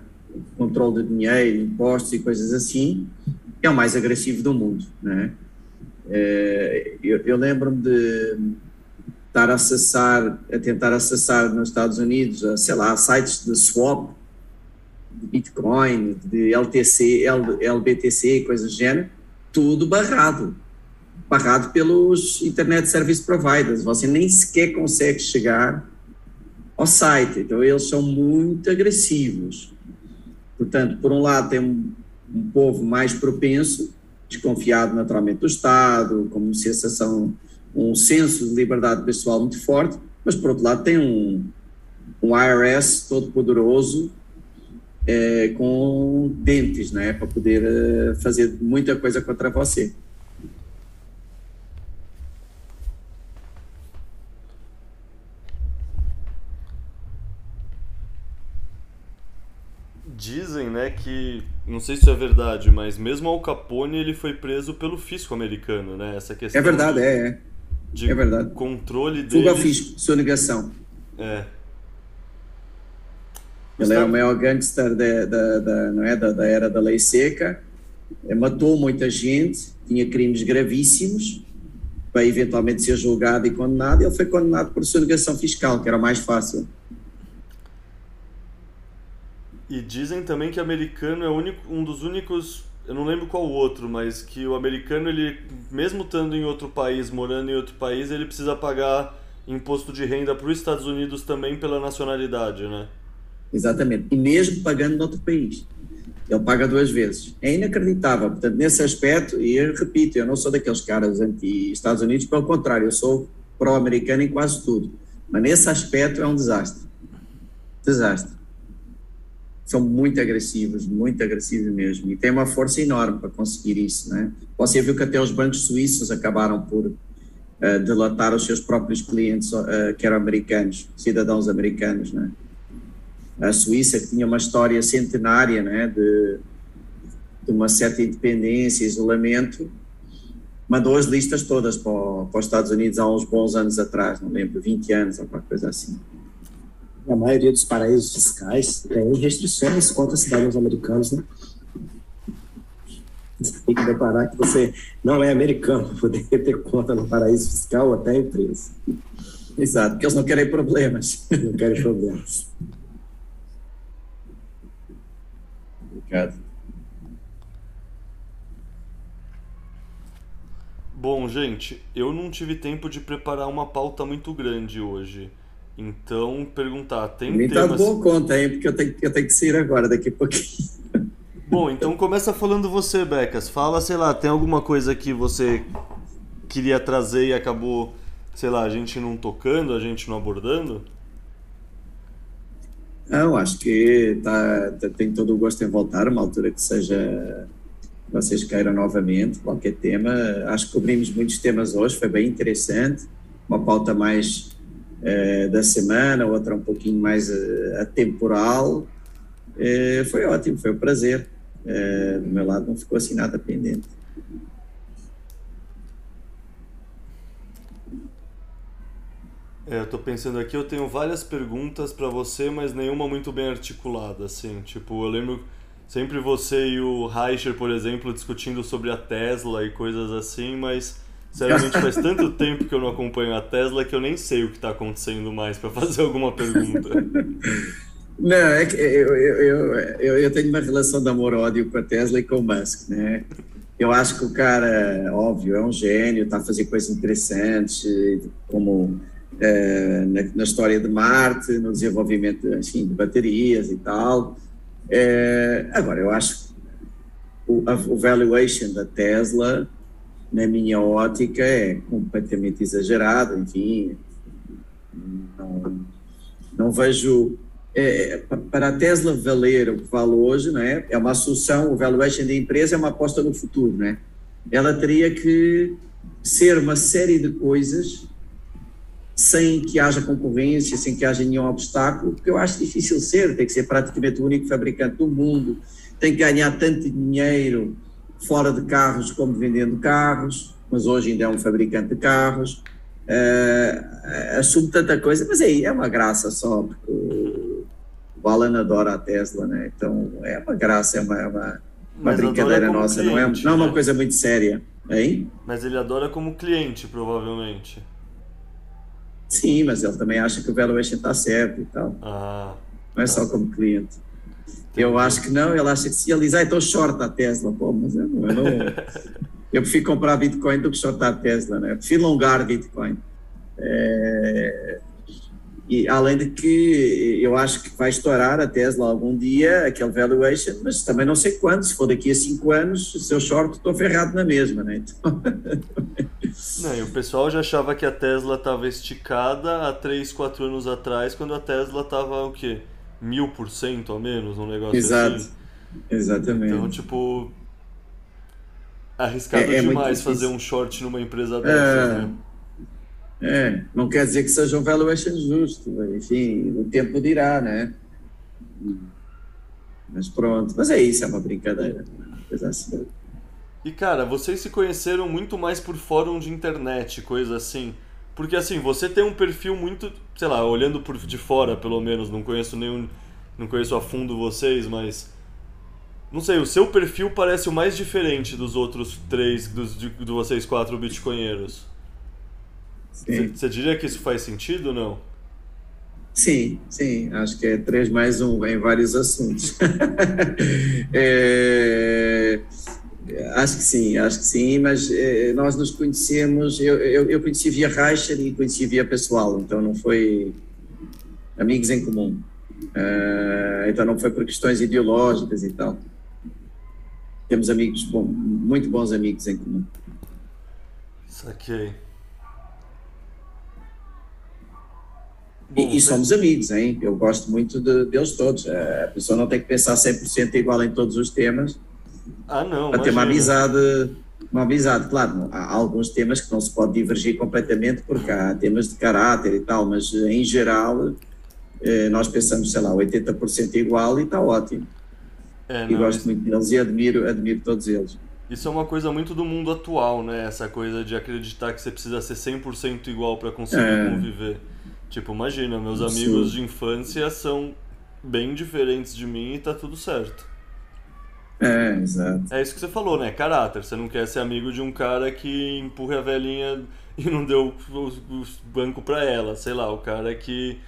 controle de dinheiro, impostos e coisas assim, é o mais agressivo do mundo, não é? Uh, eu, eu lembro-me de estar a acessar, a tentar acessar nos Estados Unidos, a, sei lá, sites de swap, de Bitcoin, de LTC, L, LBTC, coisas do gênero, tudo barrado. Barrado pelos Internet Service Providers. Você nem sequer consegue chegar ao site. Então, eles são muito agressivos. Portanto, por um lado, tem um, um povo mais propenso, desconfiado naturalmente do Estado, como sensação um senso de liberdade pessoal muito forte, mas por outro lado tem um, um IRS todo poderoso é, com dentes, né, para poder uh, fazer muita coisa contra você. Dizem, né, que não sei se é verdade, mas mesmo Al Capone ele foi preso pelo fisco americano, né? Essa questão. É verdade, de... é. é de é verdade. controle dele. Fuga ao fisco, sonegação. É. Ele é o maior gangster da, da, da, não é, da, da era da lei seca, é, matou muita gente, tinha crimes gravíssimos, para eventualmente ser julgado e condenado, ele foi condenado por sonegação fiscal, que era mais fácil. E dizem também que americano é único, um dos únicos eu não lembro qual outro, mas que o americano, ele, mesmo estando em outro país, morando em outro país, ele precisa pagar imposto de renda para os Estados Unidos também pela nacionalidade, né? Exatamente. E mesmo pagando em outro país. Ele paga duas vezes. É inacreditável. Portanto, nesse aspecto, e eu repito, eu não sou daqueles caras anti-Estados Unidos, pelo contrário, eu sou pró-americano em quase tudo. Mas nesse aspecto é um desastre. Desastre são muito agressivos, muito agressivos mesmo, e tem uma força enorme para conseguir isso, né? Você viu que até os bancos suíços acabaram por uh, delatar os seus próprios clientes uh, que eram americanos, cidadãos americanos, né? A Suíça que tinha uma história centenária, né, de, de uma certa independência, isolamento, mandou as listas todas para, para os Estados Unidos há uns bons anos atrás, não lembro, 20 anos qualquer coisa assim a maioria dos paraísos fiscais tem restrições contra cidadãos americanos, né? Você tem que declarar que você não é americano [LAUGHS] para poder ter conta no paraíso fiscal ou até empresa. Exato, porque eles não querem problemas. Não querem problemas. Obrigado. Bom, gente, eu não tive tempo de preparar uma pauta muito grande hoje. Então, perguntar, tem tá temas... tá boa conta, hein? Porque eu tenho, eu tenho que sair agora, daqui a pouquinho. [LAUGHS] Bom, então começa falando você, Becas. Fala, sei lá, tem alguma coisa que você queria trazer e acabou, sei lá, a gente não tocando, a gente não abordando? Não, acho que tá, tá, tem todo o gosto em voltar, uma altura que seja vocês queiram novamente, qualquer tema. Acho que cobrimos muitos temas hoje, foi bem interessante. Uma pauta mais uh, da semana, outra um pouquinho mais uh, atemporal. Uh, foi ótimo, foi um prazer. do meu lado não ficou assim nada pendente. É, eu tô pensando aqui, eu tenho várias perguntas para você, mas nenhuma muito bem articulada, assim. Tipo, eu lembro sempre você e o Reicher, por exemplo, discutindo sobre a Tesla e coisas assim, mas seriamente faz tanto tempo que eu não acompanho a Tesla que eu nem sei o que está acontecendo mais para fazer alguma pergunta. Não, é que eu, eu, eu, eu tenho uma relação de amor-ódio com a Tesla e com o Musk, né? Eu acho que o cara, óbvio, é um gênio, está a fazer coisas interessantes, como é, na, na, história de Marte, no desenvolvimento enfim, de baterias e tal. É, agora, eu acho que o, o valuation da Tesla, na minha ótica, é completamente exagerado, enfim, não, não vejo é, para a Tesla valer o que vale hoje, não é? É uma solução, o valuation da empresa é uma aposta no futuro, não é? Ela teria que ser uma série de coisas sem que haja concorrência, sem que haja nenhum obstáculo, porque eu acho difícil ser, tem que ser praticamente o único fabricante do mundo, tem que ganhar tanto dinheiro fora de carros como vendendo carros, mas hoje ainda é um fabricante de carros, uh, assume tanta coisa, mas aí é uma graça só, porque o, Alan adora a Tesla, né? então é uma graça, é uma, é uma, uma brincadeira nossa, cliente, não, é, não é uma né? coisa muito séria, hein? Mas ele adora como cliente, provavelmente. Sim, mas ele também acha que o valuation está certo e tal. Ah, não é tá. só como cliente. Eu acho que não, ele acha que se ele diz, ah, então short a Tesla, pô, mas eu não, eu, não, [LAUGHS] eu prefiro comprar Bitcoin do que shortar a Tesla, né? Eu prefiro longar Bitcoin. É, e além de que eu acho que vai estourar a Tesla algum dia, aquele valuation, mas também não sei quando, se for daqui a cinco anos, se eu short, estou ferrado na mesma, né? Então... [LAUGHS] Não, e o pessoal já achava que a Tesla estava esticada há 3, 4 anos atrás, quando a Tesla estava o quê? Mil por cento a menos, um negócio Exato. assim. Exatamente. Então, tipo, arriscado é, é demais fazer um short numa empresa dessas, é... né? É, não quer dizer que seja um valuation justo, enfim, o tempo dirá, né? Mas pronto, mas é isso, é uma brincadeira, coisa assim. E cara, vocês se conheceram muito mais por fórum de internet, coisa assim. Porque assim, você tem um perfil muito, sei lá, olhando por de fora, pelo menos, não conheço nenhum, não conheço a fundo vocês, mas não sei, o seu perfil parece o mais diferente dos outros três, dos de, de vocês quatro bitcoinheiros. Você diria que isso faz sentido ou não? Sim, sim, acho que é três mais um em vários assuntos. [LAUGHS] é, Acho que sim, acho que sim, mas eh, nós nos conhecemos, eu, eu, eu, conheci via Reicher e conheci via pessoal, então não foi amigos em comum. Uh, então não foi por questões ideológicas e tal. Temos amigos, bom, muito bons amigos em comum. Saquei. Bom, e, e, somos amigos, hein? Eu gosto muito de, deles todos. Eh, a pessoa não tem que pensar 100% igual em todos os temas ah, não. Para ter uma amizade, uma amizade, claro, há alguns temas que não se pode divergir completamente, porque há temas de caráter e tal, mas em geral eh, nós pensamos, sei lá, 80% igual e está ótimo. É, não, e gosto isso... muito deles e admiro, admiro todos eles. Isso é uma coisa muito do mundo atual, né? Essa coisa de acreditar que você precisa ser 100% igual para conseguir é. conviver. Tipo, imagina, meus amigos de infância são bem diferentes de mim e tá tudo certo. É, exato. É isso que você falou, né? Caráter. Você não quer ser amigo de um cara que empurra a velhinha [LAUGHS] e não deu o, banco pra ela. Sei lá, o cara que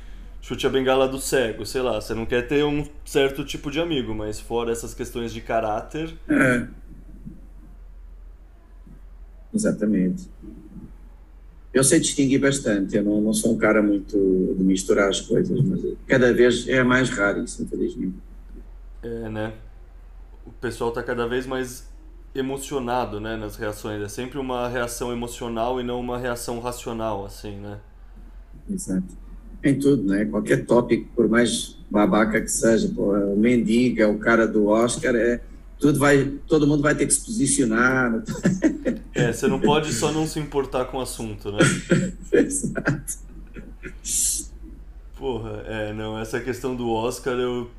chute a bengala do cego, sei lá. Você não quer ter um certo tipo de amigo, mas fora essas questões de caráter. É. Exatamente. Eu sei distinguir bastante, eu não, não sou um cara muito de misturar as coisas, mas cada vez é mais raro isso, infelizmente. É, né? O pessoal tá cada vez mais emocionado, né, nas reações. É sempre uma reação emocional e não uma reação racional, assim, né? Exato. Em tudo, né? Qualquer tópico, por mais babaca que seja, pô, o mendiga, o cara do Oscar, é tudo vai, todo mundo vai ter que se posicionar. [LAUGHS] É, você não pode só não se importar com o assunto, né? [LAUGHS] Exato. Porra, é, não, essa questão do Oscar, eu.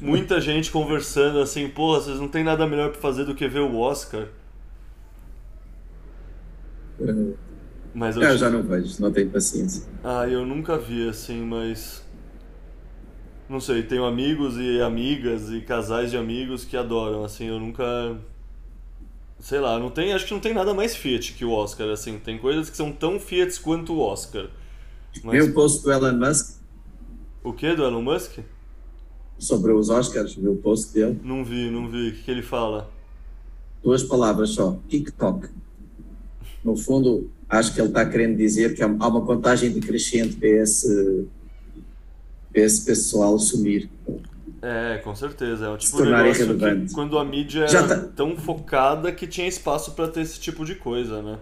Muita gente conversando assim, porra, vocês não tem nada melhor pra fazer do que ver o Oscar. Mas eu, eu já não vejo, não tenho paciência. Ah, eu nunca vi assim, mas. Não sei, tenho amigos e amigas e casais de amigos que adoram, assim, eu nunca. Sei lá, não tem, acho que não tem nada mais Fiat que o Oscar, assim. Tem coisas que são tão Fiat quanto o Oscar. Mas... Viu o post do Elon Musk? O que do Elon Musk? Sobre os Oscars, viu o post dele? Não vi, não vi. O que, que ele fala? Duas palavras só: TikTok. No fundo, acho que ele está querendo dizer que há uma contagem decrescente para esse, para esse pessoal sumir. É, com certeza. É um tipo de negócio que quando a mídia era tá... tão focada que tinha espaço para ter esse tipo de coisa, né?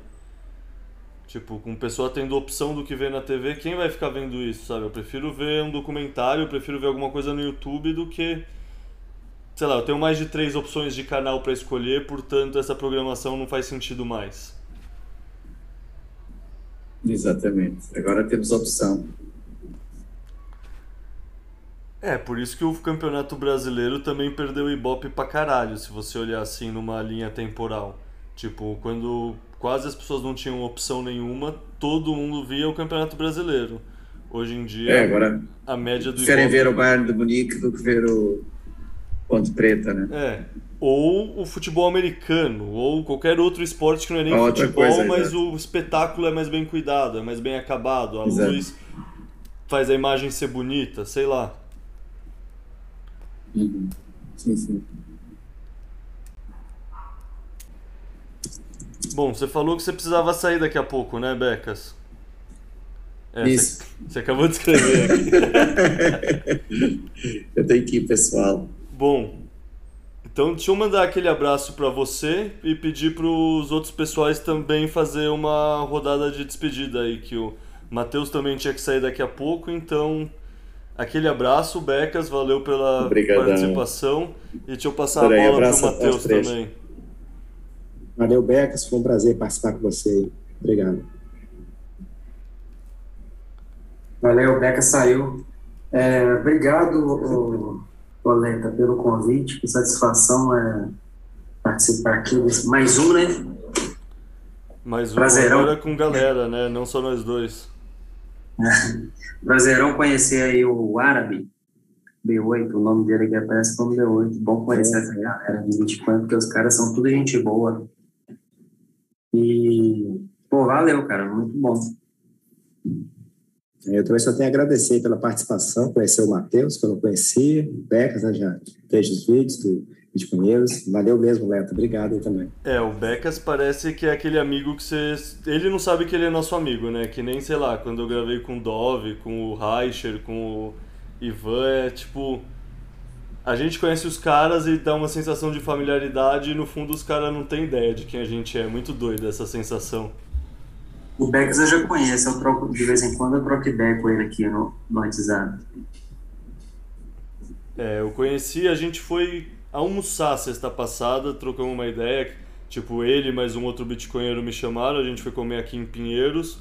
Tipo, com pessoa tendo opção do que ver na TV, quem vai ficar vendo isso, sabe? Eu prefiro ver um documentário, eu prefiro ver alguma coisa no YouTube do que. Sei lá, eu tenho mais de três opções de canal para escolher, portanto essa programação não faz sentido mais. Exatamente. Agora temos opção. É, por isso que o Campeonato Brasileiro também perdeu o Ibope pra caralho, se você olhar assim numa linha temporal. Tipo, quando quase as pessoas não tinham opção nenhuma, todo mundo via o Campeonato Brasileiro. Hoje em dia, é, agora, a média do Preferem ver o Bayern de Munique do que ver o Ponte Preta, né? É. Ou o futebol americano, ou qualquer outro esporte que não é nem a futebol, coisa, mas o espetáculo é mais bem cuidado, é mais bem acabado, a exato. luz faz a imagem ser bonita, sei lá. Uhum. Sim, sim. Bom, você falou que você precisava sair daqui a pouco, né, Becas? É, Isso. Você, você, acabou de escrever aqui. [LAUGHS] eu tenho que ir, pessoal. Bom, então deixa eu mandar aquele abraço para você e pedir para os outros pessoais também fazer uma rodada de despedida aí, que o Matheus também tinha que sair daqui a pouco, então aquele abraço, Becas, valeu pela Obrigadão. participação e deixa eu passar a bola para o Matheus também. Valeu, Becas. Foi um prazer participar com você. Obrigado. Valeu, Becas saiu. É, obrigado, Oleta, pelo convite. Que satisfação é participar aqui mais um, né? Mais um Prazerão. agora com galera, né? Não só nós dois. [LAUGHS] Prazerão conhecer aí o árabe. B8, o nome dele aqui aparece como B8. Bom conhecer é. essa galera de 20 porque os caras são tudo gente boa. E, pô, valeu, cara, muito bom. Eu também só tenho a agradecer pela participação, conhecer o Matheus, que eu não conhecia, o Becas, né, já vejo os vídeos do Bitcoinheiros. Valeu mesmo, Leto, obrigado aí também. É, o Becas parece que é aquele amigo que você... Ele não sabe que ele é nosso amigo, né? Que nem, sei lá, quando eu gravei com o Dove, com o Reicher, com o Ivan, é tipo a gente conhece os caras e dá uma sensação de familiaridade e no fundo os caras não têm ideia de quem a gente é. Muito doido essa sensação. O Bex eu já conheço, eu troco, de vez em quando eu troco ideia com ele aqui no, no WhatsApp. É, eu conheci, a gente foi almoçar sexta passada, trocamos uma ideia, tipo ele mais um outro bitcoinheiro me chamaram, a gente foi comer aqui em Pinheiros.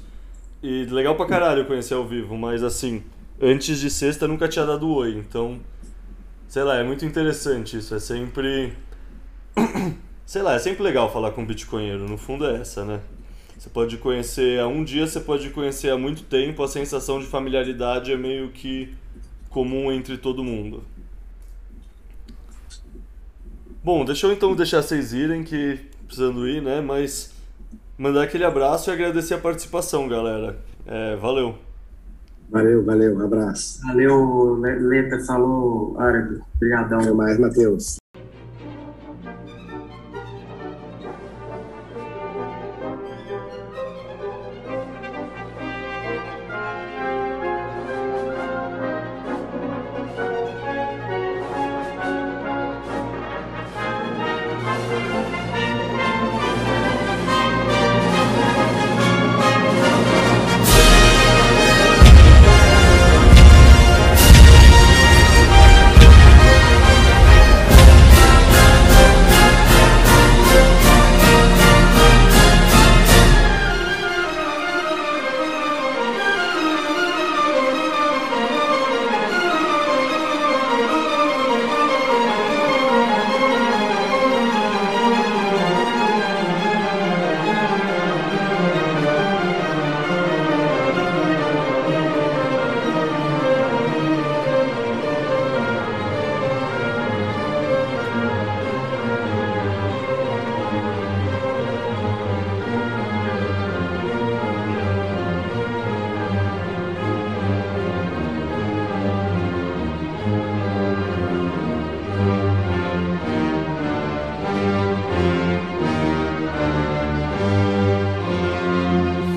E legal pra caralho conhecer ao vivo, mas assim, antes de sexta nunca tinha dado oi, então sei lá, é muito interessante isso. É sempre. [COUGHS] sei lá, é sempre legal falar com um bitcoinheiro. No fundo é essa, né? Você pode conhecer há um dia, você pode conhecer há muito tempo. A sensação de familiaridade é meio que comum entre todo mundo. Bom, deixa eu então deixar vocês irem, que precisando ir, né? Mas mandar aquele abraço e agradecer a participação, galera. É, valeu. Valeu, valeu, um abraço. Valeu, Leta, falou árabe. Obrigadão. Até mais, Matheus.